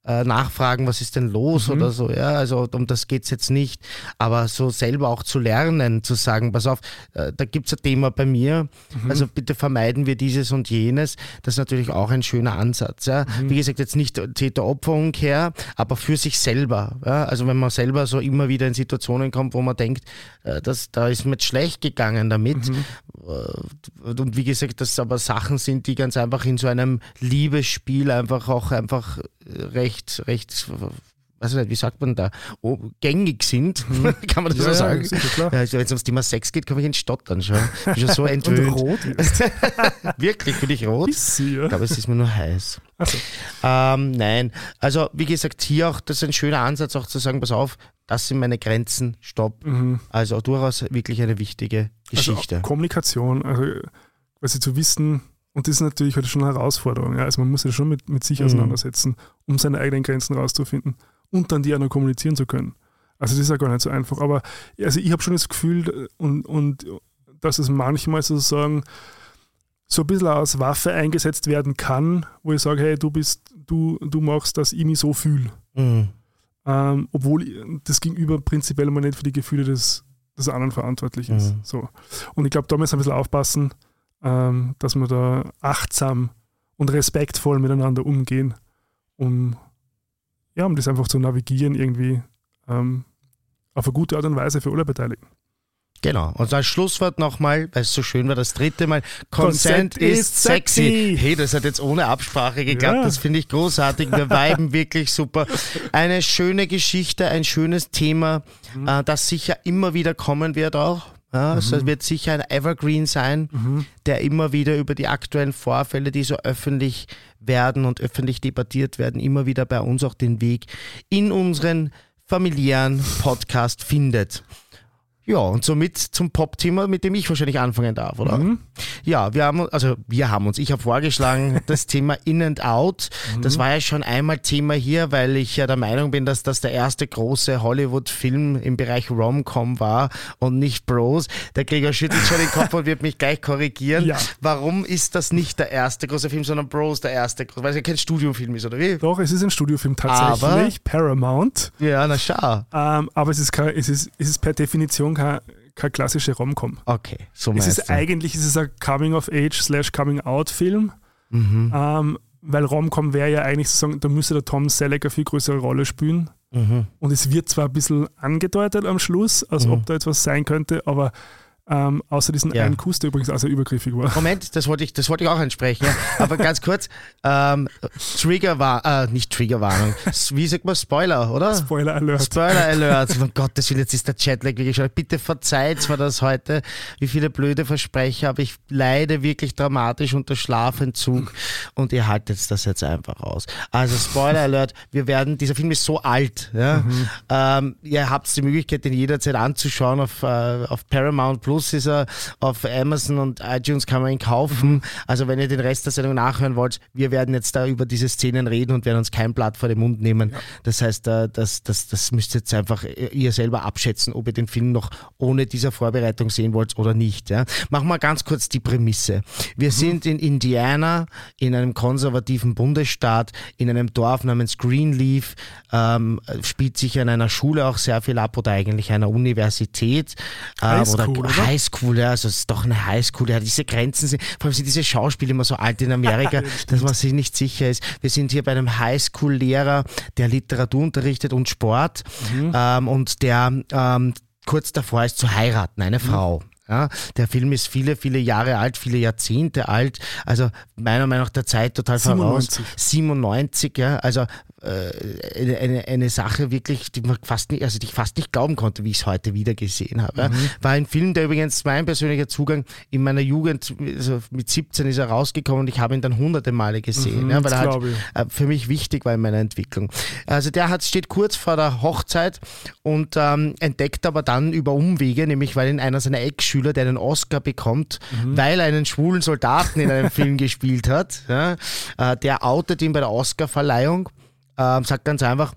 Speaker 2: äh, nachfragen, was ist denn los
Speaker 3: Mhm.
Speaker 2: oder so. Ja, also um das geht's jetzt nicht. Aber so selber auch zu lernen, zu sagen, pass auf, äh, da gibt's ein Thema bei mir.
Speaker 3: Mhm.
Speaker 2: Also bitte vermeiden wir dieses und jenes. Das ist natürlich auch ein schöner Ansatz. Ja.
Speaker 3: Mhm.
Speaker 2: Wie gesagt, jetzt nicht Täter-Opfer-Umkehr, aber für sich selber. Ja. Also wenn man selber so immer wieder in Situationen kommt, wo man denkt, äh, das, da ist mir schlecht gegangen damit.
Speaker 3: Mhm.
Speaker 2: Äh, Und wie gesagt, das aber Sachen sind, die ganz einfach in so einem Liebesspiel einfach auch einfach äh, recht, recht, weiß ich nicht, wie sagt man da, oh, gängig sind, kann man das so sagen.
Speaker 3: Mhm. klar.
Speaker 2: Ja, also wenn es ums Thema Sex geht, komme ich ins Stottern schon. Ich bin schon so entwöhnt.
Speaker 3: rot.
Speaker 2: Wirklich, bin ich rot?
Speaker 3: Ja.
Speaker 2: Ich glaube, es ist mir nur heiß.
Speaker 3: So.
Speaker 2: Ähm, nein, also wie gesagt, hier auch, das ist ein schöner Ansatz, auch zu sagen, pass auf, das sind meine Grenzen, stopp.
Speaker 3: Mhm.
Speaker 2: Also durchaus wirklich eine wichtige Geschichte.
Speaker 3: Also Kommunikation, also quasi zu wissen, und das ist natürlich halt schon eine Herausforderung. Ja? Also man muss sich schon mit, mit sich
Speaker 2: Mhm.
Speaker 3: auseinandersetzen, um seine eigenen Grenzen rauszufinden und dann die auch noch kommunizieren zu können. Also das ist ja gar nicht so einfach. Aber also ich habe schon das Gefühl, äh, und, und dass es manchmal sozusagen so ein bisschen als Waffe eingesetzt werden kann, wo ich sage, hey, du bist, du, du machst, dass ich mich so fühle.
Speaker 2: Mhm.
Speaker 3: Ähm, obwohl das Gegenüber prinzipiell mal nicht für die Gefühle des, des anderen verantwortlich ist.
Speaker 2: Mhm.
Speaker 3: So. Und ich glaube, da müssen wir ein bisschen aufpassen, ähm, dass wir da achtsam und respektvoll miteinander umgehen, um, ja, um das einfach zu navigieren, irgendwie ähm, auf eine gute Art und Weise für alle Beteiligten.
Speaker 2: Genau. Und als Schlusswort nochmal, weil es so schön war, das dritte Mal.
Speaker 3: Consent
Speaker 2: Consent, ist
Speaker 3: is
Speaker 2: sexy. Hey, das hat jetzt ohne Absprache geklappt.
Speaker 3: Ja.
Speaker 2: Das finde ich großartig. Wir viben wirklich super. Eine schöne Geschichte, ein schönes Thema,
Speaker 3: Mhm.
Speaker 2: äh, das sicher immer wieder kommen wird auch. Ja, also es wird sicher ein Evergreen sein,
Speaker 3: Mhm.
Speaker 2: der immer wieder über die aktuellen Vorfälle, die so öffentlich werden und öffentlich debattiert werden, immer wieder bei uns auch den Weg in unseren familiären Podcast findet. Ja, und somit zum Pop-Thema, mit dem ich wahrscheinlich anfangen darf, oder?
Speaker 3: Mhm.
Speaker 2: Ja, wir haben, also wir haben uns, ich habe vorgeschlagen, das Thema In and Out. Das war ja schon einmal Thema hier, weil ich ja der Meinung bin, dass das der erste große Hollywood-Film im Bereich Rom-Com war und nicht Bros. Der Gregor schüttelt schon den Kopf und wird mich gleich korrigieren.
Speaker 3: Ja.
Speaker 2: Warum ist das nicht der erste große Film, sondern Bros der erste große, weil es ja kein Studiofilm ist, oder wie?
Speaker 3: Doch, es ist ein Studiofilm tatsächlich, Paramount,
Speaker 2: Ja, na schau.
Speaker 3: ähm, aber es ist, es, ist, es ist per Definition kein, keine klassische Rom-Com.
Speaker 2: Okay, so
Speaker 3: Es ist
Speaker 2: du.
Speaker 3: eigentlich es ist ein Coming-of-Age slash Coming-out-Film,
Speaker 2: Mhm.
Speaker 3: ähm, weil Rom-Com wäre ja eigentlich sozusagen, da müsste der Tom Selleck eine viel größere Rolle spielen. Und es wird zwar ein bisschen angedeutet am Schluss, als ob da jetzt was sein könnte, aber ähm, außer diesen
Speaker 2: Ja.
Speaker 3: einen Kuss, der übrigens also übergriffig war.
Speaker 2: Moment, das wollte ich, das wollte ich auch ansprechen. Ja. Aber ganz kurz, ähm, Trigger war, äh, nicht Triggerwarnung, wie sagt man, Spoiler, oder?
Speaker 3: Spoiler Alert.
Speaker 2: Spoiler Alert. Um Gottes Willen, jetzt ist der Chatlag wirklich schon. Bitte verzeiht mir das heute, wie viele blöde Versprecher, aber ich leide wirklich dramatisch unter Schlafentzug und ihr haltet das jetzt einfach aus. Also Spoiler Alert, wir werden, dieser Film ist so alt, ja. Ähm, ihr habt die Möglichkeit, den jederzeit anzuschauen auf, äh, auf Paramount Plus ist er, auf Amazon und iTunes kann man ihn kaufen. Also wenn ihr den Rest der Sendung nachhören wollt, wir werden jetzt da über diese Szenen reden und werden uns kein Blatt vor den Mund nehmen. Das heißt, äh, das, das, das müsst ihr jetzt einfach ihr selber abschätzen, ob ihr den Film noch ohne dieser Vorbereitung sehen wollt oder nicht. Ja. Machen wir ganz kurz die Prämisse. Wir sind in Indiana, in einem konservativen Bundesstaat, in einem Dorf namens Greenleaf, ähm, spielt sich an einer Schule auch sehr viel ab oder eigentlich einer Universität. äh,
Speaker 3: Highschool,
Speaker 2: oder
Speaker 3: oder?
Speaker 2: Highschool, ja, also es ist doch eine Highschool, ja, diese Grenzen sind, vor allem sind diese Schauspieler immer so alt in Amerika, dass man sich nicht sicher ist. Wir sind hier bei einem Highschool-Lehrer, der Literatur unterrichtet und Sport
Speaker 3: Mhm.
Speaker 2: ähm, und der ähm, kurz davor ist zu heiraten,
Speaker 3: Mhm.
Speaker 2: eine Frau. Ja, der Film ist viele, viele Jahre alt, viele Jahrzehnte alt, also meiner Meinung nach der Zeit total voraus.
Speaker 3: 97.
Speaker 2: 97, ja, also äh, eine, eine, Sache wirklich, die man fast nicht, also die ich fast nicht glauben konnte, wie ich es heute wieder gesehen habe. Ja. War ein Film, der übrigens mein persönlicher Zugang in meiner Jugend, also mit 17 ist er rausgekommen und ich habe ihn dann hunderte Male gesehen,
Speaker 3: Mhm,
Speaker 2: ja, weil er halt äh, für mich wichtig war in meiner Entwicklung. Also der hat, steht kurz vor der Hochzeit und ähm, entdeckt aber dann über Umwege, nämlich weil ihn einer seiner Ex-Schüler, der einen Oscar bekommt,
Speaker 3: Mhm.
Speaker 2: weil er einen schwulen Soldaten in einem Film gespielt hat, ja, äh, der outet ihn bei der Oscar-Verleihung, ähm, sagt ganz einfach,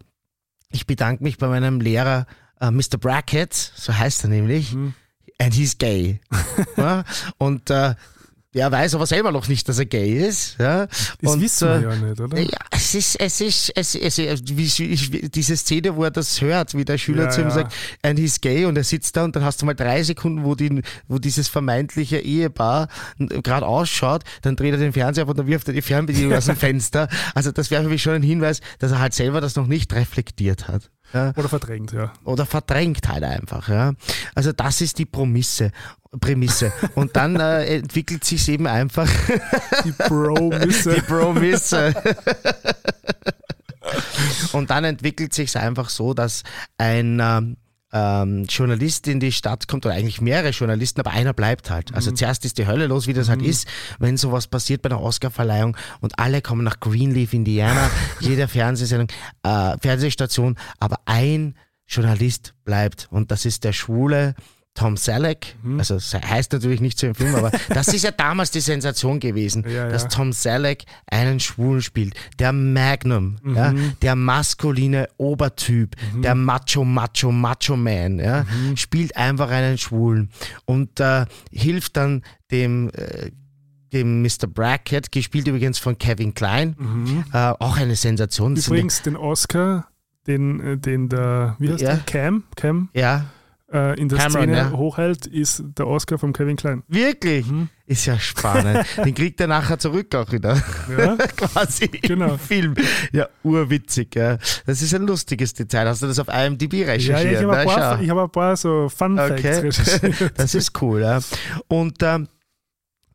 Speaker 2: ich bedanke mich bei meinem Lehrer äh, Mr. Brackett, so heißt er nämlich,
Speaker 3: Mhm.
Speaker 2: and he's gay. ja, und äh, der weiß aber selber noch nicht, dass er gay ist. Ja,
Speaker 3: Das
Speaker 2: und,
Speaker 3: wissen wir
Speaker 2: äh,
Speaker 3: ja nicht, oder?
Speaker 2: ja, es ist, es ist, es ist, wie, wie, diese Szene, wo er das hört, wie der Schüler
Speaker 3: Ja,
Speaker 2: zu ihm
Speaker 3: ja.
Speaker 2: sagt, and he's gay und er sitzt da und dann hast du mal drei Sekunden, wo, die, wo dieses vermeintliche Ehepaar gerade ausschaut, dann dreht er den Fernseher ab und dann wirft er die Fernbedienung aus dem Fenster. Also das wäre für mich schon ein Hinweis, dass er halt selber das noch nicht reflektiert hat. Ja
Speaker 3: Oder verdrängt, ja.
Speaker 2: oder verdrängt halt einfach. Ja. Also das ist die Prämisse. Prämisse. Und dann äh, entwickelt sich eben einfach
Speaker 3: Die Bro-Misse.
Speaker 2: die Prämisse. Und dann entwickelt sich einfach so, dass ein ähm, ähm, Journalist in die Stadt kommt, oder eigentlich mehrere Journalisten, aber einer bleibt halt. Also zuerst ist die Hölle los, wie das halt ist, wenn sowas passiert bei einer Oscarverleihung und alle kommen nach Greenleaf, Indiana, jede Fernsehsendung, äh, Fernsehstation, aber ein Journalist bleibt und das ist der schwule Tom Selleck, also es heißt natürlich nicht so im Film, aber das ist ja damals die Sensation gewesen,
Speaker 3: Ja,
Speaker 2: dass
Speaker 3: ja.
Speaker 2: Tom Selleck einen Schwulen spielt. Der Magnum, ja, der maskuline Obertyp, der Macho, Macho, Macho Man, ja, spielt einfach einen Schwulen und äh, hilft dann dem äh, dem Mr. Brackett, gespielt übrigens von Kevin Klein, äh, auch eine Sensation.
Speaker 3: Übrigens den Oscar, den, äh, den der, wie heißt
Speaker 2: Ja.
Speaker 3: der? Cam, Cam
Speaker 2: Ja,
Speaker 3: äh, in der
Speaker 2: Cameron,
Speaker 3: Szene
Speaker 2: ja.
Speaker 3: hochhält, ist der Oscar von Kevin Klein.
Speaker 2: wirklich.
Speaker 3: Mhm.
Speaker 2: Ist ja spannend. Den kriegt er nachher zurück auch wieder.
Speaker 3: Ja?
Speaker 2: Quasi
Speaker 3: Genau.
Speaker 2: im Film. Ja, urwitzig. Ja. Das ist ein lustiges Detail. Hast du das auf IMDb
Speaker 3: Ja,
Speaker 2: recherchiert?
Speaker 3: ich habe ein, paar- ich hab ein paar so Fun Facts
Speaker 2: Okay.
Speaker 3: recherchiert.
Speaker 2: Das ist cool, ja. Und ähm,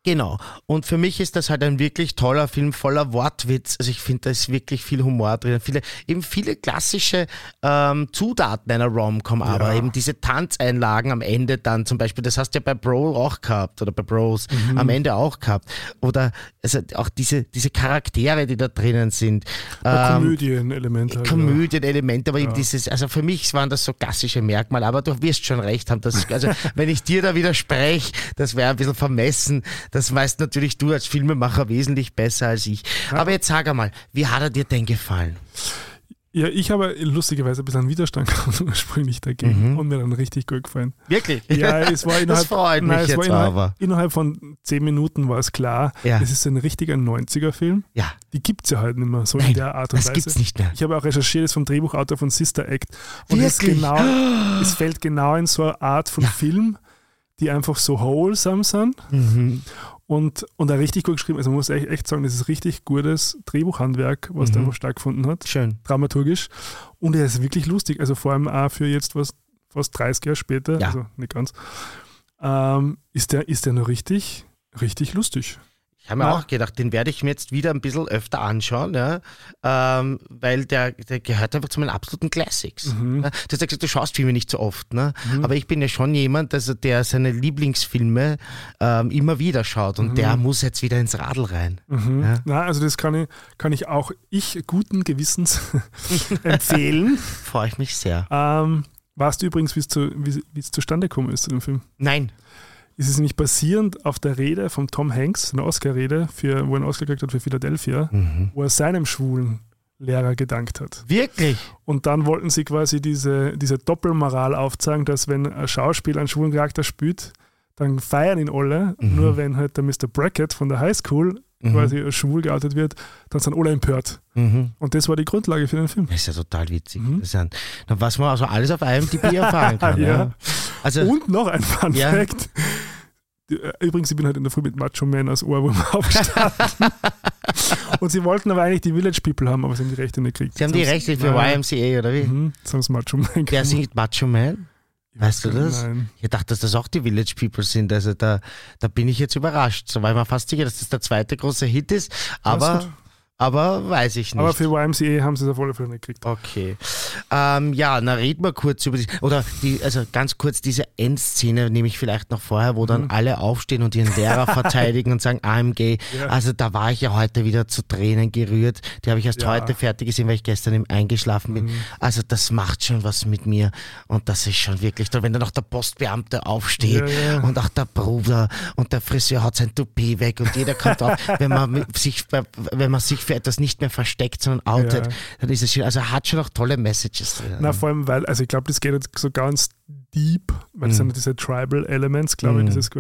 Speaker 2: Genau. Und für mich ist das halt ein wirklich toller Film voller Wortwitz. Also ich finde, da ist wirklich viel Humor drin. Viele, eben viele klassische ähm, Zutaten einer Rom-Com, aber
Speaker 3: Ja.
Speaker 2: eben diese Tanzeinlagen am Ende dann zum Beispiel, das hast du ja bei Bro auch gehabt oder bei Bros
Speaker 3: Mhm.
Speaker 2: am Ende auch gehabt. Oder also auch diese, diese Charaktere, die da drinnen sind. Ähm,
Speaker 3: Komödienelement. Halt, ja.
Speaker 2: Komödienelemente, aber eben dieses, also für mich waren das so klassische Merkmale, aber du wirst schon recht haben, dass, also wenn ich dir da widerspreche, das wäre ein bisschen vermessen, das weißt natürlich du als Filmemacher wesentlich besser als ich. Aber jetzt sag einmal, wie hat er dir denn gefallen?
Speaker 3: Ja, ich habe lustigerweise ein bisschen Widerstand gehabt ursprünglich dagegen und mir dann richtig gut gefallen.
Speaker 2: Wirklich?
Speaker 3: Ja, es war innerhalb,
Speaker 2: das freut mich
Speaker 3: nein, es war
Speaker 2: jetzt
Speaker 3: innerhalb,
Speaker 2: aber.
Speaker 3: innerhalb von zehn Minuten war es klar,
Speaker 2: Ja.
Speaker 3: es ist ein richtiger 90er-Film.
Speaker 2: Ja,
Speaker 3: Die gibt es ja halt nicht mehr so
Speaker 2: Nein,
Speaker 3: in der Art und
Speaker 2: das
Speaker 3: Weise.
Speaker 2: gibt's nicht mehr.
Speaker 3: Ich habe auch recherchiert, es ist vom Drehbuchautor von Sister Act. Und es,
Speaker 2: Wirklich?
Speaker 3: genau, es fällt genau in so eine Art von
Speaker 2: Ja.
Speaker 3: Film, die einfach so wholesome sind.
Speaker 2: Mhm.
Speaker 3: Und, und er richtig gut geschrieben. Also man muss echt, echt sagen, das ist richtig gutes Drehbuchhandwerk, was da
Speaker 2: Mhm.
Speaker 3: einfach stattgefunden hat,
Speaker 2: Schön.
Speaker 3: dramaturgisch. Und er ist wirklich lustig. Also vor allem auch für jetzt was fast 30 Jahre später,
Speaker 2: Ja.
Speaker 3: also nicht ganz, ähm, ist, der, ist der noch richtig, richtig lustig.
Speaker 2: Ich habe mir auch gedacht, den werde ich mir jetzt wieder ein bisschen öfter anschauen, ja, ähm, weil der, der gehört einfach zu meinen absoluten Classics.
Speaker 3: Mhm.
Speaker 2: Du hast ja gesagt, du schaust Filme nicht so oft, ne? aber ich bin ja schon jemand, also der seine Lieblingsfilme ähm, immer wieder schaut und der muss jetzt wieder ins Radl rein.
Speaker 3: Mhm.
Speaker 2: Ja.
Speaker 3: Na, also das kann ich, kann ich auch ich guten Gewissens empfehlen.
Speaker 2: Freue ich mich sehr.
Speaker 3: Ähm, weißt du übrigens, wie es zu, wie, wie es zustande gekommen ist zu dem Film?
Speaker 2: Nein.
Speaker 3: Es ist nämlich basierend auf der Rede von Tom Hanks, eine Oscar-Rede, für, wo er einen Oscar gekriegt hat für Philadelphia,
Speaker 2: Mhm.
Speaker 3: wo er seinem schwulen Lehrer gedankt hat.
Speaker 2: Wirklich?
Speaker 3: Und dann wollten sie quasi diese, diese Doppelmoral aufzeigen, dass wenn ein Schauspieler einen schwulen Charakter spielt, dann feiern ihn alle.
Speaker 2: Mhm.
Speaker 3: Nur wenn halt der Mr. Brackett von der Highschool
Speaker 2: Mhm.
Speaker 3: quasi schwul geoutet wird, dann sind alle empört.
Speaker 2: Mhm.
Speaker 3: Und das war die Grundlage für den Film.
Speaker 2: Das ist ja total witzig.
Speaker 3: Mhm.
Speaker 2: Na, was man also alles auf IMDb erfahren kann. ja.
Speaker 3: Ja.
Speaker 2: Also,
Speaker 3: Und noch ein Fun
Speaker 2: Ja.
Speaker 3: Fact. Äh, Übrigens, ich bin halt in der Früh mit Macho Man als Ohrwurm aufgestanden. Und sie wollten aber eigentlich die Village People haben, aber sie haben die Rechte nicht gekriegt.
Speaker 2: Sie haben die Rechte für
Speaker 3: Nein.
Speaker 2: YMCA, oder wie?
Speaker 3: Mhm, jetzt haben sie Macho Man
Speaker 2: Wer
Speaker 3: gekriegt.
Speaker 2: singt Macho Man? Weißt du das?
Speaker 3: Nein.
Speaker 2: Ich dachte, dass das auch die Village People sind. Also da, da bin ich jetzt überrascht. So war ich mir fast sicher, dass das der zweite große Hit ist. Aber. Aber weiß ich nicht.
Speaker 3: Aber für YMCA haben sie es auf alle Fälle nicht gekriegt.
Speaker 2: Okay. Ähm, ja, na reden wir kurz über die, oder die, also ganz kurz diese Endszene nehme ich vielleicht noch vorher, wo dann alle aufstehen und ihren Lehrer verteidigen und sagen, gay.
Speaker 3: Ja.
Speaker 2: Also da war ich ja heute wieder zu Tränen gerührt. Die habe ich erst
Speaker 3: Ja.
Speaker 2: heute fertig gesehen, weil ich gestern eben eingeschlafen bin. Also das macht schon was mit mir und das ist schon wirklich toll, wenn dann noch der Postbeamte aufsteht
Speaker 3: Ja,
Speaker 2: und auch der Bruder und der Friseur hat sein Toupet weg und jeder kommt auf, wenn man sich, wenn man sich für etwas nicht mehr versteckt, sondern outet,
Speaker 3: Ja.
Speaker 2: dann ist es schön. Also hat schon auch tolle Messages drin.
Speaker 3: Na, vor allem, weil, also ich glaube, das geht jetzt so ganz deep, weil das
Speaker 2: Mhm.
Speaker 3: sind diese Tribal Elements, glaube
Speaker 2: Mhm.
Speaker 3: ich, dieses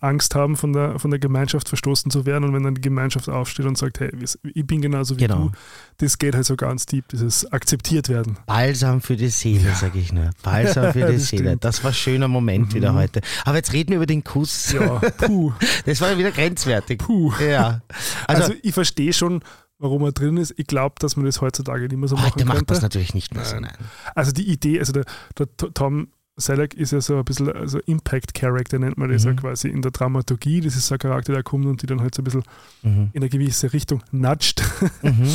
Speaker 3: Angst haben, von der, von der Gemeinschaft verstoßen zu werden und wenn dann die Gemeinschaft aufsteht und sagt, hey, ich bin genauso wie
Speaker 2: Genau.
Speaker 3: du, das geht halt so ganz deep, dieses akzeptiert werden.
Speaker 2: Balsam für die Seele, sage ich nur. Balsam für die
Speaker 3: Das
Speaker 2: Seele.
Speaker 3: stimmt.
Speaker 2: Das war ein schöner Moment wieder
Speaker 3: Mhm.
Speaker 2: heute. Aber jetzt reden wir über den Kuss.
Speaker 3: Ja, puh,
Speaker 2: Das war wieder grenzwertig.
Speaker 3: puh.
Speaker 2: Ja. Also,
Speaker 3: Also, ich verstehe schon, warum er drin ist. Ich glaube, dass man das heutzutage nicht mehr so
Speaker 2: heute
Speaker 3: machen
Speaker 2: macht man
Speaker 3: könnte.
Speaker 2: es natürlich nicht mehr so.
Speaker 3: Nein. Also die Idee, also der, der Tom Selleck ist ja so ein bisschen also Impact Character, nennt man das
Speaker 2: Mhm.
Speaker 3: ja quasi in der Dramaturgie. Das ist so ein Charakter, der kommt und die dann halt so ein bisschen
Speaker 2: Mhm.
Speaker 3: in eine gewisse Richtung nudgt,
Speaker 2: Mhm.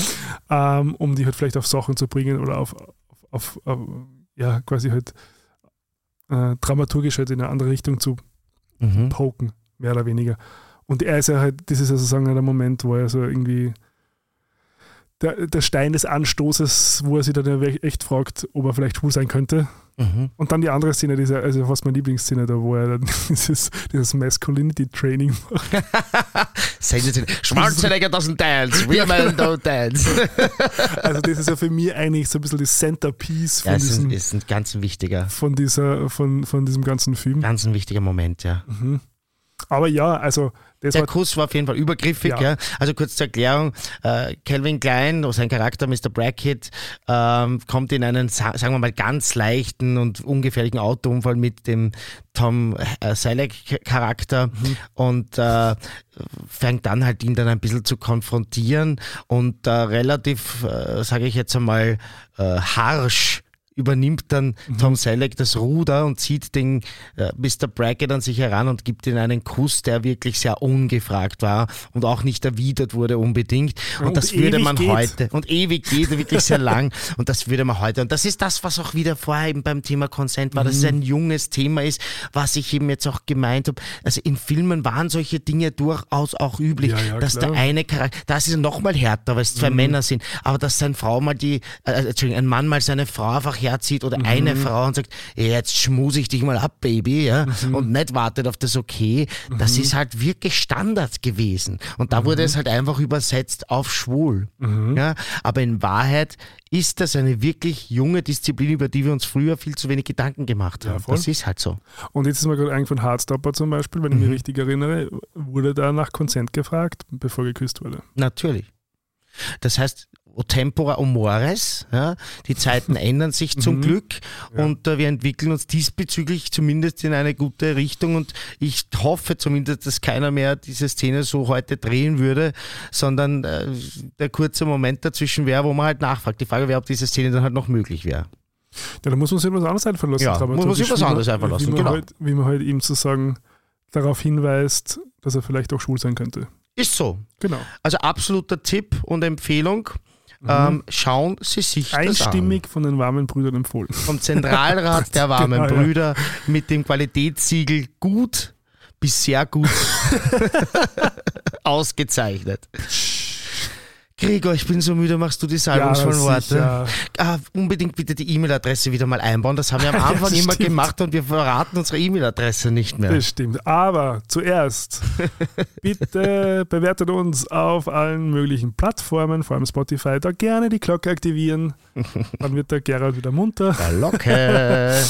Speaker 3: ähm, um die halt vielleicht auf Sachen zu bringen oder auf, auf, auf, auf ja, quasi halt äh, dramaturgisch halt in eine andere Richtung zu
Speaker 2: Mhm.
Speaker 3: poken, mehr oder weniger. Und er ist ja halt, das ist ja sozusagen der Moment, wo er so irgendwie der, der Stein des Anstoßes, wo er sich dann echt fragt, ob er vielleicht schwul sein könnte.
Speaker 2: Mhm.
Speaker 3: Und dann die andere Szene, diese, also fast meine Lieblingsszene, da wo er dann dieses, dieses Masculinity Training macht.
Speaker 2: Sensationell. Schwarzenegger doesn't dance, women don't dance.
Speaker 3: Also das ist ja für mich eigentlich so ein bisschen das Centerpiece von,
Speaker 2: Ja,
Speaker 3: diesem,
Speaker 2: ist ein ganz wichtiger,
Speaker 3: von, dieser, von, von diesem ganzen Film.
Speaker 2: ganz ein wichtiger Moment, ja.
Speaker 3: Mhm. Aber ja, also das
Speaker 2: Der Kuss war auf jeden Fall übergriffig, ja.
Speaker 3: Ja.
Speaker 2: Also kurz zur Erklärung, äh, Calvin Klein, sein Charakter Mr. Brackett, ähm, kommt in einen, sa- sagen wir mal, ganz leichten und ungefährlichen Autounfall mit dem Tom äh, Selleck-Charakter und äh, fängt dann halt ihn dann ein bisschen zu konfrontieren und äh, relativ, äh, sage ich jetzt einmal, äh, harsch übernimmt dann Tom Selleck das Ruder und zieht den äh, Mr. Brackett an sich heran und gibt ihm einen Kuss, der wirklich sehr ungefragt war und auch nicht erwidert wurde unbedingt. Und,
Speaker 3: Und
Speaker 2: das würde man
Speaker 3: geht.
Speaker 2: heute, und ewig geht, wirklich sehr lang, und das würde man heute, und das ist das, was auch wieder vorher eben beim Thema Consent war, dass es
Speaker 3: Mhm.
Speaker 2: ein junges Thema ist, was ich eben jetzt auch gemeint habe. Also in Filmen waren solche Dinge durchaus auch üblich,
Speaker 3: Ja, ja,
Speaker 2: dass
Speaker 3: klar.
Speaker 2: der eine Charakter, das ist noch mal härter, weil es zwei Männer sind, aber dass seine Frau mal die, äh, Entschuldigung, ein Mann mal seine Frau einfach herzieht oder eine Frau und sagt, "Ey, jetzt schmuse ich dich mal ab, Baby, ja, und nicht wartet auf das Okay, das ist halt wirklich Standard gewesen. Und da wurde es halt einfach übersetzt auf schwul. Ja, aber in Wahrheit ist das eine wirklich junge Disziplin, über die wir uns früher viel zu wenig Gedanken gemacht
Speaker 3: Ja,
Speaker 2: haben.
Speaker 3: voll.
Speaker 2: das ist halt so.
Speaker 3: Und jetzt ist mir gerade eingefallen, Hardstopper zum Beispiel, wenn ich mich richtig erinnere, wurde da nach Konsent gefragt, bevor geküsst wurde.
Speaker 2: Natürlich. Das heißt, tempora mores. Ja? Die Zeiten ändern sich zum Glück und äh, wir entwickeln uns diesbezüglich zumindest in eine gute Richtung und ich hoffe zumindest, dass keiner mehr diese Szene so heute drehen würde, sondern äh, der kurze Moment dazwischen wäre, wo man halt nachfragt. Die Frage wäre, ob diese Szene dann halt noch möglich wäre.
Speaker 3: Ja, da muss man sich was anderes einfallen lassen.
Speaker 2: Ja, muss man sich was
Speaker 3: wie
Speaker 2: anderes einfallen lassen,
Speaker 3: Wie man,
Speaker 2: genau.
Speaker 3: halt, wie man halt ihm zu sagen darauf hinweist, dass er vielleicht auch schwul sein könnte.
Speaker 2: Ist so.
Speaker 3: Genau.
Speaker 2: Also absoluter Tipp und Empfehlung. Ähm, schauen Sie sich das an.
Speaker 3: Einstimmig von den warmen Brüdern empfohlen.
Speaker 2: vom Zentralrat der warmen
Speaker 3: Genau, ja.
Speaker 2: Brüder mit dem Qualitätssiegel gut bis sehr gut ausgezeichnet. Gregor, ich bin so müde, machst du die salbungsvollen Worte?
Speaker 3: sicher.
Speaker 2: Ah, unbedingt bitte die E-Mail-Adresse wieder mal einbauen. Das haben wir am
Speaker 3: Ja,
Speaker 2: Anfang
Speaker 3: das
Speaker 2: immer
Speaker 3: stimmt.
Speaker 2: gemacht und wir verraten unsere E-Mail-Adresse nicht mehr.
Speaker 3: Das stimmt. Aber zuerst, bitte bewertet uns auf allen möglichen Plattformen, vor allem Spotify. Da gerne die Glocke aktivieren. Dann wird der Gerald wieder munter.
Speaker 2: Der Locke.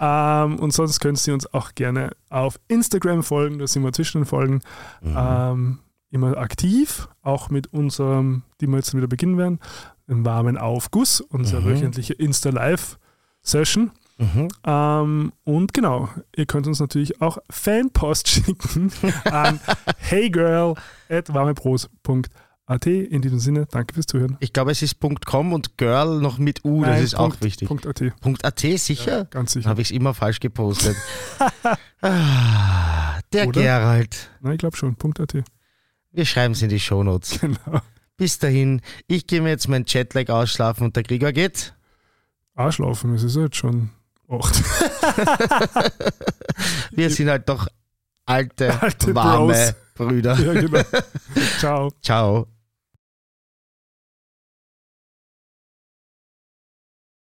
Speaker 3: Ähm, und sonst könnt ihr uns auch gerne auf Instagram folgen. Da sind wir zwischen den Folgen ähm, immer aktiv. Auch mit unserem, die wir jetzt wieder beginnen werden, im warmen Aufguss, unsere
Speaker 2: Mhm.
Speaker 3: wöchentliche Insta-Live-Session.
Speaker 2: Mhm.
Speaker 3: Ähm, und genau, ihr könnt uns natürlich auch Fanpost schicken an heygirl.warmepros.at. In diesem Sinne, danke fürs Zuhören.
Speaker 2: Ich glaube, es ist .com und Girl noch mit U, das
Speaker 3: Nein,
Speaker 2: ist
Speaker 3: Punkt-
Speaker 2: auch wichtig.
Speaker 3: Punkt .at.
Speaker 2: .at, sicher?
Speaker 3: Ganz
Speaker 2: Dann
Speaker 3: sicher.
Speaker 2: habe ich es immer falsch gepostet. ah, der
Speaker 3: Oder?
Speaker 2: Gerald.
Speaker 3: Nein, ich glaube schon. Punkt .at.
Speaker 2: Wir schreiben es in die Shownotes.
Speaker 3: Genau.
Speaker 2: Bis dahin, ich gehe mir jetzt mein Jetlag ausschlafen und der Krieger geht.
Speaker 3: Arschlaufen, es ist jetzt schon acht.
Speaker 2: Wir sind halt doch alte,
Speaker 3: Alte
Speaker 2: warme
Speaker 3: Bros.
Speaker 2: Brüder.
Speaker 3: ja, genau. Ciao.
Speaker 2: Ciao.